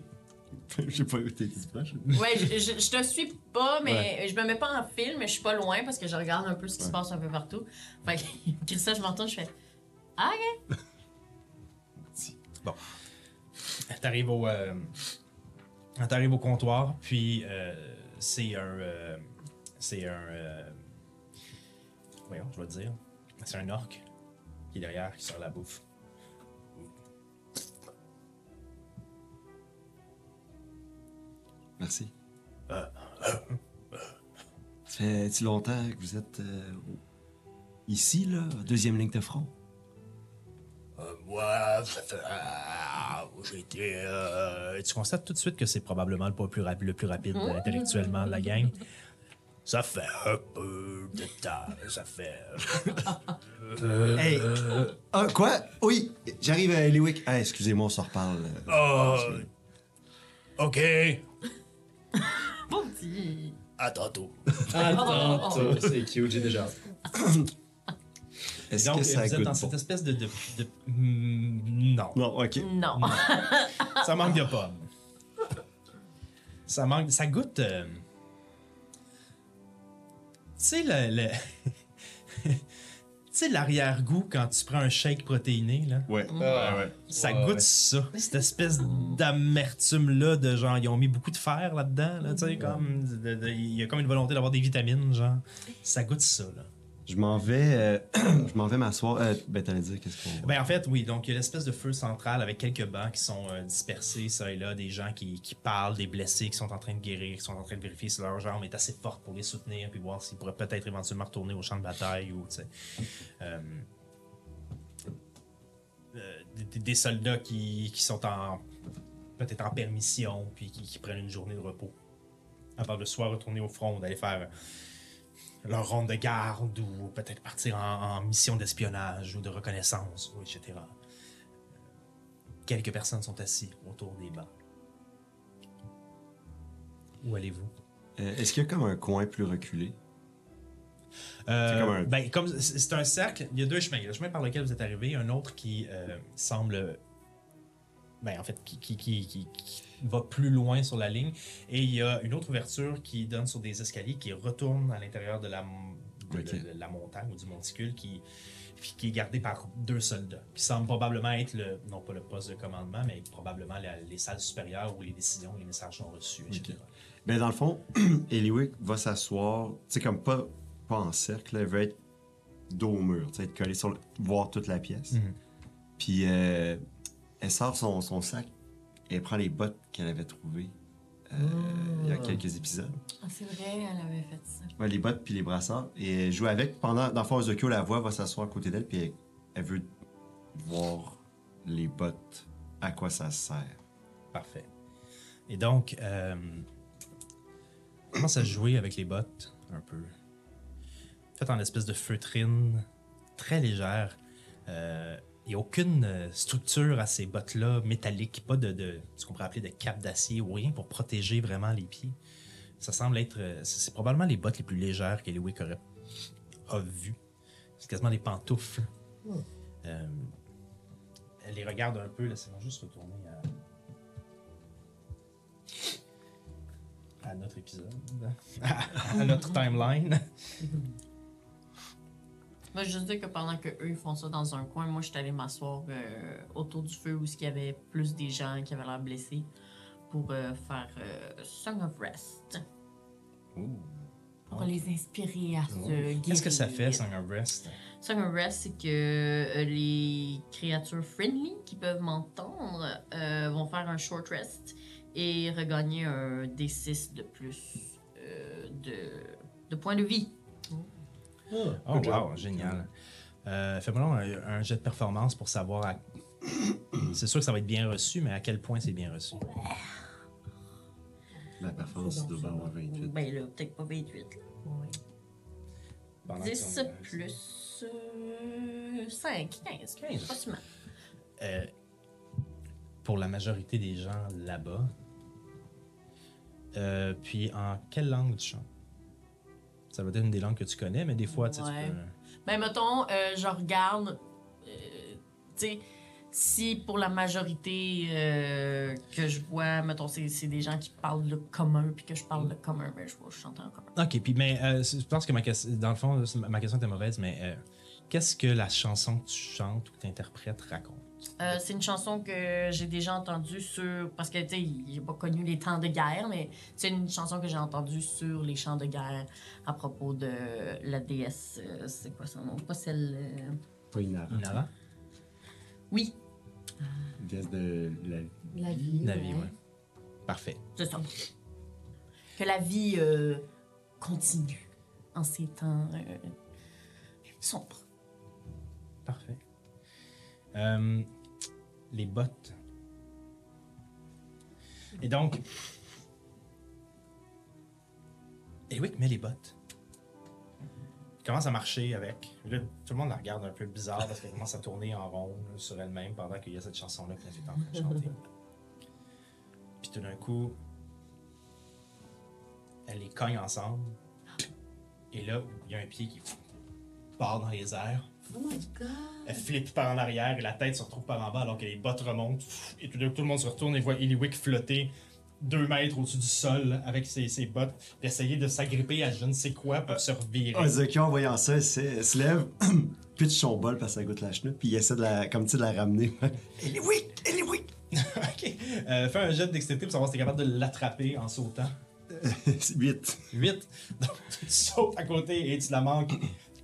[LAUGHS] J'ai pas été proche. [LAUGHS] Ouais, je, je- je te suis pas, mais je me mets pas en fil, mais je suis pas loin parce que je regarde un peu ce qui se Ouais. passe un peu partout. Fait que, [LAUGHS] Christa, je m'entends, je fais Ah, ok. T'arrives au, euh, t'arrives au comptoir, puis euh, c'est un, euh, c'est un, euh, voyons, je vais te dire, c'est un orc qui est derrière, qui sort la bouffe. Merci. Euh, Ça fait-tu longtemps que vous êtes euh, ici, là, deuxième ligne de front? Euh, moi, ça fait, ah, j'ai été, euh, tu constates tout de suite que c'est probablement le pas plus rapide, le plus rapide euh, intellectuellement de la gang. Ça fait un peu de temps, ça fait. euh, [LAUGHS] Hey! Ah, quoi? Oui! J'arrive à Eliwick. Ah, excusez-moi, on s'en reparle. euh. euh, ok, [LAUGHS] Bon petit. à tantôt. Attends, c'est cute, j'ai déjà. Est-ce Donc, que ça vous êtes dans cette espèce de. de, de- Hmm, non. Non, ok. Non. Ça manque de pommes. Ça manque. Ça goûte. euh, Tu sais, le. Sais, l'arrière-goût quand tu prends un shake protéiné, là? Ouais. Ah, ouais. Ça Ouais, goûte ouais. ça. Cette espèce d'amertume-là de genre, ils ont mis beaucoup de fer là-dedans, là, tu sais, comme. Il y a comme une volonté d'avoir des vitamines, genre. Ça goûte ça, là. Je m'en vais, euh, [CLEARS THROAT] je m'en vais m'asseoir. Euh, ben, t'allais dire qu'est-ce qu'on. Ben, en fait, oui. Donc, il y a l'espèce de feu central avec quelques bancs qui sont euh, dispersés, ça et là, des gens qui, qui parlent, des blessés qui sont en train de guérir, qui sont en train de vérifier si leur jambe est assez forte pour les soutenir, puis voir s'ils pourraient peut-être éventuellement retourner au champ de bataille ou, tu sais. des, soldats qui, qui sont en. peut-être en permission, puis qui, qui prennent une journée de repos. Avant de soit retourner au front, d'aller faire leur ronde de garde ou peut-être partir en, en mission d'espionnage ou de reconnaissance, ou etc. Quelques personnes sont assis autour des bancs. Où allez-vous? Euh, Est-ce qu'il y a comme un coin plus reculé? Euh, comme un- ben, comme c'est un cercle, il y a deux chemins. Il y a le chemin par lequel vous êtes arrivé, un autre qui euh, semble. Ben, en fait, qui, qui, qui- qui va plus loin sur la ligne. Et il y a une autre ouverture qui donne sur des escaliers qui retourne à l'intérieur de la, m- de, Ok. de- de la montagne ou du monticule qui, qui est gardé par deux soldats. Qui semble probablement être le, non pas le poste de commandement, mais probablement la- les salles supérieures où les décisions, les messages sont reçus, etc. Ben, dans le fond, [CLEARS THROAT] Eliwick va s'asseoir, tu comme pas, pas en cercle, elle veut être dos au mur, tu être collée sur le. voir toute la pièce. Mhm. Puis, euh, elle sort son, son sac elle prend les bottes qu'elle avait trouvées euh, il y a quelques épisodes. Ah, c'est vrai, elle avait fait ça. Ouais, les bottes puis les brassards. Et elle joue avec. Pendant, dans Force de Kyo, la voix va s'asseoir à côté d'elle, puis elle, elle veut voir les bottes, à quoi ça sert. Parfait. Et donc, euh, commence à jouer avec les bottes un peu? Faites en espèce de feutrine très légère. Euh, Il n'y a aucune euh, structure à ces bottes-là métalliques, pas de, de ce qu'on pourrait appeler de cape d'acier ou rien pour protéger vraiment les pieds. Ça semble être. euh, C'est c'est probablement les bottes les plus légères qu'Eliwick aurait a vues. C'est quasiment des pantoufles. Euh, elle les regarde un peu. Laissez-moi juste retourner à, à notre épisode, [LAUGHS] à notre [LAUGHS] timeline. [LAUGHS] Moi, je dis que pendant que eux font ça dans un coin, moi, je suis allée m'asseoir euh, autour du feu où il y avait plus des gens qui avaient l'air blessés pour euh, faire euh, Song of Rest. Pour les inspirer à se guérir. Qu'est-ce que ça fait, Song of Rest? Song of Rest, c'est que les créatures friendly qui peuvent m'entendre vont faire un short rest et regagner un D6 de plus de, de points de vie. Oh, wow, génial. Euh, Fais-moi donc un, un jet de performance pour savoir. à- [COUGHS] C'est sûr que ça va être bien reçu, mais à quel point c'est bien reçu? La performance doit avoir 28. Ben là, peut-être pas 28. là. Pendant que 10 ça- plus euh, 5, 15. 15. Facilement. Euh, pour la majorité des gens là-bas. Euh, puis en quelle langue tu chantes? Ça va être une des langues que tu connais, mais des fois, tu sais, tu peux- Ben, mettons, euh, je regarde, euh, tu sais, si pour la majorité euh, que je vois, mettons, c'est des gens qui parlent le commun, puis que je parle le commun, ben, je vais chanter en commun. Ok, puis mais euh, je pense que ma question, dans le fond, ma question était mauvaise, mais qu'est-ce que la chanson que tu chantes ou que tu interprètes raconte? Euh, c'est une chanson que j'ai déjà entendue sur. Parce que, tu sais, il n'a pas connu les temps de guerre, mais c'est une chanson que j'ai entendue sur les champs de guerre à propos de la déesse. euh, c'est quoi son nom? Pas celle. euh, Pas Inara. Inara? Oui, Déesse de la... La vie. La vie, ouais. Parfait. c'est ça. Que la vie euh, continue en ces temps euh, sombres. Parfait. Euh, les bottes. Et donc. Eliwick met les bottes. Il commence à marcher avec? Là, tout le monde la regarde un peu bizarre parce qu'elle commence à tourner en rond sur elle-même pendant qu'il y a cette chanson-là qu'elle est en train de chanter. Puis tout d'un coup, elle les cogne ensemble. Et là, il y a un pied qui part dans les airs. Oh my god. Elle flippe par en arrière et la tête se retrouve par en bas alors que les bottes remontent. Et tout, d'un coup, tout le monde se retourne et voit Eliwick flotter deux mètres au-dessus du sol avec ses, ses bottes et essayer de s'agripper à je ne sais quoi pour se revirer. Ah, Zaki, en voyant ça, elle se, lève, [CLEARS THROAT] pitch son bol parce que ça goûte la chenoute, puis il essaie de la, comme tu sais, de la ramener. Elle est weak! Elle est weak! ok. Euh, fais un jet de dextérité pour savoir si t'es capable de l'attraper en sautant. C'est 8. 8. Donc, tu sautes à côté et tu la manques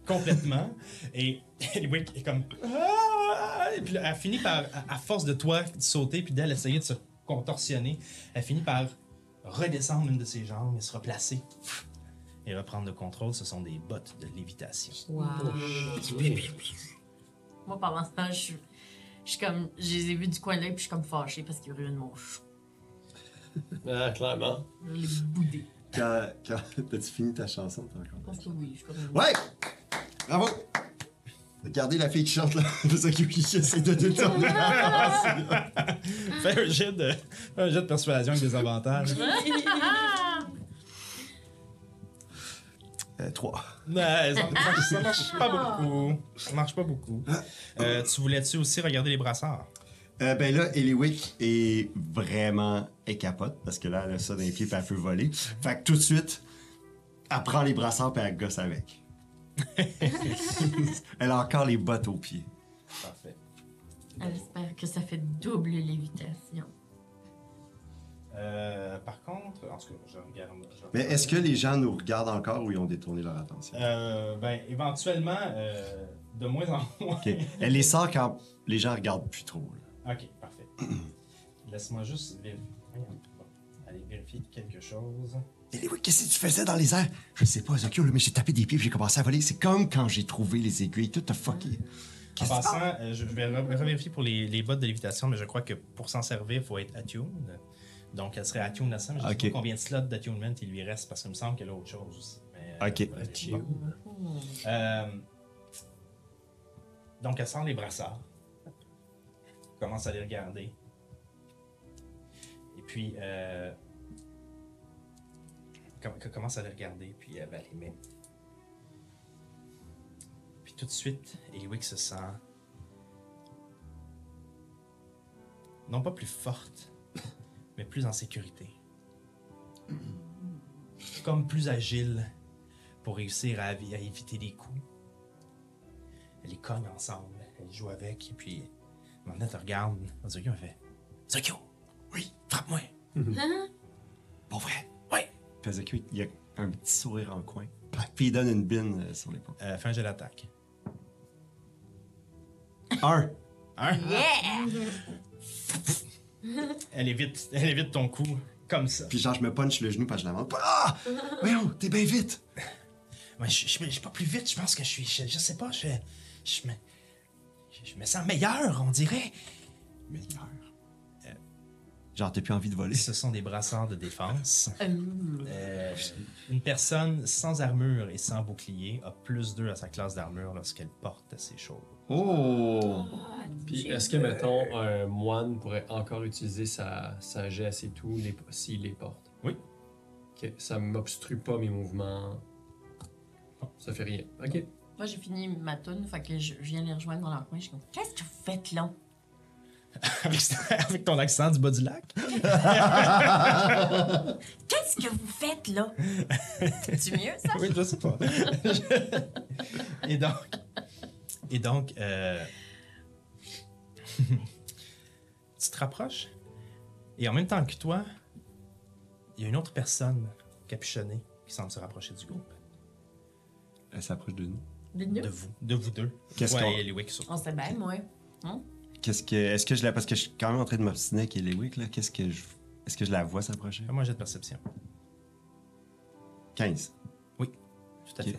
complètement. [LAUGHS] Et Eliwick est comme. Ah! Et puis elle finit par, à, force de toi de sauter, puis d'elle essayer de se contorsionner, elle finit par redescendre une de ses jambes et se replacer. Et reprendre le contrôle, ce sont des bottes de lévitation. Wow. Moi, pendant ce temps, je suis. Je suis comme. Je les ai vus du coin de l'œil, puis je suis comme fâchée parce qu'il y aurait une mouche. Ah, clairement. Je l'ai boudé. Quand, quand t'as-tu fini ta chanson, t'as encore? Je pense que oui, je suis comme. Ouais! Bravo! Regardez la fille qui chante là. [LAUGHS] C'est ça qui, qui essaie de détourner la [LAUGHS] Fais un jet de, fais un jet de persuasion avec des avantages. [LAUGHS] euh, 3. Ouais, ça, ça- ça marche pas beaucoup. Ça marche pas beaucoup. Euh, tu voulais-tu aussi regarder les brassards? Euh, ben là, Eliwick est vraiment écapote parce que là, elle a ça dans les pieds puis elle peut voler. Fait que tout de suite, elle prend les brassards puis elle gosse avec. [LAUGHS] elle a encore les bottes aux pieds. Parfait. J'espère que ça fait double lévitation. Euh, par contre, en tout cas, je regarde. je Mais est-ce que les gens nous regardent encore ou ils ont détourné leur attention? Euh, ben, éventuellement, euh, de moins en [LAUGHS] moins. Ok. Elle les sort quand les gens regardent plus trop. là. Ok, parfait. [CLEARS THROAT] Laisse-moi juste vérifier. Voyons. Bon, Aller vérifier quelque chose. Qu'est-ce que tu faisais dans les airs? Je sais pas, là, mais j'ai tapé des pieds j'ai commencé à voler. C'est comme quand j'ai trouvé les aiguilles. Tout a fucké. En passant, euh, je vais re- revérifier pour les, les bottes de lévitation, mais je crois que pour s'en servir, il faut être attuned. Donc, elle serait attuned à ça, mais je ne sais pas combien de slots d'attunement il lui reste, parce qu'il me semble qu'elle a autre chose aussi. Mais, euh, Ok. bon. Euh, donc, elle sort les brassards. Commence à les regarder. Et puis, euh, commence à les regarder, puis elle va les met. Puis tout de suite, Eliwick se sent. Non pas plus forte, [LAUGHS] mais plus en sécurité. Comme plus agile pour réussir à, éviter les coups. Elle les cogne ensemble, elle joue avec, et puis maintenant, elle te regarde. Ozokyo, elle fait Ozokyo, oui, frappe-moi. Pour vrai, il y a un petit sourire en coin. Puis il donne une bine euh, sur l'épaule. Euh, fais un jet d'attaque. Un! Hein? Yeah! [LAUGHS] Elle évite, elle évite ton coup, comme ça. Puis genre, je me punch le genou parce que je la monte. Ah! Voyons, t'es bien vite! Ouais, je, je, je suis pas plus vite, je pense que je suis. Je, je sais pas, je, je, me, je, je me sens meilleur, on dirait. Meilleur. Genre, t'as plus envie de voler. Ce sont des brassards de défense. [LAUGHS] Euh, une personne sans armure et sans bouclier a plus 2 à sa classe d'armure lorsqu'elle porte ces choses. Oh! Puis est-ce que, mettons, un moine pourrait encore utiliser sa sagesse et tout s'il les porte? Oui. Ok, ça m'obstrue pas mes mouvements. Ça fait rien. Ok. Moi, j'ai fini ma tune, fait que je je viens les rejoindre dans leur coin. Je suis comme, qu'est-ce que vous faites là? [LAUGHS] avec, avec ton accent du bas du lac. [LAUGHS] Qu'est-ce que vous faites là? C'est mieux, ça? Oui, je sais pas. [LAUGHS] et donc, et donc, euh, tu te rapproches et en même temps que toi, il y a une autre personne capuchonnée qui semble se rapprocher du groupe. Elle s'approche de nous. De De vous, de vous deux. Qu'est-ce qu'on-. On sait bien, moi. Qu'est-ce que. Est-ce que je la. Parce que je suis quand même en train de m'obstiner avec Eliwick, là. Qu'est-ce que je. Est-ce que je la vois s'approcher? Un jet de perception. 15. Tout à fait.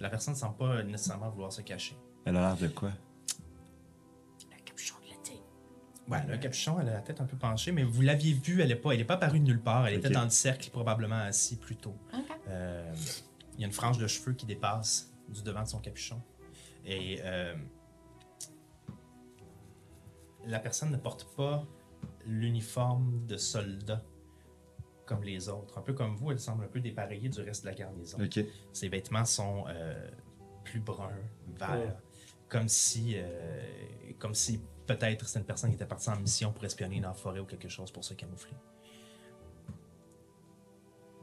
La personne ne semble pas nécessairement vouloir se cacher. Elle a l'air de quoi? Le capuchon de l'été. Ouais, le capuchon, elle a la tête un peu penchée, mais vous l'aviez vue, elle n'est pas, elle est pas apparue de nulle part. Elle était dans le cercle, probablement assis plus tôt. Ok. Euh, Il y a une frange de cheveux qui dépasse du devant de son capuchon. Et euh, la personne ne porte pas l'uniforme de soldat comme les autres. Un peu comme vous, elle semble un peu dépareillée du reste de la garnison. Ses vêtements sont euh, plus bruns, verts, comme si, euh, comme si peut-être c'est une personne qui était partie en mission pour espionner dans la forêt ou quelque chose pour se camoufler.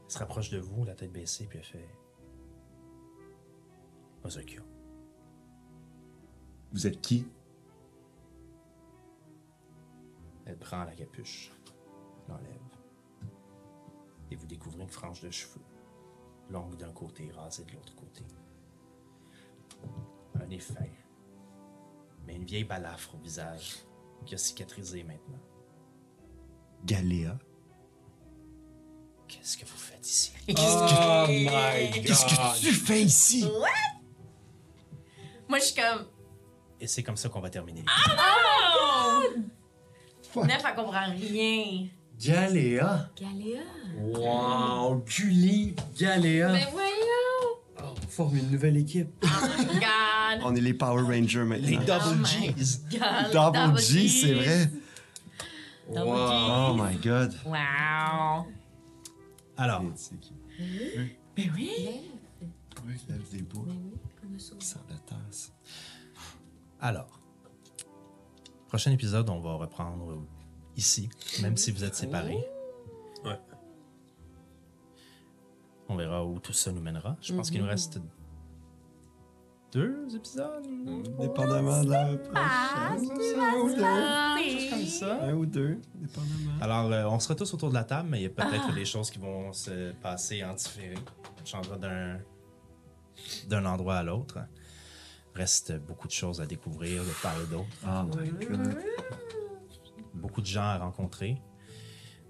Elle se rapproche de vous, la tête baissée, puis elle fait Ozokyo. Vous êtes qui? Elle prend la capuche, l'enlève, et vous découvrez une frange de cheveux, longue d'un côté, rasée de l'autre côté. Un fin, mais une vieille balafre au visage qui a cicatrisé maintenant. Galéa. Qu'est-ce que vous faites ici? Oh my god! Qu'est-ce que tu fais ici? Moi, je suis comme, Et c'est comme ça qu'on va terminer. Neuf, elle comprend rien. Galéa! Galéa. Wow! Julie Galéa! Mais voyons. Oh, on forme une nouvelle équipe. God. On est les Power Rangers maintenant. Les Double Oh my G's! God. Double G, c'est vrai. Double Wow. G. Oh my god. Wow. Alors, qui? Ben oui. Oui, lève des bois. Comme ça. Sans la tasse. alors. Prochain épisode, on va reprendre ici, même si vous êtes séparés. Ouais. On verra où tout ça nous mènera. Je pense qu'il nous reste deux épisodes. Dépendamment de la Ah, prochaine. Un ou deux. Comme ça. Un ou deux, dépendamment. Alors, euh, on sera tous autour de la table, mais il y a peut-être des choses qui vont se passer en différé. On changera d'un, d'un endroit à l'autre. Reste beaucoup de choses à découvrir de part et d'autre. Oh my god. Beaucoup de gens à rencontrer.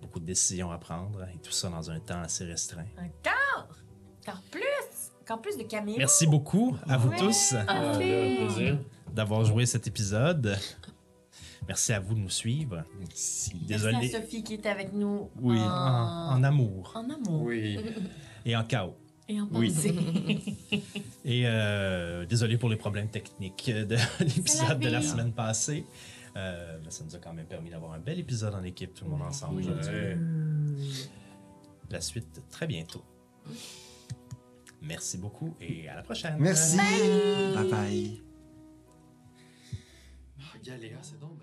Beaucoup de décisions à prendre. Et tout ça dans un temps assez restreint. Encore? Encore plus? Encore plus de caméras. Merci beaucoup à vous tous Ah, plaisir. d'avoir joué cet épisode. Merci à vous de nous suivre. Merci. Désolé. Merci à Sophie qui était avec nous. Oui, en, en, en amour en amour. Oui. et en chaos. Et en Oui. pensée. [LAUGHS] Et euh, désolé pour les problèmes techniques de [LAUGHS] l'épisode de la semaine passée. Euh, mais ça nous a quand même permis d'avoir un bel épisode en équipe, tout le monde ensemble. Ouais. La suite très bientôt. Merci beaucoup et à la prochaine. Merci. Bye bye. Galéa, c'est donc.